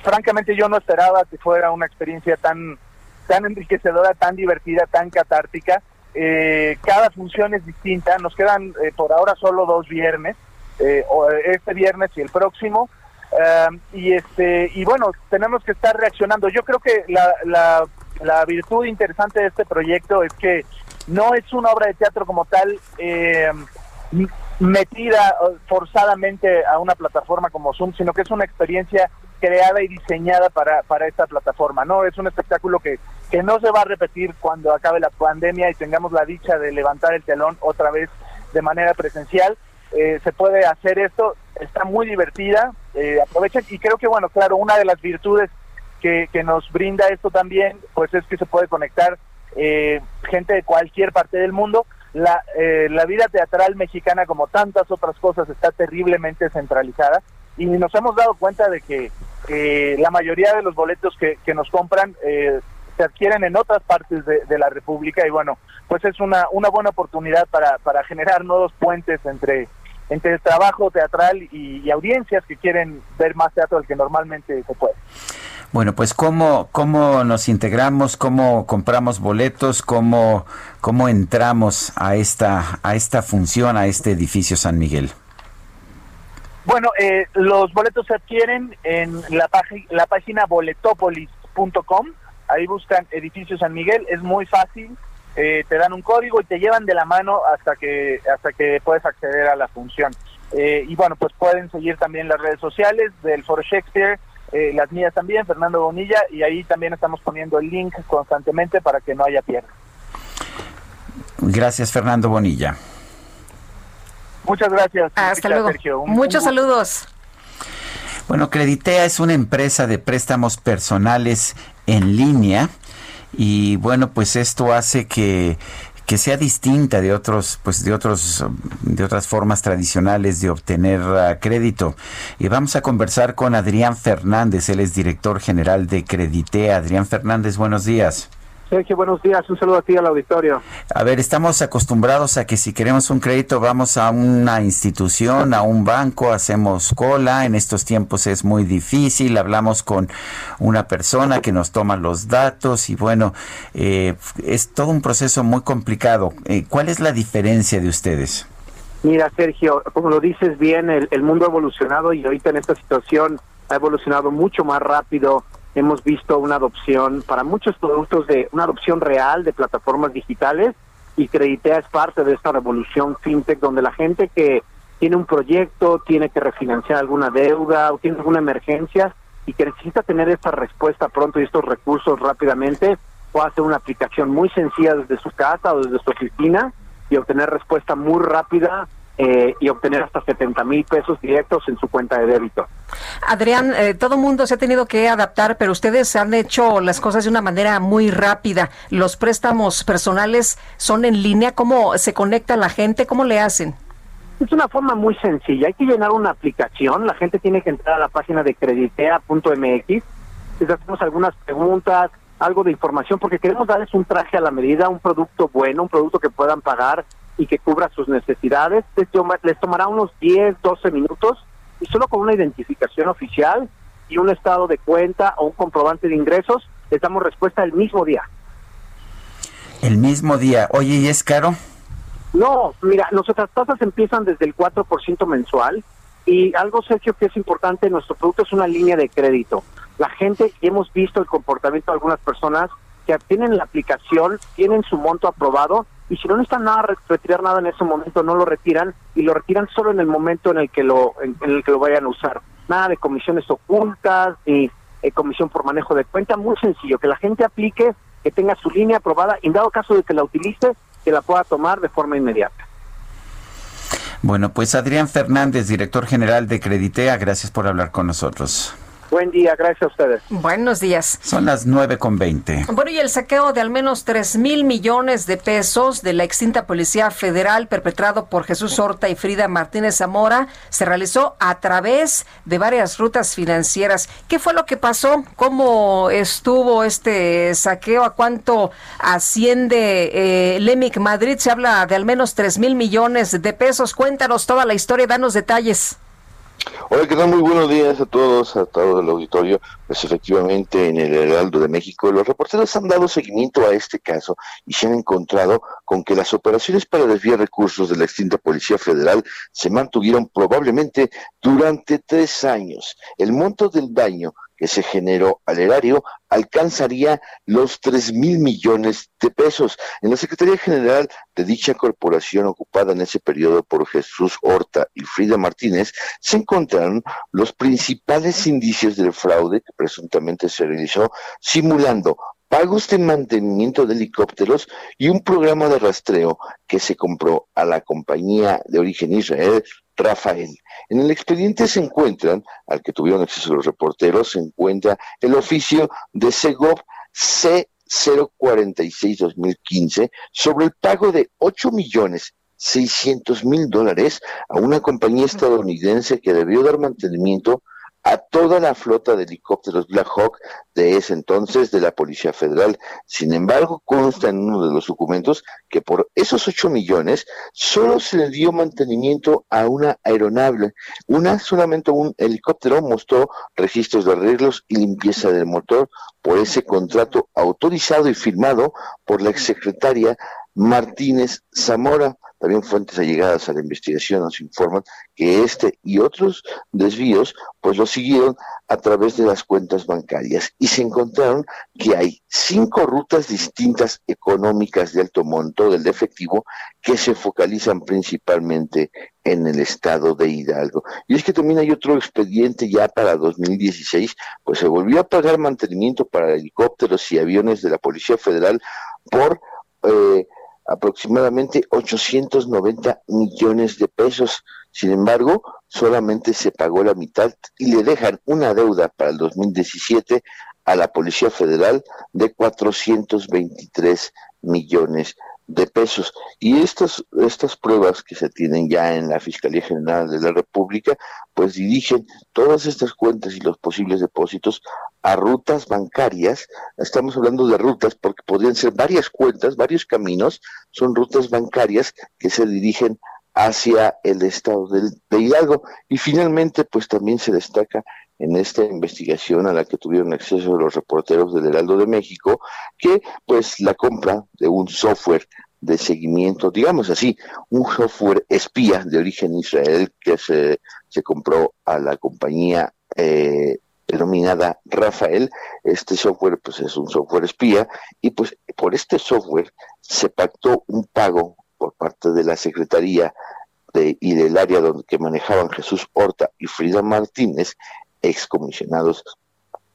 francamente yo no esperaba que fuera una experiencia tan tan enriquecedora, tan divertida, tan catártica. Eh, cada función es distinta. Nos quedan eh, por ahora solo dos viernes, eh, este viernes y el próximo. Y este y bueno, tenemos que estar reaccionando. Yo creo que la, la, la virtud interesante de este proyecto es que no es una obra de teatro como tal metida forzadamente a una plataforma como Zoom, sino que es una experiencia creada y diseñada para, para esta plataforma, ¿no? Es un espectáculo que, que no se va a repetir cuando acabe la pandemia y tengamos la dicha de levantar el telón otra vez de manera presencial. Eh, se puede hacer esto, está muy divertida, eh, aprovechen y creo que, bueno, claro, una de las virtudes que, que nos brinda esto también, pues es que se puede conectar eh, gente de cualquier parte del mundo. La, eh, la vida teatral mexicana, como tantas otras cosas, está terriblemente centralizada y nos hemos dado cuenta de que la mayoría de los boletos que, que nos compran eh, se adquieren en otras partes de, la República y bueno, pues es una, una buena oportunidad para, para generar nuevos puentes entre, entre el trabajo teatral y, y audiencias que quieren ver más teatro del que normalmente se puede. Bueno, pues cómo, cómo nos integramos, cómo compramos boletos, cómo, cómo entramos a esta, a esta función, a este edificio San Miguel. Bueno, eh, los boletos se adquieren en la, la página boletopolis.com. Ahí buscan Edificio San Miguel. Es muy fácil. Eh, te dan un código y te llevan de la mano hasta que hasta que puedes acceder a la función. Eh, y bueno, pues pueden seguir también las redes sociales del Foro Shakespeare, las mías también, Fernando Bonilla, y ahí también estamos poniendo el link constantemente para que no haya pierde. Gracias, Fernando Bonilla. Muchas gracias. Hasta luego. Muchos saludos. Bueno, Creditea es una empresa de préstamos personales en línea y bueno, pues esto hace que que sea distinta de otros pues de otros de otras formas tradicionales de obtener uh, crédito. Y vamos a conversar con Adrián Fernández él es director general de Creditea. Adrián Fernández buenos días Sergio, buenos días. Un saludo a ti al auditorio. A ver, estamos acostumbrados a que si queremos un crédito vamos a una institución, a un banco, hacemos cola. En estos tiempos es muy difícil. Hablamos con una persona que nos toma los datos y bueno, eh, es todo un proceso muy complicado. Eh, ¿Cuál es la diferencia de ustedes? Mira, Sergio, como lo dices bien, el, el mundo ha evolucionado y ahorita en esta situación ha evolucionado mucho más rápido hemos visto una adopción para muchos productos de una adopción real de plataformas digitales y Creditea es parte de esta revolución fintech donde la gente que tiene un proyecto, tiene que refinanciar alguna deuda o tiene alguna emergencia y que necesita tener esta respuesta pronto y estos recursos rápidamente, puede hacer una aplicación muy sencilla desde su casa o desde su oficina y obtener respuesta muy rápida eh, y obtener hasta 70 mil pesos directos en su cuenta de débito. Adrián, eh, todo mundo se ha tenido que adaptar, pero ustedes han hecho las cosas de una manera muy rápida. Los préstamos personales son en línea. ¿Cómo se conecta la gente? ¿Cómo le hacen? Es una forma muy sencilla. Hay que llenar una aplicación. La gente tiene que entrar a la página de creditea.mx. Les hacemos algunas preguntas, algo de información, porque queremos darles un traje a la medida, un producto bueno, un producto que puedan pagar y que cubra sus necesidades. Les tomará unos 10, 12 minutos y solo con una identificación oficial y un estado de cuenta o un comprobante de ingresos les damos respuesta el mismo día. El mismo día. Oye, ¿y es caro? No, mira, nuestras tasas empiezan desde el 4% mensual y algo, Sergio, que es importante, nuestro producto es una línea de crédito. La gente, hemos visto el comportamiento de algunas personas que tienen la aplicación, tienen su monto aprobado y si no necesitan nada retirar nada en ese momento no lo retiran y lo retiran solo en el momento en el que lo en, el que lo vayan a usar. Nada de comisiones ocultas ni eh, comisión por manejo de cuenta muy sencillo que la gente aplique que tenga su línea aprobada y en dado caso de que la utilice que la pueda tomar de forma inmediata. Bueno pues Adrián Fernández director general de Creditea gracias por hablar con nosotros Buen día, gracias a ustedes. Buenos días. Son las nueve con veinte. Bueno, y el saqueo de al menos tres mil millones de pesos de la extinta Policía Federal perpetrado por Jesús Horta y Frida Martínez Zamora se realizó a través de varias rutas financieras. ¿Qué fue lo que pasó? ¿Cómo estuvo este saqueo? ¿A cuánto asciende eh, Lemic Madrid? Se habla de al menos tres mil millones de pesos. Cuéntanos toda la historia, danos detalles. Hola, ¿qué tal? Muy buenos días a todos, a todo el auditorio. Pues efectivamente, en el Heraldo de México, los reporteros han dado seguimiento a este caso y se han encontrado con que las operaciones para desviar recursos de la extinta Policía Federal se mantuvieron probablemente durante tres años. El monto del daño que se generó al erario alcanzaría los tres mil millones de pesos. En la Secretaría General de dicha corporación ocupada en ese periodo por Jesús Horta y Frida Martínez, se encontraron los principales indicios del fraude que presuntamente se realizó simulando pagos de mantenimiento de helicópteros y un programa de rastreo que se compró a la compañía de origen Israel Rafael. En el expediente se encuentran, al que tuvieron acceso los reporteros, se encuentra el oficio de Segov C 046-2015 sobre el pago de 8 millones 600 mil dólares a una compañía estadounidense que debió dar mantenimiento a toda la flota de helicópteros Black Hawk de ese entonces de la Policía Federal. Sin embargo, consta en uno de los documentos que por esos 8 millones solo se le dio mantenimiento a una aeronave. Una, solamente un helicóptero mostró registros de arreglos y limpieza del motor por ese contrato autorizado y firmado por la exsecretaria Martínez Zamora. También fuentes allegadas a la investigación nos informan que este y otros desvíos pues lo siguieron a través de las cuentas bancarias y se encontraron que hay cinco rutas distintas económicas de alto monto del efectivo que se focalizan principalmente en el estado de Hidalgo. Y es que también hay otro expediente ya para 2016, pues se volvió a pagar mantenimiento para helicópteros y aviones de la Policía Federal por... Eh, aproximadamente 890 millones de pesos. Sin embargo, solamente se pagó la mitad y le dejan una deuda para el 2017 a la Policía Federal de 423 millones de pesos. Y estas, estas pruebas que se tienen ya en la Fiscalía General de la República, pues dirigen todas estas cuentas y los posibles depósitos a rutas bancarias. Estamos hablando de rutas porque podrían ser varias cuentas, varios caminos, son rutas bancarias que se dirigen hacia el estado de, de Hidalgo. Y finalmente, pues también se destaca en esta investigación a la que tuvieron acceso los reporteros del Heraldo de México, que pues la compra de un software de seguimiento, digamos así, un software espía de origen israel que se, se compró a la compañía eh, denominada Rafael. Este software pues es un software espía y pues por este software se pactó un pago por parte de la Secretaría de, y del área donde que manejaban Jesús Horta y Frida Martínez excomisionados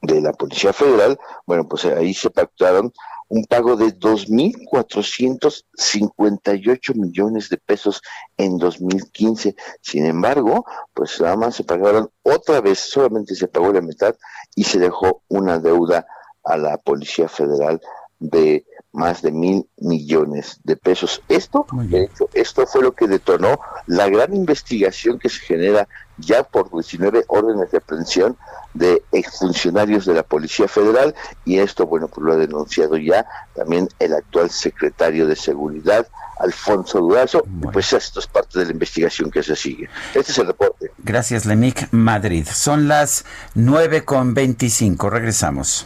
de la Policía Federal, bueno, pues ahí se pactaron un pago de 2.458 millones de pesos en 2015. Sin embargo, pues nada más se pagaron otra vez, solamente se pagó la mitad y se dejó una deuda a la Policía Federal de más de mil millones de pesos. Esto, de hecho, esto fue lo que detonó la gran investigación que se genera ya por 19 órdenes de aprehensión de exfuncionarios de la Policía Federal y esto, bueno, pues lo ha denunciado ya también el actual secretario de Seguridad, Alfonso Durazo, pues esto es parte de la investigación que se sigue. Este es el reporte. Gracias, Lemic Madrid. Son las 9 con 25. Regresamos.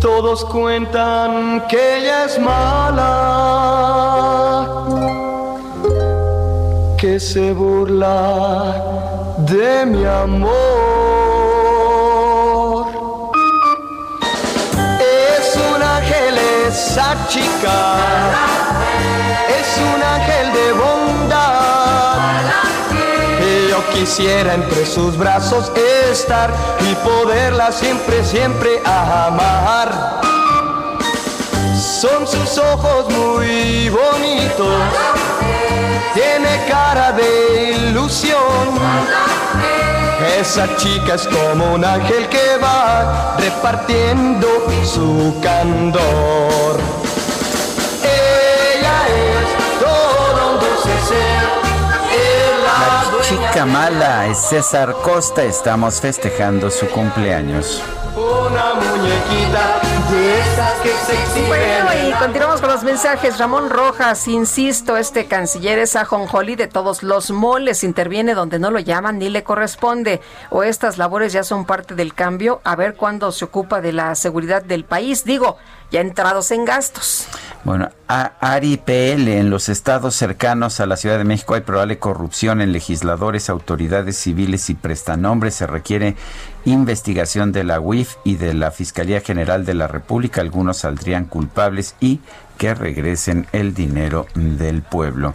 Todos cuentan que ella es mala, que se burla de mi amor. Es un ángel chica, quisiera entre sus brazos estar y poderla siempre, siempre amar. Son sus ojos muy bonitos, tiene cara de ilusión. Esa chica es como un ángel que va repartiendo su candor. Ella es todo un dulce. Mala es César Costa. Estamos festejando su cumpleaños. Una muñequita Bueno, y continuamos con los mensajes. Ramón Rojas, insisto, este canciller es ajonjolí de todos los moles. Interviene donde no lo llaman ni le corresponde. O estas labores ya son parte del cambio. A ver cuándo se ocupa de la seguridad del país. Digo, ya entrados en gastos. Bueno, a ARIPL en los estados cercanos a la Ciudad de México hay probable corrupción en legisladores, autoridades civiles y prestanombres. Se requiere investigación de la UIF y de la Fiscalía General de la República. Algunos saldrían culpables y que regresen el dinero del pueblo.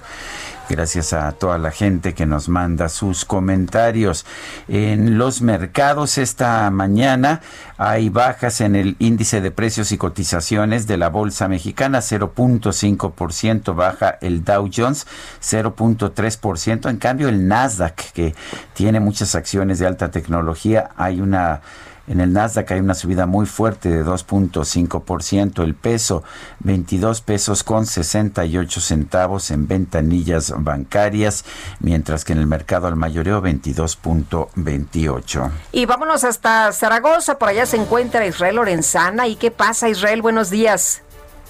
Gracias a toda la gente que nos manda sus comentarios. En los mercados esta mañana hay bajas en el índice de precios y cotizaciones de la Bolsa Mexicana, 0.5% baja el Dow Jones, 0.3%. En cambio, el Nasdaq, que tiene muchas acciones de alta tecnología, hay una en el Nasdaq hay una subida muy fuerte de 2.5%. El peso, 22 pesos con 68 centavos en ventanillas bancarias, mientras que en el mercado al mayoreo 22.28. Y vámonos hasta Zaragoza. Por allá se encuentra Israel Lorenzana. ¿Y qué pasa, Israel? Buenos días.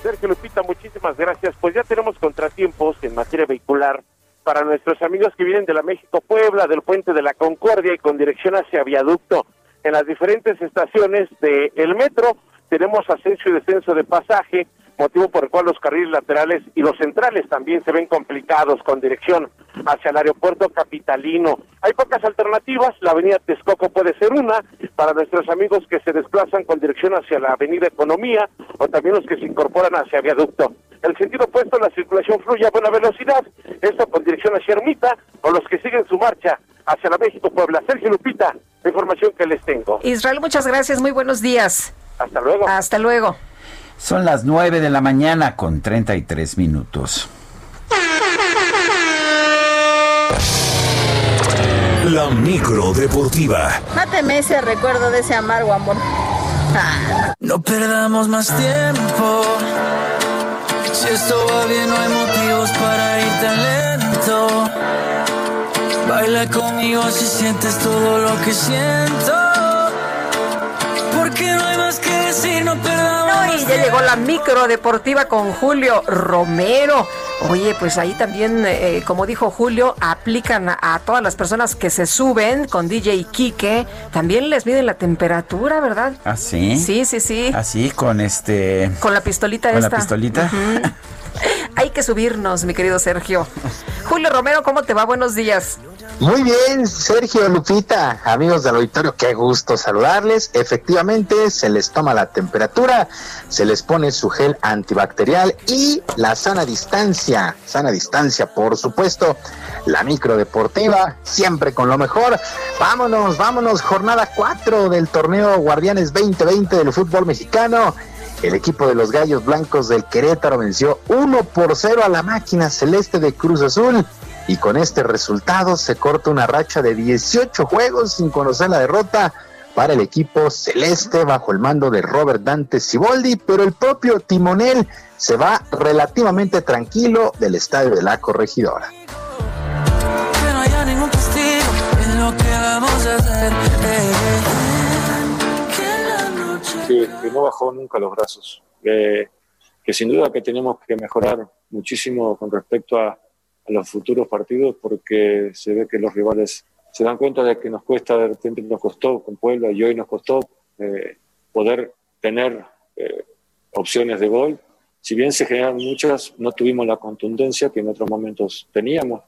Sergio Lupita, muchísimas gracias. Pues ya tenemos contratiempos en materia vehicular para nuestros amigos que vienen de la México Puebla, del puente de la Concordia y con dirección hacia Viaducto en las diferentes estaciones del el metro tenemos ascenso y descenso de pasaje, motivo por el cual los carriles laterales y los centrales también se ven complicados con dirección hacia el aeropuerto capitalino. Hay pocas alternativas, la avenida Texcoco puede ser una para nuestros amigos que se desplazan con dirección hacia la avenida Economía o también los que se incorporan hacia Viaducto. El sentido opuesto, la circulación fluye a buena velocidad, esto con dirección hacia Ermita o los que siguen su marcha hacia la México Puebla. Sergio Lupita, la información que les tengo. Israel, muchas gracias, muy buenos días. Hasta luego. Hasta luego. Son las 9 de la mañana con 33 minutos. La micro deportiva. Máteme ese recuerdo de ese amargo amor. No perdamos más tiempo. Si esto va bien, no hay motivos para ir tan lento. Baila conmigo si sientes todo lo que siento. Porque no hay más que decir, no perdamos. No, y ya llegó la micro deportiva con Julio Romero. Oye, pues ahí también, eh, como dijo Julio, aplican a, a, todas las personas que se suben con DJ Kike. También les miden la temperatura, ¿verdad? ¿Ah, sí? Sí, sí, sí. Así, con este... Con la pistolita ¿Con esta. la pistolita? Uh -huh. Hay que subirnos, mi querido Sergio. Julio Romero, ¿cómo te va? Buenos días. Muy bien, Sergio Lupita, amigos del auditorio, qué gusto saludarles. Efectivamente, se les toma la temperatura, se les pone su gel antibacterial y la sana distancia, sana distancia, por supuesto, la micro deportiva, siempre con lo mejor. Vámonos, vámonos, jornada 4 del torneo Guardianes 2020 del fútbol mexicano. El equipo de los Gallos Blancos del Querétaro venció 1 por 0 a la máquina celeste de Cruz Azul y con este resultado se corta una racha de 18 juegos sin conocer la derrota para el equipo celeste bajo el mando de Robert Dante Siboldi, pero el propio timonel se va relativamente tranquilo del estadio de la corregidora. Ningún en lo que vamos a hacer. Que, no bajó nunca los brazos, que, que sin duda que tenemos que mejorar muchísimo con respecto a, a los futuros partidos porque se ve que los rivales se dan cuenta de que nos cuesta, de repente nos costó con Puebla y hoy nos costó eh, poder tener eh, opciones de gol. Si bien se generan muchas, no tuvimos la contundencia que en otros momentos teníamos.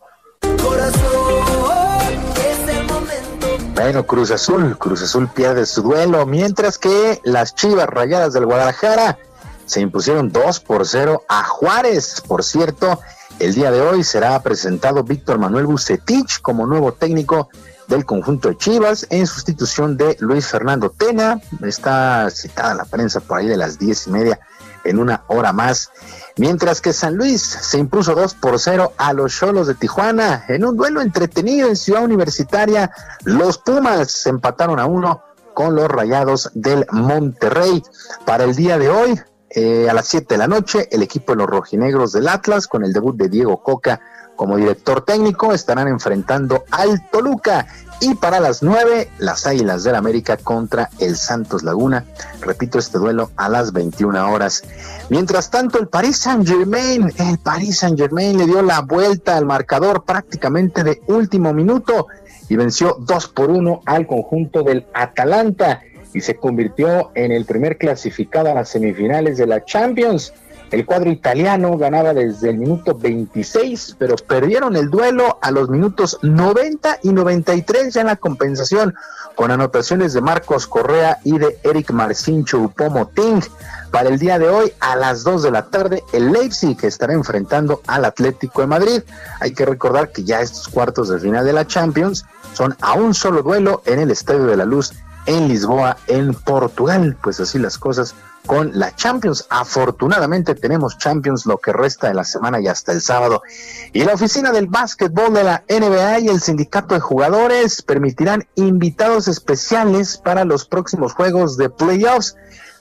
Bueno, Cruz Azul, Cruz Azul pierde su duelo, mientras que las Chivas Rayadas del Guadalajara se impusieron 2 por 0 a Juárez. Por cierto, el día de hoy será presentado Víctor Manuel Bucetich como nuevo técnico del conjunto de Chivas en sustitución de Luis Fernando Tena. Está citada la prensa por ahí de las diez y media en una hora más. Mientras que San Luis se impuso 2 por 0 a los Cholos de Tijuana en un duelo entretenido en Ciudad Universitaria. Los Pumas se empataron a uno con los Rayados del Monterrey. Para el día de hoy, eh, a las 7 de la noche, el equipo de los rojinegros del Atlas, con el debut de Diego Coca como director técnico, estarán enfrentando al Toluca. Y para las 9, las Águilas del América contra el Santos Laguna. Repito, este duelo a las 21 horas. Mientras tanto, el Paris Saint Germain, el Paris Saint Germain le dio la vuelta al marcador prácticamente de último minuto y venció 2 por 1 al conjunto del Atalanta. y se convirtió en el primer clasificado a las semifinales de la Champions. El cuadro italiano ganaba desde el minuto 26, pero perdieron el duelo a los minutos 90 y 93 ya en la compensación, con anotaciones de Marcos Correa y de Eric Marcin Choupo-Moting. Para el día de hoy, a las 2 de la tarde, el Leipzig estará enfrentando al Atlético de Madrid. Hay que recordar que ya estos cuartos de final de la Champions son a un solo duelo en el Estadio de la Luz en Lisboa, en Portugal. Pues así las cosas con la Champions. Afortunadamente tenemos Champions lo que resta de la semana y hasta el sábado. Y la oficina del básquetbol de la NBA y el sindicato de jugadores permitirán invitados especiales para los próximos juegos de playoffs.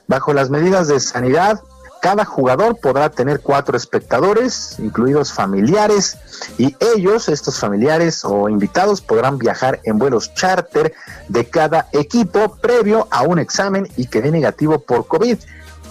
Bajo las medidas de sanidad, cada jugador podrá tener cuatro espectadores, incluidos familiares, y ellos, estos familiares o invitados, podrán viajar en vuelos charter de cada equipo previo a un examen y que dé negativo por COVID.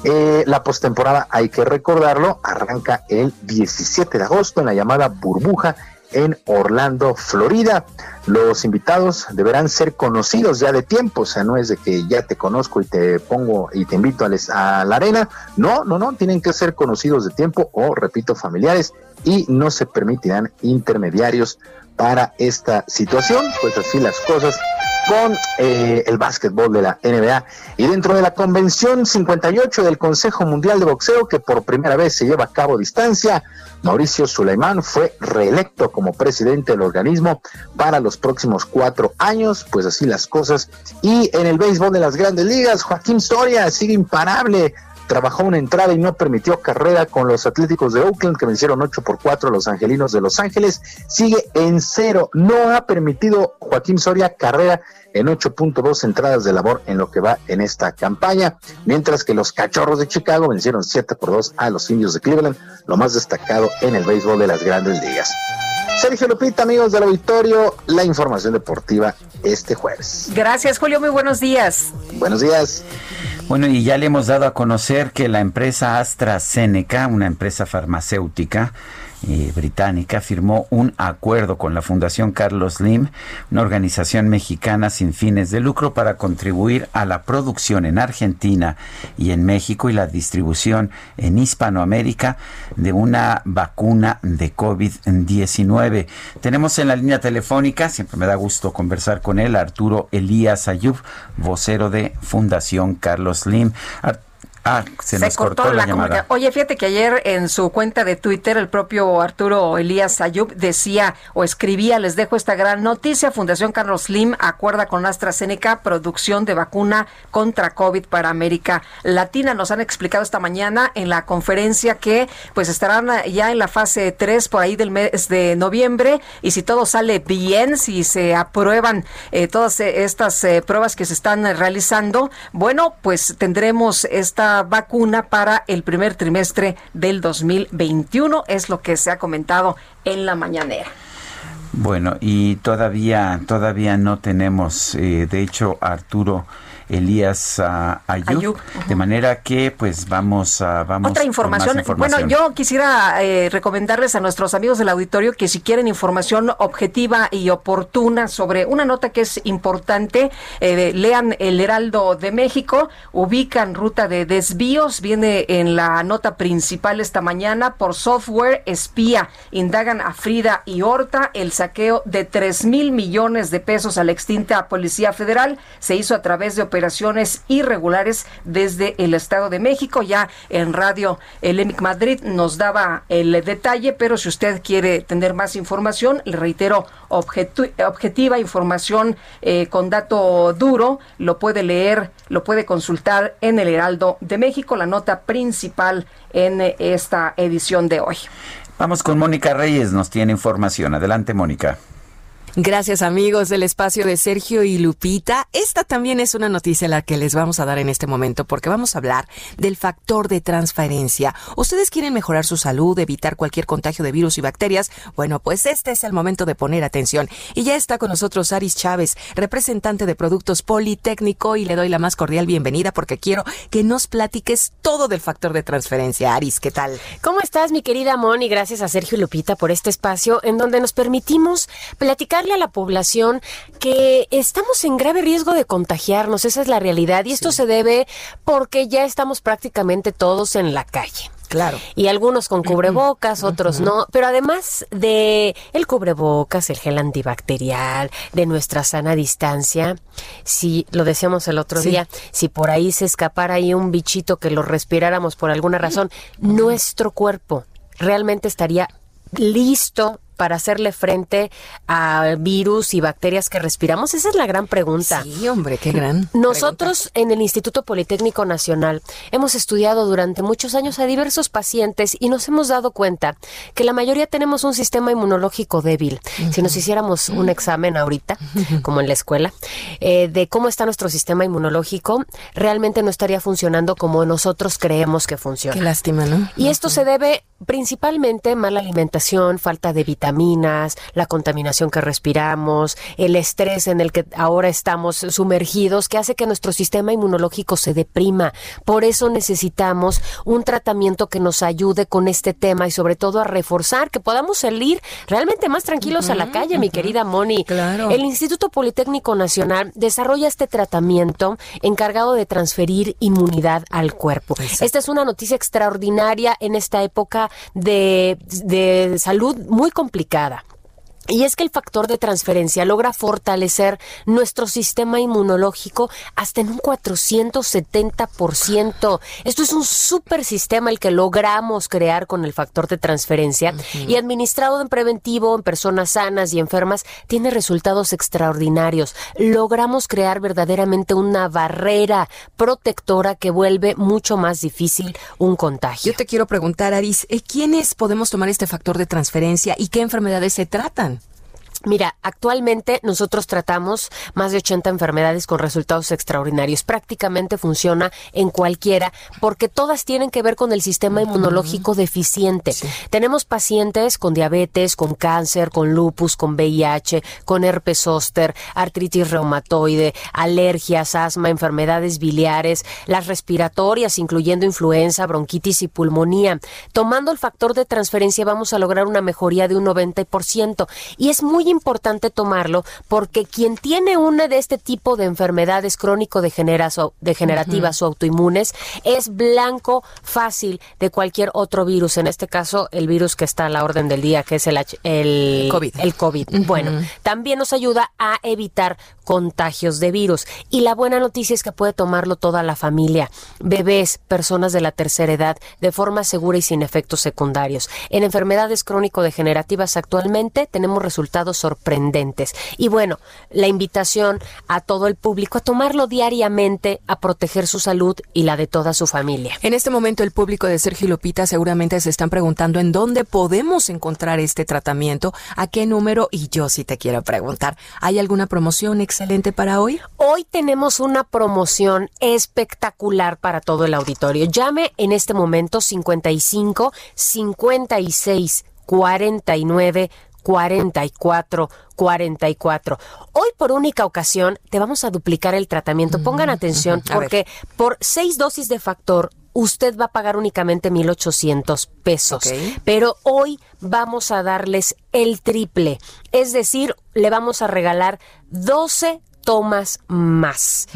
Eh, la postemporada, hay que recordarlo, arranca el 17 de agosto en la llamada burbuja en Orlando, Florida. Los invitados deberán ser conocidos ya de tiempo, o sea, no es de que ya te conozco y te pongo y te invito a, a la arena. No, no, no, tienen que ser conocidos de tiempo o, repito, familiares y no se permitirán intermediarios para esta situación, pues así las cosas con eh, el básquetbol de la NBA. Y dentro de la Convención 58 del Consejo Mundial de Boxeo, que por primera vez se lleva a cabo a distancia, Mauricio Suleimán fue reelecto como presidente del organismo para los próximos cuatro años, pues así las cosas. Y en el béisbol de las grandes ligas, Joaquín Soria sigue imparable trabajó una entrada y no permitió carrera con los Atléticos de Oakland que vencieron 8 por 4 a los Angelinos de Los Ángeles. Sigue en cero. No ha permitido Joaquín Soria carrera en 8.2 entradas de labor en lo que va en esta campaña, mientras que los Cachorros de Chicago vencieron 7 por 2 a los Indios de Cleveland, lo más destacado en el béisbol de las grandes ligas. Sergio Lupita, amigos del auditorio, la información deportiva este jueves. Gracias, Julio. Muy buenos días. Buenos días. Bueno, y ya le hemos dado a conocer que la empresa AstraZeneca, una empresa farmacéutica, británica firmó un acuerdo con la Fundación Carlos Slim, una organización mexicana sin fines de lucro para contribuir a la producción en Argentina y en México y la distribución en Hispanoamérica de una vacuna de COVID-19. Tenemos en la línea telefónica, siempre me da gusto conversar con él, Arturo Elías Ayub, vocero de Fundación Carlos Slim. Ah, se, nos cortó, la, llamada. Oye, fíjate que ayer en su cuenta de Twitter el propio Arturo Elías Ayub decía o escribía, les dejo esta gran noticia, Fundación Carlos Slim acuerda con AstraZeneca producción de vacuna contra COVID para América Latina. Nos han explicado esta mañana en la conferencia que pues estarán ya en la fase 3 por ahí del mes de noviembre y si todo sale bien, si se aprueban eh, todas estas eh, pruebas que se están realizando, bueno, pues tendremos esta vacuna para el primer trimestre del 2021, es lo que se ha comentado en la mañanera. Bueno, y todavía, todavía no tenemos, eh, de hecho, Arturo Elías uh, Ayub, de manera que pues vamos a vamos otra información. Bueno, yo quisiera eh, recomendarles a nuestros amigos del auditorio que si quieren información objetiva y oportuna sobre una nota que es importante, eh, lean El Heraldo de México, ubican ruta de desvíos, viene en la nota principal esta mañana por software espía, indagan a Frida y Horta el saqueo de 3 mil millones de pesos a la extinta Policía Federal se hizo a través de operaciones irregulares desde el Estado de México. Ya en radio el EMIC Madrid nos daba el detalle, pero si usted quiere tener más información, le reitero, objetiva información eh, con dato duro, lo puede leer, lo puede consultar en el Heraldo de México, la nota principal en esta edición de hoy. Vamos con Mónica Reyes, nos tiene información. Adelante, Mónica. Gracias amigos del espacio de Sergio y Lupita. Esta también es una noticia la que les vamos a dar en este momento porque vamos a hablar del factor de transferencia. ¿Ustedes quieren mejorar su salud, evitar cualquier contagio de virus y bacterias? Bueno, pues este es el momento de poner atención. Y ya está con nosotros Aris Chávez, representante de Productos Politécnico y le doy la más cordial bienvenida porque quiero que nos platiques todo del factor de transferencia. Aris, ¿qué tal? ¿Cómo estás mi querida Moni? Gracias a Sergio y Lupita por este espacio en donde nos permitimos platicar recordarle a la población que estamos en grave riesgo de contagiarnos, esa es la realidad, y esto se debe porque ya estamos prácticamente todos en la calle. Claro. Y algunos con cubrebocas, otros no. Pero además de el cubrebocas, el gel antibacterial, de nuestra sana distancia, si lo decíamos el otro Sí. día, si por ahí se escapara ahí un bichito que lo respiráramos por alguna razón, nuestro cuerpo realmente estaría listo para hacerle frente a virus y bacterias que respiramos? Esa es la gran pregunta. Sí, hombre, qué gran. Nosotros en el Instituto Politécnico Nacional hemos estudiado durante muchos años a diversos pacientes y nos hemos dado cuenta que la mayoría tenemos un sistema inmunológico débil. Si nos hiciéramos un examen ahorita, como en la escuela, eh, de cómo está nuestro sistema inmunológico, realmente no estaría funcionando como nosotros creemos que funciona. Qué lástima, ¿no? Y esto se debe principalmente mala alimentación, falta de vitaminas, la contaminación que respiramos, el estrés en el que ahora estamos sumergidos, que hace que nuestro sistema inmunológico se deprima. Por eso necesitamos un tratamiento que nos ayude con este tema y sobre todo a reforzar que podamos salir realmente más tranquilos a la calle, mi querida Moni. Claro. El Instituto Politécnico Nacional desarrolla este tratamiento encargado de transferir inmunidad al cuerpo. Esta es una noticia extraordinaria en esta época de, de salud muy complicada. Y es que el factor de transferencia logra fortalecer nuestro sistema inmunológico hasta en un 470%. Esto es un super sistema el que logramos crear con el factor de transferencia y administrado en preventivo en personas sanas y enfermas tiene resultados extraordinarios. Logramos crear verdaderamente una barrera protectora que vuelve mucho más difícil un contagio. Yo te quiero preguntar, Aris, ¿eh, ¿quiénes podemos tomar este factor de transferencia y qué enfermedades se tratan? Mira, actualmente nosotros tratamos más de 80 enfermedades con resultados extraordinarios. Prácticamente funciona en cualquiera porque todas tienen que ver con el sistema inmunológico deficiente. Tenemos pacientes con diabetes, con cáncer, con lupus, con VIH, con herpes zóster, artritis reumatoide, alergias, asma, enfermedades biliares, las respiratorias, incluyendo influenza, bronquitis y pulmonía. Tomando el factor de transferencia vamos a lograr una mejoría de un 90%. Y es muy importante tomarlo porque quien tiene una de este tipo de enfermedades crónico-degenerativas o autoinmunes es blanco fácil de cualquier otro virus. En este caso, el virus que está a la orden del día, que es el, H- el COVID. El COVID. Bueno, también nos ayuda a evitar contagios de virus. Y la buena noticia es que puede tomarlo toda la familia, bebés, personas de la tercera edad, de forma segura y sin efectos secundarios. En enfermedades crónico-degenerativas actualmente tenemos resultados sorprendentes. Y bueno, la invitación a todo el público a tomarlo diariamente, a proteger su salud y la de toda su familia. En este momento el público de Sergio Lupita seguramente se están preguntando en dónde podemos encontrar este tratamiento, a qué número y yo sí te quiero preguntar, ¿hay alguna promoción excelente para hoy? Hoy tenemos una promoción espectacular para todo el auditorio. Llame en este momento 55 56 49 44 44. Hoy por única ocasión te vamos a duplicar el tratamiento. Pongan atención porque por seis dosis de factor usted va a pagar únicamente 1.800 pesos. Pero hoy vamos a darles el triple. Es decir, le vamos a regalar 12 tomas más.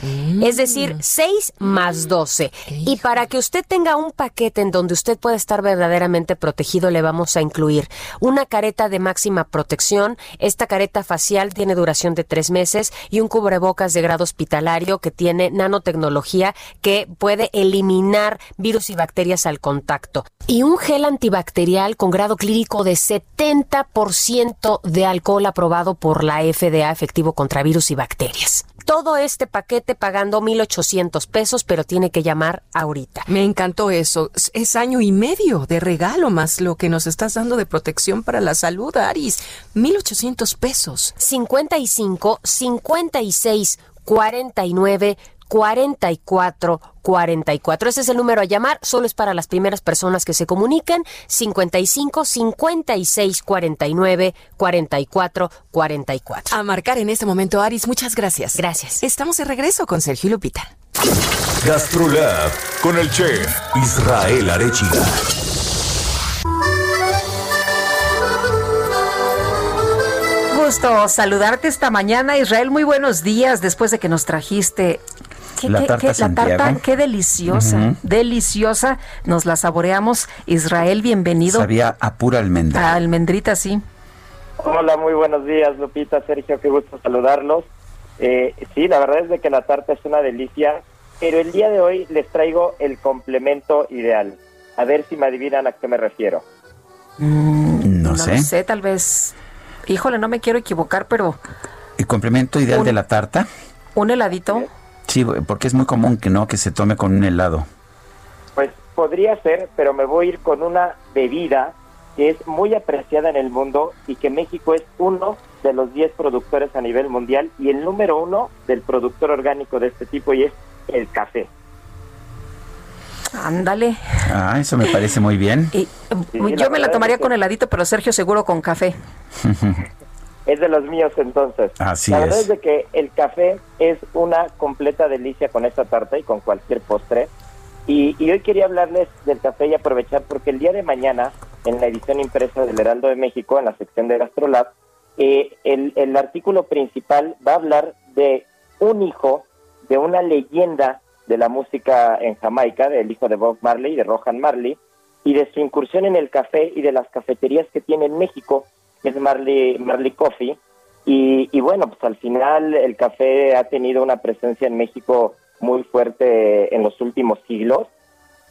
Es decir, 6 más 12. Y para que usted tenga un paquete en donde usted pueda estar verdaderamente protegido, le vamos a incluir una careta de máxima protección. Esta careta facial tiene duración de tres meses y un cubrebocas de grado hospitalario que tiene nanotecnología que puede eliminar virus y bacterias al contacto. Y un gel antibacterial con grado clínico de 70% de alcohol aprobado por la FDA efectivo contra virus y bacterias. Todo este paquete pagando 1.800 pesos, pero tiene que llamar ahorita. Me encantó eso. Es- Es año y medio de regalo más lo que nos estás dando de protección para la salud, Aris. 1.800 pesos. 55 56 49 44 44. Ese es el número a llamar, solo es para las primeras personas que se comuniquen. 55 56 49 44 44. A marcar en este momento, Aris. Muchas gracias. Gracias. Estamos de regreso con Sergio y Lupita. Gastrolab con el chef Israel Arechiga. gusto saludarte esta mañana, Israel. Muy buenos días después de que nos trajiste ¿Qué, la tarta, qué, la tarta qué deliciosa, uh -huh. deliciosa. Nos la saboreamos. Israel, bienvenido. Sabía a pura almendra. A almendrita, sí. Hola, muy buenos días, Lupita, Sergio, qué gusto saludarlos. Eh, sí, la verdad es de que la tarta es una delicia, pero el día de hoy les traigo el complemento ideal. A ver si me adivinan a qué me refiero. Mm, no, no sé. No sé, tal vez. Híjole, no me quiero equivocar, pero. ¿El complemento ideal un, de la tarta? ¿Un heladito? Sí, porque es muy común que no, que se tome con un helado. Pues podría ser, pero me voy a ir con una bebida que es muy apreciada en el mundo y que México es uno de los 10 productores a nivel mundial y el número uno del productor orgánico de este tipo y es el café. Ándale. Ah, eso me parece muy bien. Y, sí, yo me la tomaría es que... con heladito, pero Sergio seguro con café. es de los míos entonces. Así la verdad es. es de que el café es una completa delicia con esta tarta y con cualquier postre. Y, y, hoy quería hablarles del café y aprovechar porque el día de mañana, en la edición impresa del Heraldo de México, en la sección de Gastrolab, eh, el, el artículo principal va a hablar de un hijo de una leyenda de la música en Jamaica, del hijo de Bob Marley, de Rohan Marley, y de su incursión en el café y de las cafeterías que tiene en México, es Marley, Marley Coffee. Y, y bueno, pues al final el café ha tenido una presencia en México muy fuerte en los últimos siglos.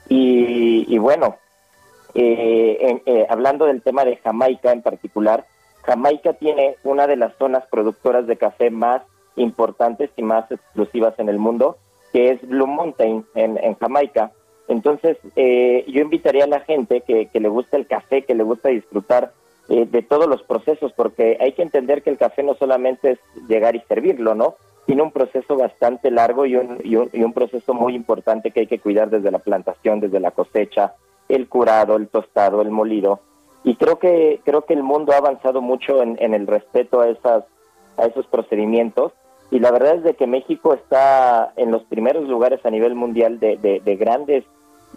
Y, y bueno, eh, en, eh, hablando del tema de Jamaica en particular, Jamaica tiene una de las zonas productoras de café más importantes y más exclusivas en el mundo, que es Blue Mountain en, en Jamaica. Entonces, eh, yo invitaría a la gente que, que, le gusta el café, que le gusta disfrutar eh, de todos los procesos, porque hay que entender que el café no solamente es llegar y servirlo, ¿no? Tiene un proceso bastante largo y un, y un, y un proceso muy importante que hay que cuidar desde la plantación, desde la cosecha, el curado, el tostado, el molido. Y creo que, creo que el mundo ha avanzado mucho en, el respeto a, esas, a esos procedimientos y la verdad es de que México está en los primeros lugares a nivel mundial de, de grandes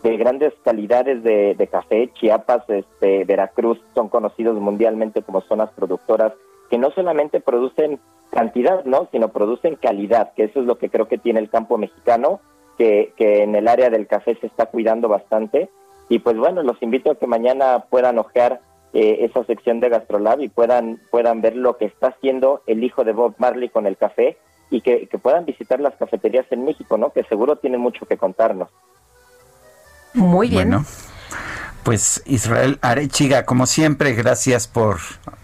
de grandes calidades de, de, café. Chiapas, este, Veracruz son conocidos mundialmente como zonas productoras que no solamente producen cantidad, no, sino producen calidad, que eso es lo que creo que tiene el campo mexicano, que, que en el área del café se está cuidando bastante. Y pues bueno, los invito a que mañana puedan ojear eh, esa sección de Gastrolab y puedan, puedan ver lo que está haciendo el hijo de Bob Marley con el café y que, que puedan visitar las cafeterías en México, ¿no? Que seguro tienen mucho que contarnos. Muy bien. Bueno, pues Israel Arechiga, como siempre, gracias por,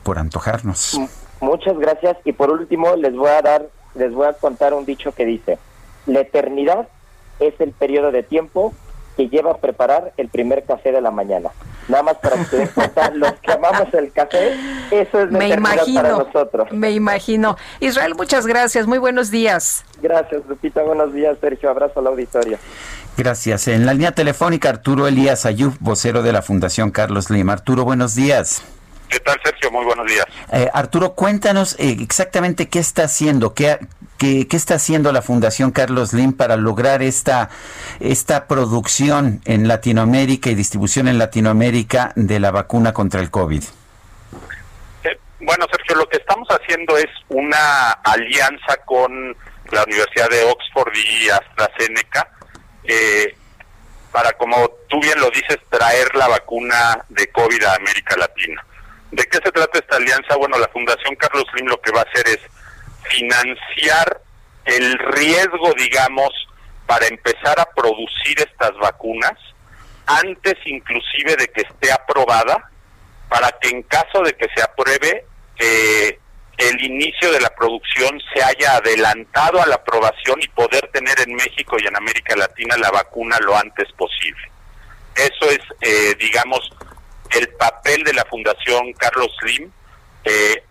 por antojarnos. Muchas gracias y por último les voy a dar, les voy a contar un dicho que dice, la eternidad es el periodo de tiempo que lleva a preparar el primer café de la mañana. Nada más para que se den cuenta, los que amamos el café, eso es me imagino, para nosotros. Me imagino. Israel, muchas gracias, muy buenos días. Gracias, Lupita, buenos días, Sergio, abrazo al auditorio. Gracias. En la línea telefónica, Arturo Elías Ayub, vocero de la Fundación Carlos Lim. Arturo, buenos días. ¿Qué tal, Sergio? Muy buenos días. Eh, Arturo, cuéntanos eh, exactamente qué está haciendo, qué, qué, qué, está haciendo la Fundación Carlos Lim para lograr esta, esta producción en Latinoamérica y distribución en Latinoamérica de la vacuna contra el COVID. Eh, bueno, Sergio, lo que estamos haciendo es una alianza con la Universidad de Oxford y AstraZeneca eh, para, como tú bien lo dices, traer la vacuna de COVID a América Latina. ¿De qué se trata esta alianza? Bueno, la Fundación Carlos Slim lo que va a hacer es financiar el riesgo, digamos, para empezar a producir estas vacunas antes inclusive de que esté aprobada, para que en caso de que se apruebe, eh, el inicio de la producción se haya adelantado a la aprobación y poder tener en México y en América Latina la vacuna lo antes posible. Eso es, eh, digamos, el papel de la Fundación Carlos Slim, eh,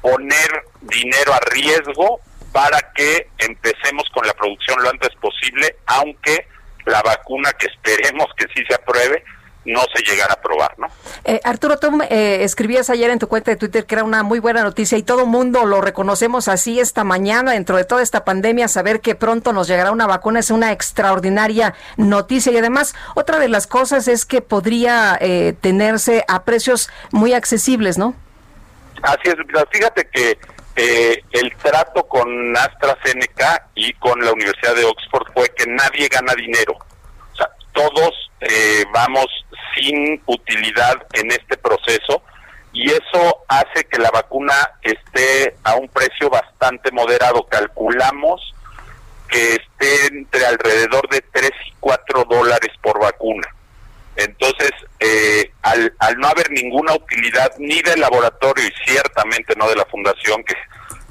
poner dinero a riesgo para que empecemos con la producción lo antes posible, aunque la vacuna que esperemos que sí se apruebe no se llegara a aprobar, ¿no? Eh, Arturo, tú eh, escribías ayer en tu cuenta de Twitter que era una muy buena noticia y todo mundo lo reconocemos así esta mañana, dentro de toda esta pandemia, saber que pronto nos llegará una vacuna es una extraordinaria noticia y además otra de las cosas es que podría eh, tenerse a precios muy accesibles, ¿no? Así es, fíjate que eh, el trato con AstraZeneca y con la Universidad de Oxford fue que nadie gana dinero. O sea, todos eh, vamos sin utilidad en este proceso y eso hace que la vacuna esté a un precio bastante moderado. Calculamos que esté entre alrededor de 3 y 4 dólares por vacuna. Entonces, eh, al, no haber ninguna utilidad ni del laboratorio y ciertamente no de la fundación, que,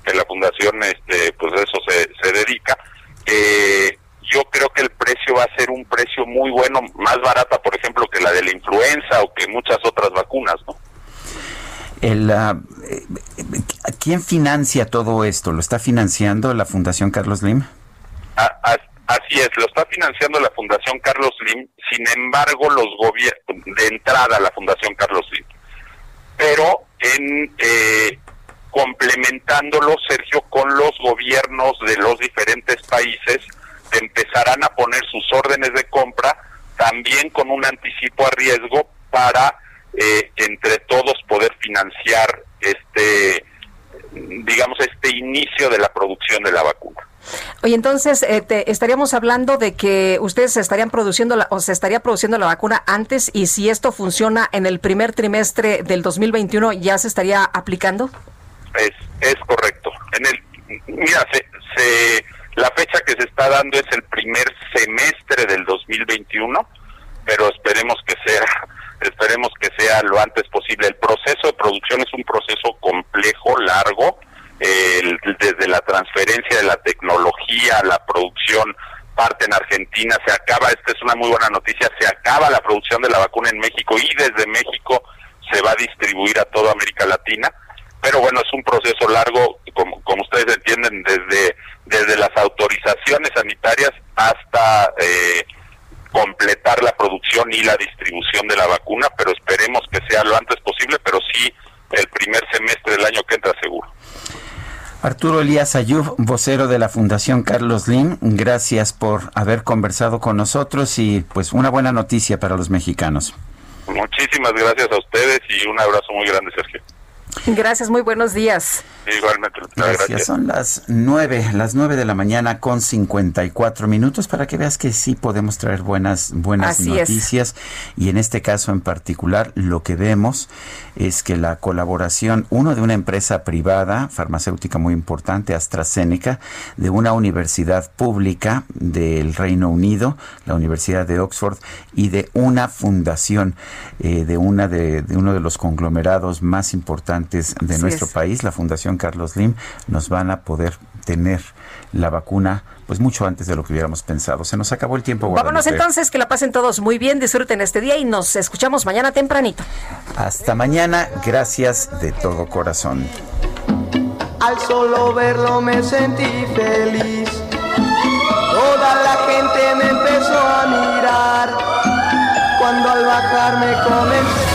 que la fundación este, pues eso se, se dedica, eh, yo creo que el precio va a ser un precio muy bueno, más barata, por ejemplo, que la de la influenza o que muchas otras vacunas, ¿no? El, ah, eh, ¿Quién financia todo esto? ¿Lo está financiando la Fundación Carlos Lim? así es, lo está financiando la Fundación Carlos Lim, sin embargo, los gobiernos, de entrada la Fundación Carlos Lim, pero en eh, complementándolo, Sergio, con los gobiernos de los diferentes países, empezarán a poner sus órdenes de compra, también con un anticipo a riesgo para eh, entre todos poder financiar este digamos este inicio de la producción de la vacuna. Oye, entonces eh, te, estaríamos hablando de que ustedes estarían produciendo la, o se estaría produciendo la vacuna antes y si esto funciona en el primer trimestre del 2021 ya se estaría aplicando. Es es correcto. En el mira se, se la fecha que se está dando es el primer semestre del 2021, pero esperemos que sea esperemos que sea lo antes posible. El proceso de producción es un proceso complejo, largo, desde la transferencia de la tecnología, la producción parte en Argentina, se acaba, esta es una muy buena noticia, se acaba la producción de la vacuna en México y desde México se va a distribuir a toda América Latina. Pero bueno, es un proceso largo, como, como ustedes entienden, desde, desde las autorizaciones sanitarias hasta eh, completar la producción y la distribución de la vacuna, pero esperemos que sea lo antes posible, pero sí el primer semestre del año que entra seguro. Arturo Elías Ayub, vocero de la Fundación Carlos Lim, gracias por haber conversado con nosotros y pues una buena noticia para los mexicanos. Muchísimas gracias a ustedes y un abrazo muy grande, Sergio. Gracias, muy buenos días. Igualmente. Gracias. Son las nueve, las nueve de la mañana con 54 minutos para que veas que sí podemos traer buenas, buenas noticias. Y en este caso en particular, lo que vemos es que la colaboración, uno de una empresa privada, farmacéutica muy importante, AstraZeneca, de una universidad pública del Reino Unido, la Universidad de Oxford, y de una fundación eh, de una de, de, uno de los conglomerados más importantes de nuestro país, la Fundación Carlos Lim, nos van a poder tener la vacuna pues mucho antes de lo que hubiéramos pensado. Se nos acabó el tiempo. Vámonos entonces, que la pasen todos muy bien, disfruten este día y nos escuchamos mañana tempranito. Hasta mañana, gracias de todo corazón. Al solo verlo me sentí feliz. Toda la gente me empezó a mirar. Cuando al bajar me comencé.